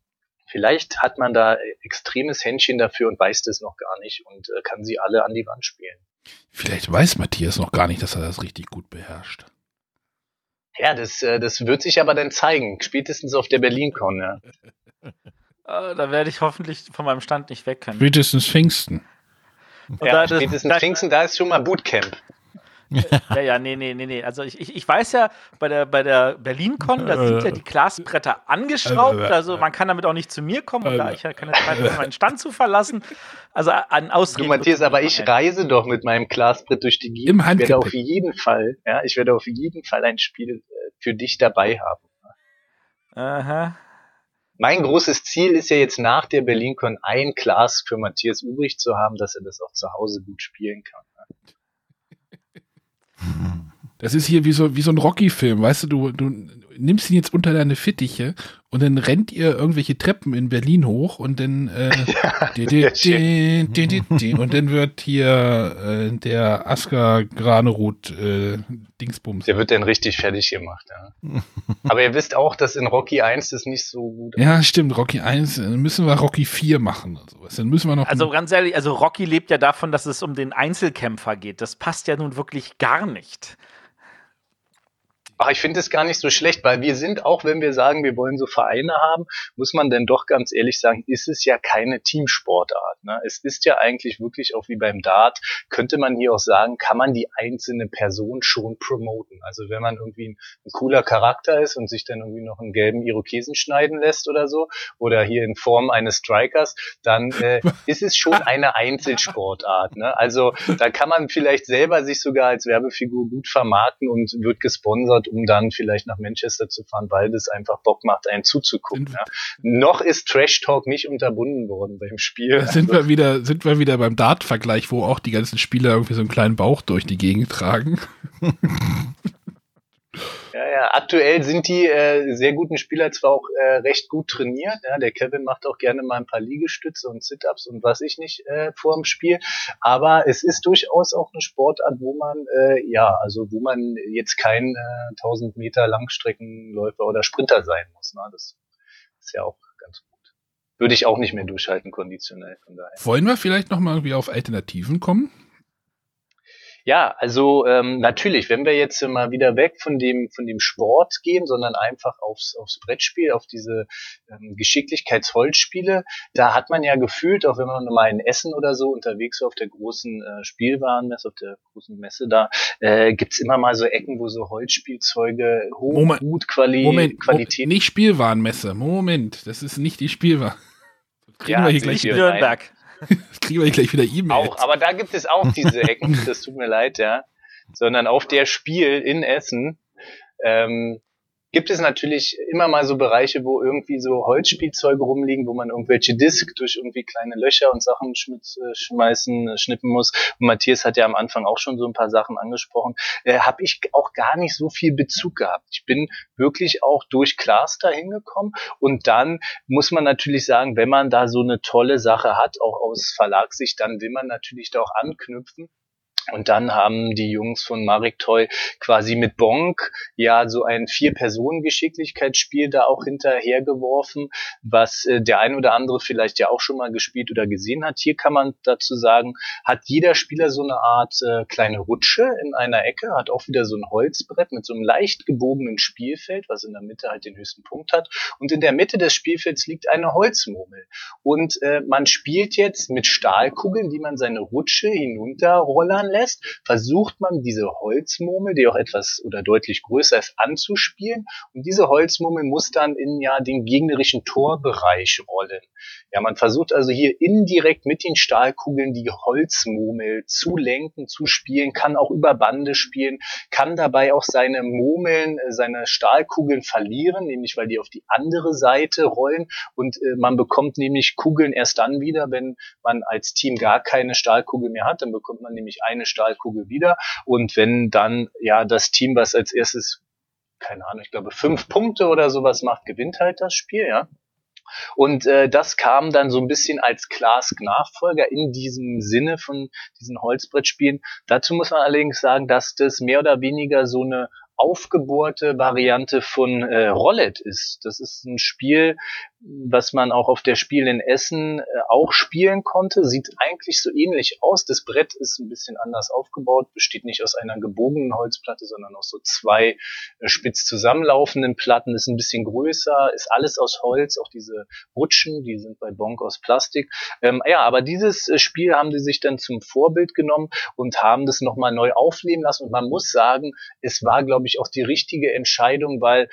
vielleicht hat man da extremes Händchen dafür und weiß das noch gar nicht und äh, kann sie alle an die Wand spielen. Vielleicht weiß Matthias noch gar nicht, dass er das richtig gut beherrscht. Ja, das, äh, das wird sich aber dann zeigen, spätestens auf der BerlinCon. Ja. Äh, da werde ich hoffentlich von meinem Stand nicht weg können. Spätestens Pfingsten. Und Ja, da- spätestens da- Pfingsten, da ist schon mal Bootcamp. Ja, ja, nee, nee, nee, nee. Also ich, ich, ich weiß ja, bei der, bei der BerlinCon, da sind ja die Glasbretter angeschraubt. Also man kann damit auch nicht zu mir kommen und da ich ja keine Zeit habe, meinen Stand zu verlassen. Also an Du, Ausreden. Matthias, wird's aber ich reise doch mit meinem Glasbrett durch die Gegend. Im Ich werde auf Handgepäck. jeden Fall, ja, ich werde auf jeden Fall ein Spiel äh, für dich dabei haben. Aha. Mein großes Ziel ist ja jetzt nach der BerlinCon ein Glas für Matthias übrig zu haben, dass er das auch zu Hause gut spielen kann. Das ist hier wie so, wie so ein Rocky-Film, weißt du, du, du nimmst ihn jetzt unter deine Fittiche und dann rennt ihr irgendwelche Treppen in Berlin hoch und dann äh, di- di- sehr di- di- di- di- und dann wird hier äh, der Asker Granerud äh, Dingsbums. Der wird dann richtig fertig gemacht. Ja. Aber ihr wisst auch, dass in Rocky 1 das nicht so gut Ja, stimmt, Rocky 1, dann müssen wir Rocky 4 machen und sowas. Dann müssen wir noch Also ganz ehrlich, also Rocky lebt ja davon, dass es um den Einzelkämpfer geht. Das passt ja nun wirklich gar nicht. Ach, ich finde es gar nicht so schlecht, weil wir sind, auch wenn wir sagen, wir wollen so Vereine haben, muss man denn doch ganz ehrlich sagen, ist es ja keine Teamsportart. Ne? Es ist ja eigentlich wirklich auch wie beim Dart, könnte man hier auch sagen, kann man die einzelne Person schon promoten. Also wenn man irgendwie ein, ein cooler Charakter ist und sich dann irgendwie noch einen gelben Irokesen schneiden lässt oder so, oder hier in Form eines Strikers, dann äh, ist es schon eine Einzelsportart. Ne? Also da kann man vielleicht selber sich sogar als Werbefigur gut vermarkten und wird gesponsert, um dann vielleicht nach Manchester zu fahren, weil das einfach Bock macht, einen zuzugucken. Ja. Noch ist Trash Talk nicht unterbunden worden beim Spiel. Da sind Also, wir wieder, sind wir wieder beim Dart-Vergleich, wo auch die ganzen Spieler irgendwie so einen kleinen Bauch durch die Gegend tragen. ja, ja. Aktuell sind die äh, sehr guten Spieler zwar auch äh, recht gut trainiert. Ja. Der Kevin macht auch gerne mal ein paar Liegestütze und Sit-ups und was ich nicht äh, vor dem Spiel. Aber es ist durchaus auch eine Sportart, wo man äh, ja, also wo man jetzt kein äh, 1000 Meter Langstreckenläufer oder Sprinter sein muss. Ne? Das ist ja auch ganz gut. Würde ich auch nicht mehr durchhalten konditionell. Von daher. Wollen wir vielleicht noch mal irgendwie auf Alternativen kommen? Ja, also ähm, natürlich, wenn wir jetzt mal wieder weg von dem von dem Sport gehen, sondern einfach aufs aufs Brettspiel, auf diese ähm, Geschicklichkeitsholzspiele, da hat man ja gefühlt, auch wenn man mal in Essen oder so unterwegs war auf der großen äh, Spielwarenmesse, auf der großen Messe da, äh, gibt's immer mal so Ecken, wo so Holzspielzeuge hoch Moment, gut Quali Moment, Qualität. Nicht Spielwarenmesse. Moment, das ist nicht die Spielwaren. Kriegen Ja, wir hier also gleich Nicht Nürnberg. kriegen wir gleich wieder E-Mails. Auch, aber da gibt es auch diese Ecken, das tut mir leid, ja. Sondern auf der Spiel in Essen ähm, gibt es natürlich immer mal so Bereiche, wo irgendwie so Holzspielzeuge rumliegen, wo man irgendwelche Disk durch irgendwie kleine Löcher und Sachen äh, schmeißen, äh, schnippen muss. Und Matthias hat ja am Anfang auch schon so ein paar Sachen angesprochen. Äh, Habe ich auch gar nicht so viel Bezug gehabt. Ich bin wirklich auch durch da hingekommen und dann muss man natürlich sagen, wenn man da so eine tolle Sache hat, auch aus Verlagssicht, dann will man natürlich da auch anknüpfen. Und dann haben die Jungs von Marek Toy quasi mit Bonk ja so ein Vier-Personen-Geschicklichkeitsspiel da auch hinterhergeworfen, was äh, der ein oder andere vielleicht ja auch schon mal gespielt oder gesehen hat. Hier kann man dazu sagen, hat jeder Spieler so eine Art äh, kleine Rutsche in einer Ecke, hat auch wieder so ein Holzbrett mit so einem leicht gebogenen Spielfeld, was in der Mitte halt den höchsten Punkt hat. Und in der Mitte des Spielfelds liegt eine Holzmurmel. Und äh, man spielt jetzt mit Stahlkugeln, die man seine Rutsche hinunterrollern lässt, versucht man diese Holzmurmel, die auch etwas oder deutlich größer ist, anzuspielen. Und diese Holzmurmel muss dann in ja den gegnerischen Torbereich rollen. Ja, man versucht also hier indirekt mit den Stahlkugeln die Holzmurmel zu lenken, zu spielen, kann auch über Bande spielen, kann dabei auch seine Murmeln, äh, seine Stahlkugeln verlieren, nämlich weil die auf die andere Seite rollen und äh, man bekommt nämlich Kugeln erst dann wieder, wenn man als Team gar keine Stahlkugel mehr hat, dann bekommt man nämlich eine eine Stahlkugel wieder. Und wenn dann ja das Team, was als erstes, keine Ahnung, ich glaube fünf Punkte oder sowas macht, gewinnt halt das Spiel, ja. Und äh, das kam dann so ein bisschen als Clask-Nachfolger in diesem Sinne von diesen Holzbrettspielen. Dazu muss man allerdings sagen, dass das mehr oder weniger so eine aufgebohrte Variante von äh, Rollet ist. Das ist ein Spiel, was man auch auf der Spiel in Essen äh, auch spielen konnte. Sieht eigentlich so ähnlich aus. Das Brett ist ein bisschen anders aufgebaut, besteht nicht aus einer gebogenen Holzplatte, sondern aus so zwei äh, spitz zusammenlaufenden Platten, ist ein bisschen größer, ist alles aus Holz, auch diese Rutschen, die sind bei Bonk aus Plastik. Ähm, ja, aber dieses äh, Spiel haben die sich dann zum Vorbild genommen und haben das nochmal neu aufleben lassen. Und man muss sagen, es war, glaube ich, auch die richtige Entscheidung, weil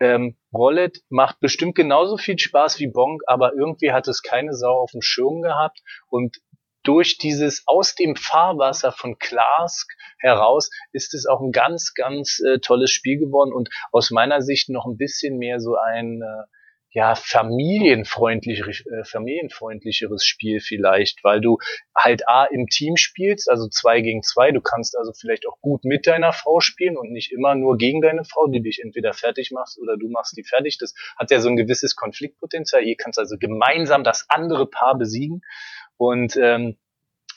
ähm, Rollet macht bestimmt genauso viel Spaß wie Bonk, aber irgendwie hat es keine Sau auf dem Schirm gehabt. Und durch dieses aus dem Fahrwasser von Klask heraus ist es auch ein ganz, ganz äh, tolles Spiel geworden und aus meiner Sicht noch ein bisschen mehr so ein äh, ja, familienfreundlich, äh, familienfreundlicheres Spiel vielleicht, weil du halt A im Team spielst, also zwei gegen zwei, du kannst also vielleicht auch gut mit deiner Frau spielen und nicht immer nur gegen deine Frau, die dich entweder fertig machst oder du machst die fertig. Das hat ja so ein gewisses Konfliktpotenzial. Ihr kannst also gemeinsam das andere Paar besiegen und ähm,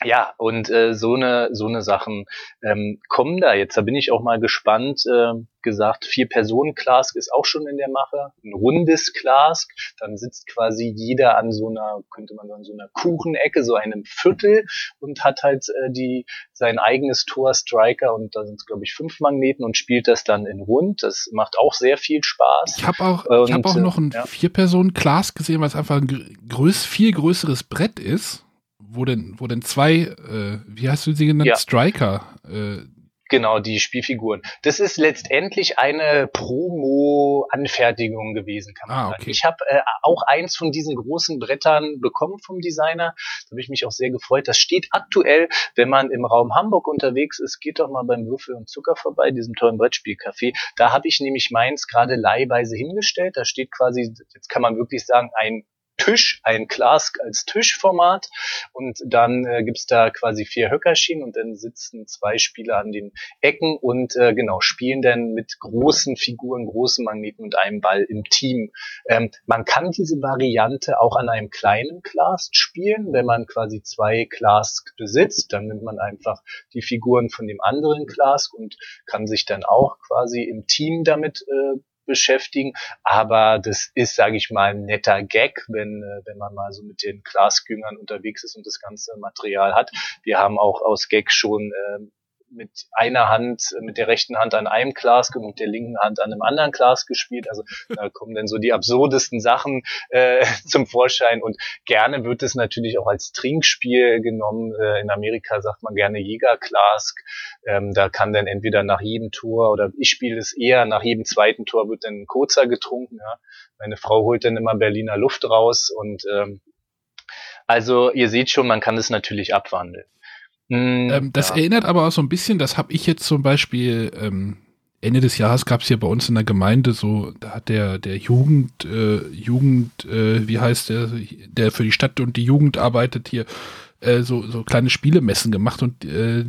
ja, und äh, so eine so eine Sachen ähm, kommen da jetzt. Da bin ich auch mal gespannt. Äh, gesagt, vier Personen Clask ist auch schon in der Mache. Ein rundes Clask, dann sitzt quasi jeder an so einer, könnte man sagen, so einer Kuchenecke, so einem Viertel und hat halt äh, die sein eigenes Tor Striker und da sind es glaube ich fünf Magneten und spielt das dann in rund. Das macht auch sehr viel Spaß. Ich habe auch, und, ich habe auch noch ein ja. vier Personen Clask gesehen, weil es einfach ein größ, viel größeres Brett ist wo denn, wo denn zwei, äh, wie hast du sie genannt, ja. Striker? Äh, Genau, die Spielfiguren. Das ist letztendlich eine Promo-Anfertigung gewesen, kann man ah, okay. sagen. Ich habe äh, auch eins von diesen großen Brettern bekommen vom Designer. Da habe ich mich auch sehr gefreut. Das steht aktuell, wenn man im Raum Hamburg unterwegs ist, geht doch mal beim Würfel und Zucker vorbei, diesem tollen Brettspielcafé. Da habe ich nämlich meins gerade leihweise hingestellt. Da steht quasi, jetzt kann man wirklich sagen, ein Tisch, ein Glas als Tischformat und dann äh, gibt's da quasi vier Höckerschienen und dann sitzen zwei Spieler an den Ecken und äh, genau spielen dann mit großen Figuren, großen Magneten und einem Ball im Team. Ähm, man kann diese Variante auch an einem kleinen Glas spielen, wenn man quasi zwei Glas besitzt, dann nimmt man einfach die Figuren von dem anderen Glas und kann sich dann auch quasi im Team damit äh, beschäftigen. Aber das ist, sage ich mal, ein netter Gag, wenn, äh, wenn man mal so mit den Glasgüngern unterwegs ist und das ganze Material hat. Wir haben auch aus Gag schon äh, mit einer Hand, mit der rechten Hand an einem Glas und mit der linken Hand an einem anderen Glas gespielt. Also da kommen dann so die absurdesten Sachen äh, zum Vorschein und gerne wird es natürlich auch als Trinkspiel genommen. Äh, in Amerika sagt man gerne Jägerglas. Ähm, da kann dann entweder nach jedem Tor oder ich spiele es eher, nach jedem zweiten Tor wird dann ein Kurzer getrunken. Ja. Meine Frau holt dann immer Berliner Luft raus und ähm, also ihr seht schon, man kann es natürlich abwandeln. Mm, ähm, das ja. erinnert aber auch so ein bisschen, das habe ich jetzt zum Beispiel ähm, Ende des Jahres gab es hier bei uns in der Gemeinde so, da hat der, der Jugend, äh, Jugend, äh, wie heißt der, der für die Stadt und die Jugend arbeitet hier, äh, so, so kleine Spielemessen gemacht und äh,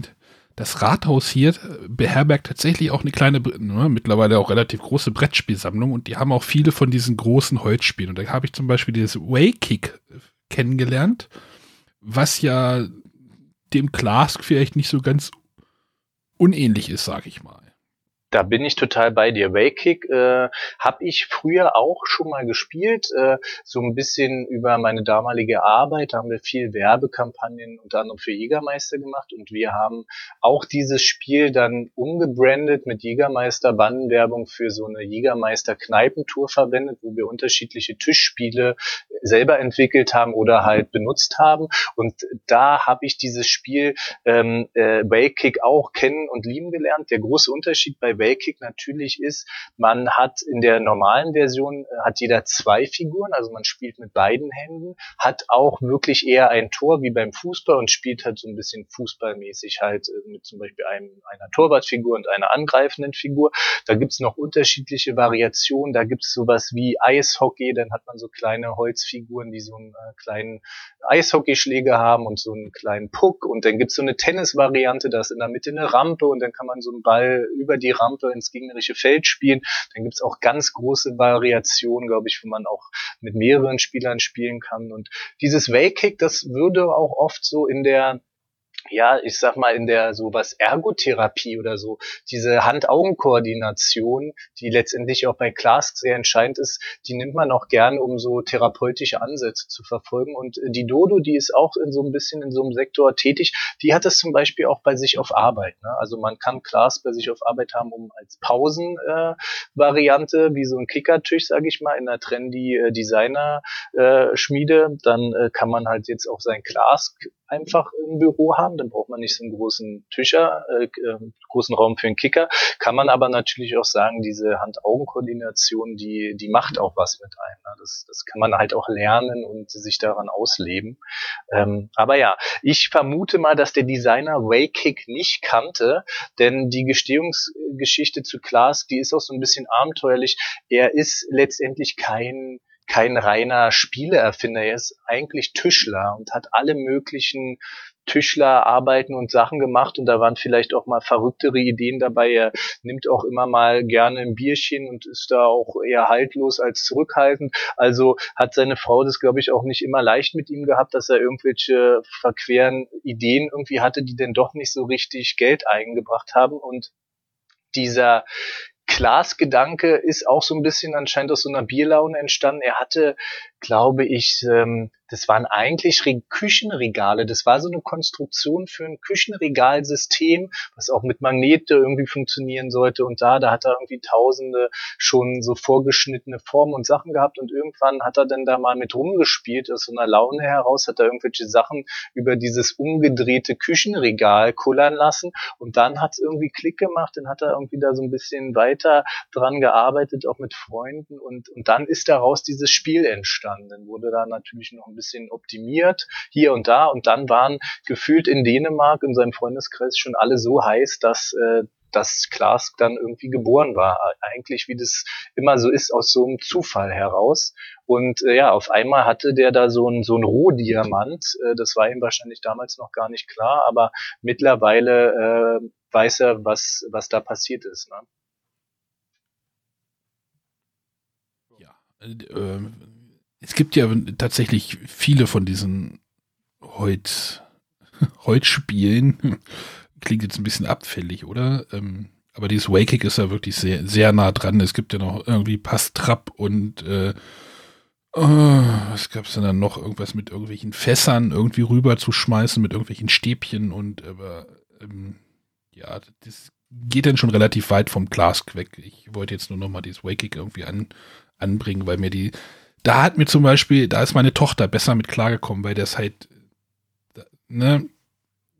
das Rathaus hier beherbergt tatsächlich auch eine kleine, ne, mittlerweile auch relativ große Brettspielsammlung und die haben auch viele von diesen großen Holzspielen. Und da habe ich zum Beispiel dieses Waykick kennengelernt, was ja dem Clask vielleicht nicht so ganz unähnlich ist, sage ich mal. Da bin ich total bei dir. Waykick äh, habe ich früher auch schon mal gespielt, äh, so ein bisschen über meine damalige Arbeit. Da haben wir viel Werbekampagnen unter anderem für Jägermeister gemacht und wir haben auch dieses Spiel dann umgebrandet mit Jägermeister Bandenwerbung für so eine Jägermeister Kneipentour verwendet, wo wir unterschiedliche Tischspiele selber entwickelt haben oder halt benutzt haben. Und da habe ich dieses Spiel ähm, äh, Waykick auch kennen und lieben gelernt. Der große Unterschied bei Waykick natürlich ist, man hat in der normalen Version äh, hat jeder zwei Figuren, also man spielt mit beiden Händen, hat auch wirklich eher ein Tor wie beim Fußball und spielt halt so ein bisschen fußballmäßig halt äh, mit zum Beispiel einem, einer Torwartfigur und einer angreifenden Figur. Da gibt's noch unterschiedliche Variationen. Da gibt's sowas wie Eishockey, dann hat man so kleine Holzfiguren, die so einen äh, kleinen Eishockeyschläger haben und so einen kleinen Puck. Und dann gibt's so eine Tennisvariante, da ist in der Mitte eine Rampe und dann kann man so einen Ball über die Rampe Rampe ins gegnerische Feld spielen. Dann gibt's auch ganz große Variationen, glaube ich, wo man auch mit mehreren Spielern spielen kann. Und dieses Waykick, das würde auch oft so in der ja, ich sag mal, in der sowas Ergotherapie oder so, diese Hand-Augen-Koordination, die letztendlich auch bei Clask sehr entscheidend ist, die nimmt man auch gern, um so therapeutische Ansätze zu verfolgen. Und die Dodo, die ist auch in so ein bisschen in so einem Sektor tätig, die hat das zum Beispiel auch bei sich auf Arbeit. Ne? Also man kann Clask bei sich auf Arbeit haben, um als Pausen-Variante, äh, wie so ein Kickertisch, sage ich mal, in einer trendy äh, äh, dann äh, kann man halt jetzt auch sein Clask einfach im Büro haben, dann braucht man nicht so einen großen Tischer, äh, äh, großen Raum für einen Kicker. Kann man aber natürlich auch sagen, diese Hand-Augen-Koordination, die, die macht auch was mit einem. Ne? Das, das kann man halt auch lernen und sich daran ausleben. Ähm, aber ja, ich vermute mal, dass der Designer Waykick nicht kannte, denn die Gestehungsgeschichte zu Klaas, die ist auch so ein bisschen abenteuerlich. Er ist letztendlich kein kein reiner Spieleerfinder, er ist eigentlich Tischler und hat alle möglichen Tischlerarbeiten und Sachen gemacht und da waren vielleicht auch mal verrücktere Ideen dabei. Er nimmt auch immer mal gerne ein Bierchen und ist da auch eher haltlos als zurückhaltend. Also hat seine Frau das, glaube ich, auch nicht immer leicht mit ihm gehabt, dass er irgendwelche verqueren Ideen irgendwie hatte, die denn doch nicht so richtig Geld eingebracht haben und dieser Klaas-Gedanke ist auch so ein bisschen anscheinend aus so einer Bierlaune entstanden. Er hatte, glaube ich, ähm, das waren eigentlich Re Küchenregale. Das war so eine Konstruktion für ein Küchenregalsystem, was auch mit Magnete irgendwie funktionieren sollte. Und da, da hat er irgendwie tausende schon so vorgeschnittene Formen und Sachen gehabt. Und irgendwann hat er dann da mal mit rumgespielt, aus so einer Laune heraus, hat er irgendwelche Sachen über dieses umgedrehte Küchenregal kullern lassen. Und dann hat es irgendwie Klick gemacht. Dann hat er irgendwie da so ein bisschen weiter dran gearbeitet, auch mit Freunden. Und, und dann ist daraus dieses Spiel entstanden. Dann wurde da natürlich noch ein optimiert hier und da und dann waren gefühlt in Dänemark in seinem Freundeskreis schon alle so heiß, dass äh, dass Klaas dann irgendwie geboren war. Eigentlich, wie das immer so ist, aus so einem Zufall heraus. Und äh, ja, auf einmal hatte der da so ein, so ein Rohdiamant. Äh, das war ihm wahrscheinlich damals noch gar nicht klar, aber mittlerweile äh, weiß er, was, was da passiert ist. Ne? Ja, äh, es gibt ja tatsächlich viele von diesen Heut, Heut-Spielen. Klingt jetzt ein bisschen abfällig, oder? Ähm, aber dieses Wakic ist ja wirklich sehr, sehr nah dran. Es gibt ja noch irgendwie Pastrap und äh, oh, was gab es denn dann noch? Irgendwas mit irgendwelchen Fässern irgendwie rüber zu schmeißen, mit irgendwelchen Stäbchen und aber ähm, ja, das geht dann schon relativ weit vom Glas weg. Ich wollte jetzt nur noch mal dieses Wakic irgendwie an, anbringen, weil mir die da hat mir zum Beispiel, da ist meine Tochter besser mit klargekommen, weil das halt, ne,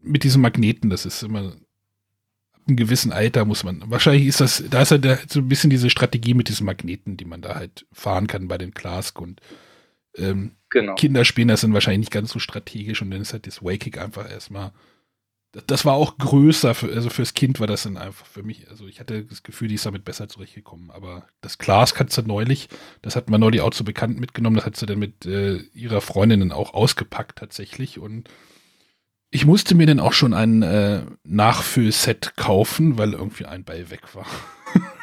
mit diesen Magneten, das ist immer, ab einem gewissen Alter muss man, wahrscheinlich ist das, da ist halt so ein bisschen diese Strategie mit diesen Magneten, die man da halt fahren kann bei den Clask und ähm, genau. Kinder spielen das dann wahrscheinlich nicht ganz so strategisch und dann ist halt das Waking einfach erstmal das war auch größer, für, also fürs Kind war das dann einfach für mich, also ich hatte das Gefühl, die ist damit besser zurechtgekommen. Aber das Glas kannst du neulich, das hat man neulich auch zu bekannt mitgenommen, das hat sie dann mit äh, ihrer Freundin dann auch ausgepackt tatsächlich. Und ich musste mir dann auch schon ein äh, Nachfüllset kaufen, weil irgendwie ein Ball weg war.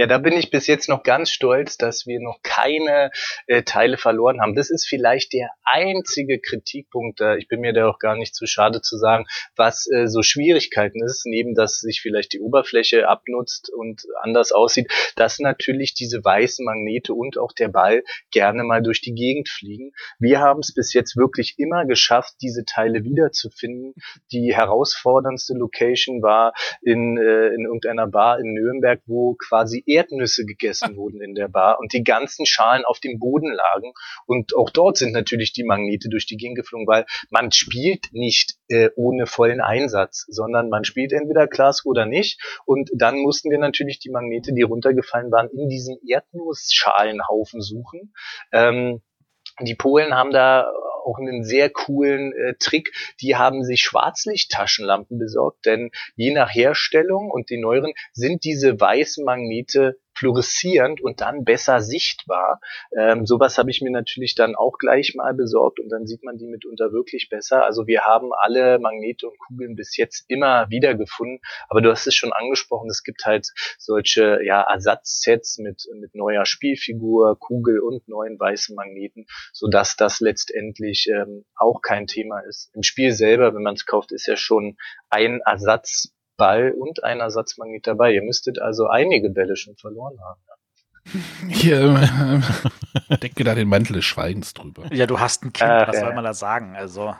Ja, da bin ich bis jetzt noch ganz stolz, dass wir noch keine äh, Teile verloren haben. Das ist vielleicht der einzige Kritikpunkt, da ich bin mir da auch gar nicht zu schade zu sagen, was äh, so Schwierigkeiten ist, neben dass sich vielleicht die Oberfläche abnutzt und anders aussieht, dass natürlich diese weißen Magnete und auch der Ball gerne mal durch die Gegend fliegen. Wir haben es bis jetzt wirklich immer geschafft, diese Teile wiederzufinden. Die herausforderndste Location war in, äh, in irgendeiner Bar in Nürnberg, wo quasi Erdnüsse gegessen wurden in der Bar und die ganzen Schalen auf dem Boden lagen. Und auch dort sind natürlich die Magnete durch die Gegend geflogen, weil man spielt nicht äh, ohne vollen Einsatz, sondern man spielt entweder Glasgow oder nicht. Und dann mussten wir natürlich die Magnete, die runtergefallen waren, in diesem Erdnussschalenhaufen suchen. Ähm, die Polen haben da auch einen sehr coolen äh, Trick. Die haben sich Schwarzlichttaschenlampen besorgt, denn je nach Herstellung und die neueren sind diese weißen Magnete fluoreszierend und dann besser sichtbar. Ähm, sowas habe ich mir natürlich dann auch gleich mal besorgt und dann sieht man die mitunter wirklich besser. Also wir haben alle Magnete und Kugeln bis jetzt immer wieder gefunden, aber du hast es schon angesprochen, es gibt halt solche ja, Ersatzsets mit, mit neuer Spielfigur, Kugel und neuen weißen Magneten, sodass das letztendlich ähm, auch kein Thema ist. Im Spiel selber, wenn man es kauft, ist ja schon ein Ersatz Ball und ein Ersatzmagnet dabei. Ihr müsstet also einige Bälle schon verloren haben. Hier, äh, decke da den Mantel des Schweigens drüber. Ja, du hast ein Kind, Ach, was soll man da sagen? Also,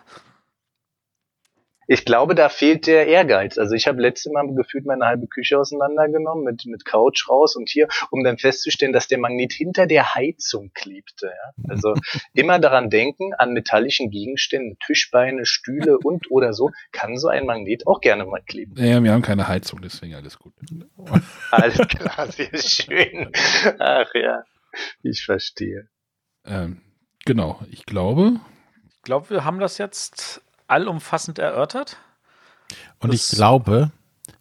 Ich glaube, da fehlt der Ehrgeiz. Also ich habe letztes Mal gefühlt meine halbe Küche auseinandergenommen mit, mit Couch raus und hier, um dann festzustellen, dass der Magnet hinter der Heizung klebte. Ja? Also immer daran denken, an metallischen Gegenständen, Tischbeine, Stühle und oder so, kann so ein Magnet auch gerne mal kleben. Ja, wir haben keine Heizung, deswegen alles gut. Alles klar, sehr schön. Ach ja, ich verstehe. Ähm, genau, ich glaube, ich glaube, wir haben das jetzt allumfassend erörtert. Und Das- ich glaube,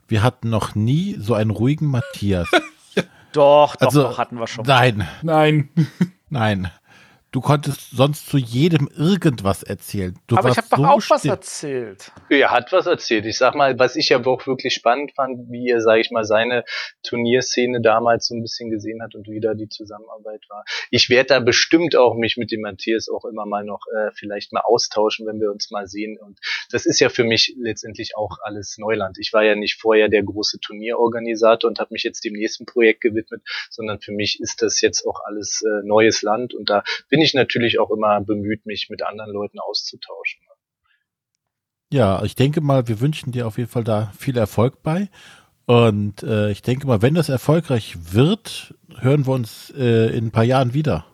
wir hatten noch nie so einen ruhigen Matthias. Doch, doch, Also, doch, hatten wir schon. Nein, nein. nein. Du konntest sonst zu jedem irgendwas erzählen. Du Aber ich habe doch so auch was erzählt. Er hat was erzählt. Ich sag mal, was ich ja auch wirklich spannend fand, wie er, sage ich mal, seine Turnierszene damals so ein bisschen gesehen hat und wie da die Zusammenarbeit war. Ich werde da bestimmt auch mich mit dem Matthias auch immer mal noch äh, vielleicht mal austauschen, wenn wir uns mal sehen. Und das ist ja für mich letztendlich auch alles Neuland. Ich war ja nicht vorher der große Turnierorganisator und habe mich jetzt dem nächsten Projekt gewidmet, sondern für mich ist das jetzt auch alles äh, neues Land und da bin ich natürlich auch immer bemüht, mich mit anderen Leuten auszutauschen. Ja, ich denke mal, wir wünschen dir auf jeden Fall da viel Erfolg bei. Und äh, ich denke mal, wenn das erfolgreich wird, hören wir uns äh, in ein paar Jahren wieder.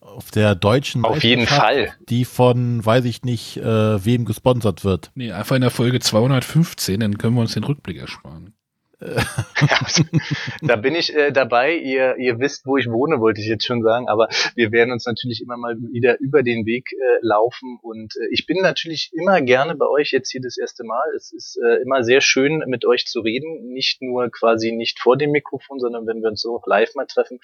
Auf der deutschen Auf jeden Fall. Die von, weiß ich nicht, äh, wem gesponsert wird. Nee, einfach in der Folge 215, dann können wir uns den Rückblick ersparen. Da bin ich äh, dabei. Ihr, ihr wisst, wo ich wohne, wollte ich jetzt schon sagen. Aber wir werden uns natürlich immer mal wieder über den Weg äh, laufen. Und äh, ich bin natürlich immer gerne bei euch jetzt hier das erste Mal. Es ist äh, immer sehr schön, mit euch zu reden. Nicht nur quasi nicht vor dem Mikrofon, sondern wenn wir uns so auch live mal treffen.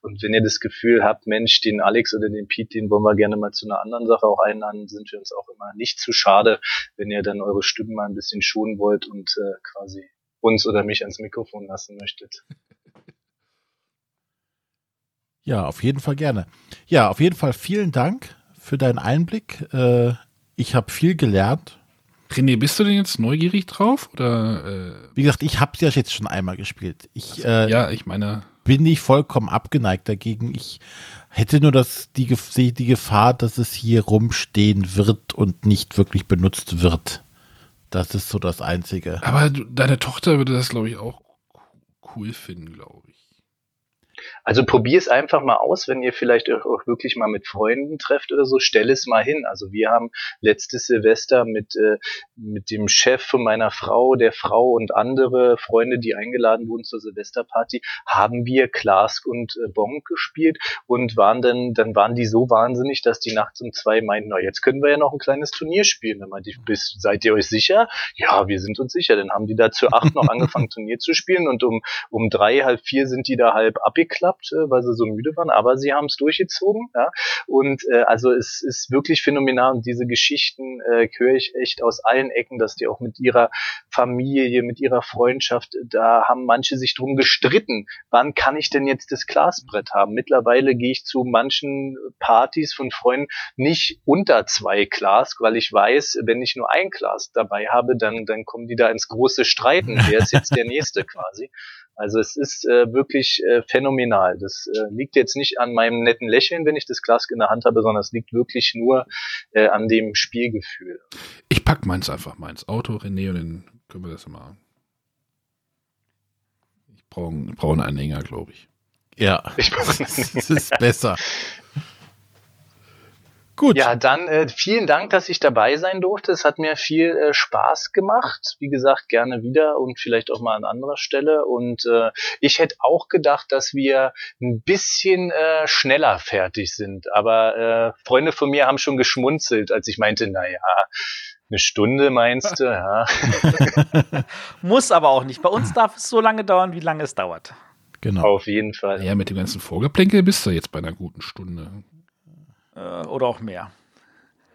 Und wenn ihr das Gefühl habt, Mensch, den Alex oder den Pete, den wollen wir gerne mal zu einer anderen Sache auch einladen, sind wir uns auch immer nicht zu schade, wenn ihr dann eure Stimmen mal ein bisschen schonen wollt und äh, quasi uns oder mich ans Mikrofon lassen möchtet. Ja, auf jeden Fall gerne. Ja, auf jeden Fall vielen Dank für deinen Einblick. Äh, ich habe viel gelernt. René, bist du denn jetzt neugierig drauf? Oder äh, Wie gesagt, ich habe es ja jetzt schon einmal gespielt. Ich äh, ja, ich meine, bin nicht vollkommen abgeneigt dagegen. Ich hätte nur das, die, die Gefahr, dass es hier rumstehen wird und nicht wirklich benutzt wird. Das ist so das Einzige. aber deine Tochter würde das, glaube ich, auch cool finden, glaube ich. Also probier es einfach mal aus, wenn ihr vielleicht auch wirklich mal mit Freunden trefft oder so, stell es mal hin. Also wir haben letztes Silvester mit, äh, mit dem Chef von meiner Frau, der Frau und andere Freunde, die eingeladen wurden zur Silvesterparty, haben wir Klask und äh, Bonk gespielt und waren dann, dann waren die so wahnsinnig, dass die nachts um zwei meinten, na jetzt können wir ja noch ein kleines Turnier spielen. Dann meinte ich, bist, seid ihr euch sicher? Ja, wir sind uns sicher. Dann haben die da zu acht noch angefangen Turnier zu spielen und um, um drei, halb vier sind die da halb abgeklappt, äh, weil sie so müde waren, aber sie haben es durchgezogen. Ja? Und äh, also es ist wirklich phänomenal und diese Geschichten äh, höre ich echt aus allen Ecken, dass die auch mit ihrer Familie, mit ihrer Freundschaft, da haben manche sich drum gestritten, wann kann ich denn jetzt das Glasbrett haben? Mittlerweile gehe ich zu manchen Partys von Freunden nicht unter zwei Glas, weil ich weiß, wenn ich nur ein Glas dabei habe, dann, dann kommen die da ins große Streiten. Wer ist jetzt der Nächste quasi? Also es ist äh, wirklich äh, phänomenal. Das äh, liegt jetzt nicht an meinem netten Lächeln, wenn ich das Glas in der Hand habe, sondern es liegt wirklich nur äh, an dem Spielgefühl. Ich pack meins einfach mal ins Auto, René, und dann können wir das mal. Ich brauche brauch einen Anhänger, glaube ich. Ja, Ich das ist besser. Gut. Ja, dann äh, vielen Dank, dass ich dabei sein durfte. Es hat mir viel äh, Spaß gemacht. Wie gesagt, gerne wieder und vielleicht auch mal an anderer Stelle. Und äh, ich hätte auch gedacht, dass wir ein bisschen äh, schneller fertig sind. Aber äh, Freunde von mir haben schon geschmunzelt, als ich meinte, na ja, eine Stunde meinst du, ja. Muss aber auch nicht. Bei uns darf es so lange dauern, wie lange es dauert. Genau. Auf jeden Fall. Ja, mit dem ganzen Vorgeplänkel bist du jetzt bei einer guten Stunde. Äh, oder auch mehr.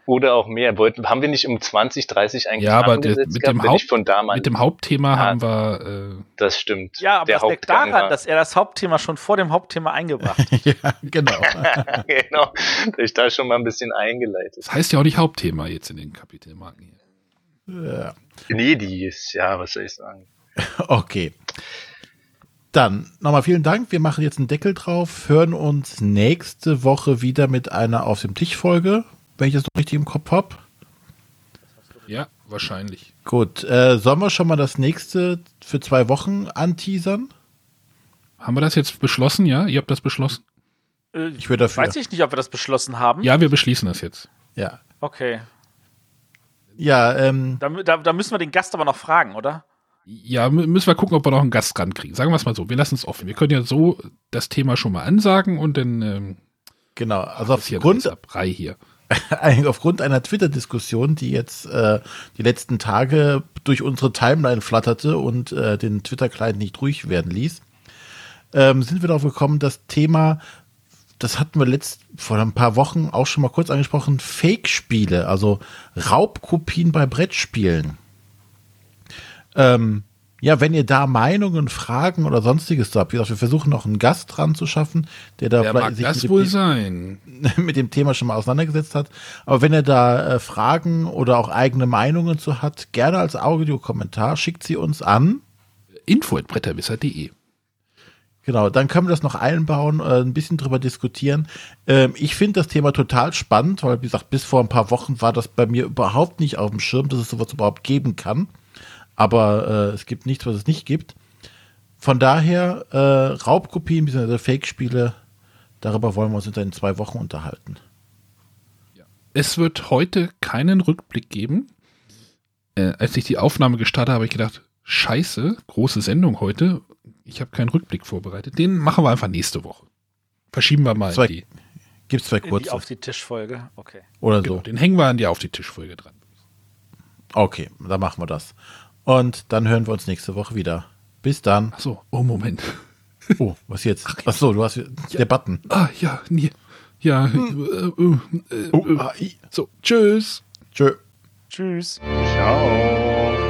Oder auch mehr. Wollten, haben wir nicht um 20, 30 eigentlich Ja, aber der, mit, gehabt, dem Haupt, von da mal, mit dem Hauptthema Ah. haben wir. Äh, Das stimmt. Ja, aber Der das liegt daran, war- dass er das Hauptthema schon vor dem Hauptthema eingebracht hat. ja, genau. genau. dass Ich da schon mal ein bisschen eingeleitet. das heißt ja auch nicht Hauptthema jetzt in den Kapitelmarken hier. Ja. Nee, die ist, ja, was soll ich sagen. Okay. Dann nochmal vielen Dank. Wir machen jetzt einen Deckel drauf, hören uns nächste Woche wieder mit einer Auf dem Tisch Folge, wenn ich das noch richtig im Kopf habe. Ja, wahrscheinlich. Gut, äh, sollen wir schon mal das nächste für zwei Wochen anteasern? Haben wir das jetzt beschlossen? Ja, ihr habt das beschlossen? Äh, Ich wäre dafür. Weiß ich nicht, ob wir das beschlossen haben. Ja, wir beschließen das jetzt. Ja. Okay. Ja, ähm, Da, da, da müssen wir den Gast aber noch fragen, oder? Ja, mü- müssen wir gucken, ob wir noch einen Gast rankriegen. Sagen wir es mal so. Wir lassen es offen. Wir können ja so das Thema schon mal ansagen und dann ähm, genau. Also aufgrund, Reihe hier. aufgrund einer Twitter-Diskussion, die jetzt äh, die letzten Tage durch unsere Timeline flatterte und äh, den Twitter-Client nicht ruhig werden ließ, ähm, sind wir darauf gekommen, das Thema, das hatten wir letzt, vor ein paar Wochen auch schon mal kurz angesprochen, Fake-Spiele, also Raubkopien bei Brettspielen. Ähm, ja, wenn ihr da Meinungen, Fragen oder sonstiges habt, wie gesagt, wir versuchen noch einen Gast dran zu schaffen, der da Wer mag sich das mit dem- wohl sein? mit dem Thema schon mal auseinandergesetzt hat. Aber wenn er da äh, Fragen oder auch eigene Meinungen zu hat, gerne als Audiokommentar, schickt sie uns an. info.bretterwisser.de Genau, dann können wir das noch einbauen, äh, ein bisschen drüber diskutieren. Ähm, ich finde das Thema total spannend, weil, wie gesagt, bis vor ein paar Wochen war das bei mir überhaupt nicht auf dem Schirm, dass es sowas überhaupt geben kann. Aber äh, es gibt nichts, was es nicht gibt. Von daher, äh, Raubkopien bzw. Fake-Spiele, darüber wollen wir uns in zwei Wochen unterhalten. Es wird heute keinen Rückblick geben. Äh, als ich die Aufnahme gestartet habe, habe ich gedacht, scheiße, große Sendung heute. Ich habe keinen Rückblick vorbereitet. Den machen wir einfach nächste Woche. Verschieben wir mal Zwei- die. Gibt es zwei In die kurze auf die Tischfolge. Okay. oder Genau, so. den hängen wir an die auf die Tischfolge dran. Okay, dann machen wir das. Und dann hören wir uns nächste Woche wieder. Bis dann. Ach so, oh Moment. Oh, was jetzt? Ach so, du hast der Button. Ah, ja, nee. Ja, äh, äh, äh, Oh, äh, ah, so, tschüss. Tschö. Tschüss. Ciao.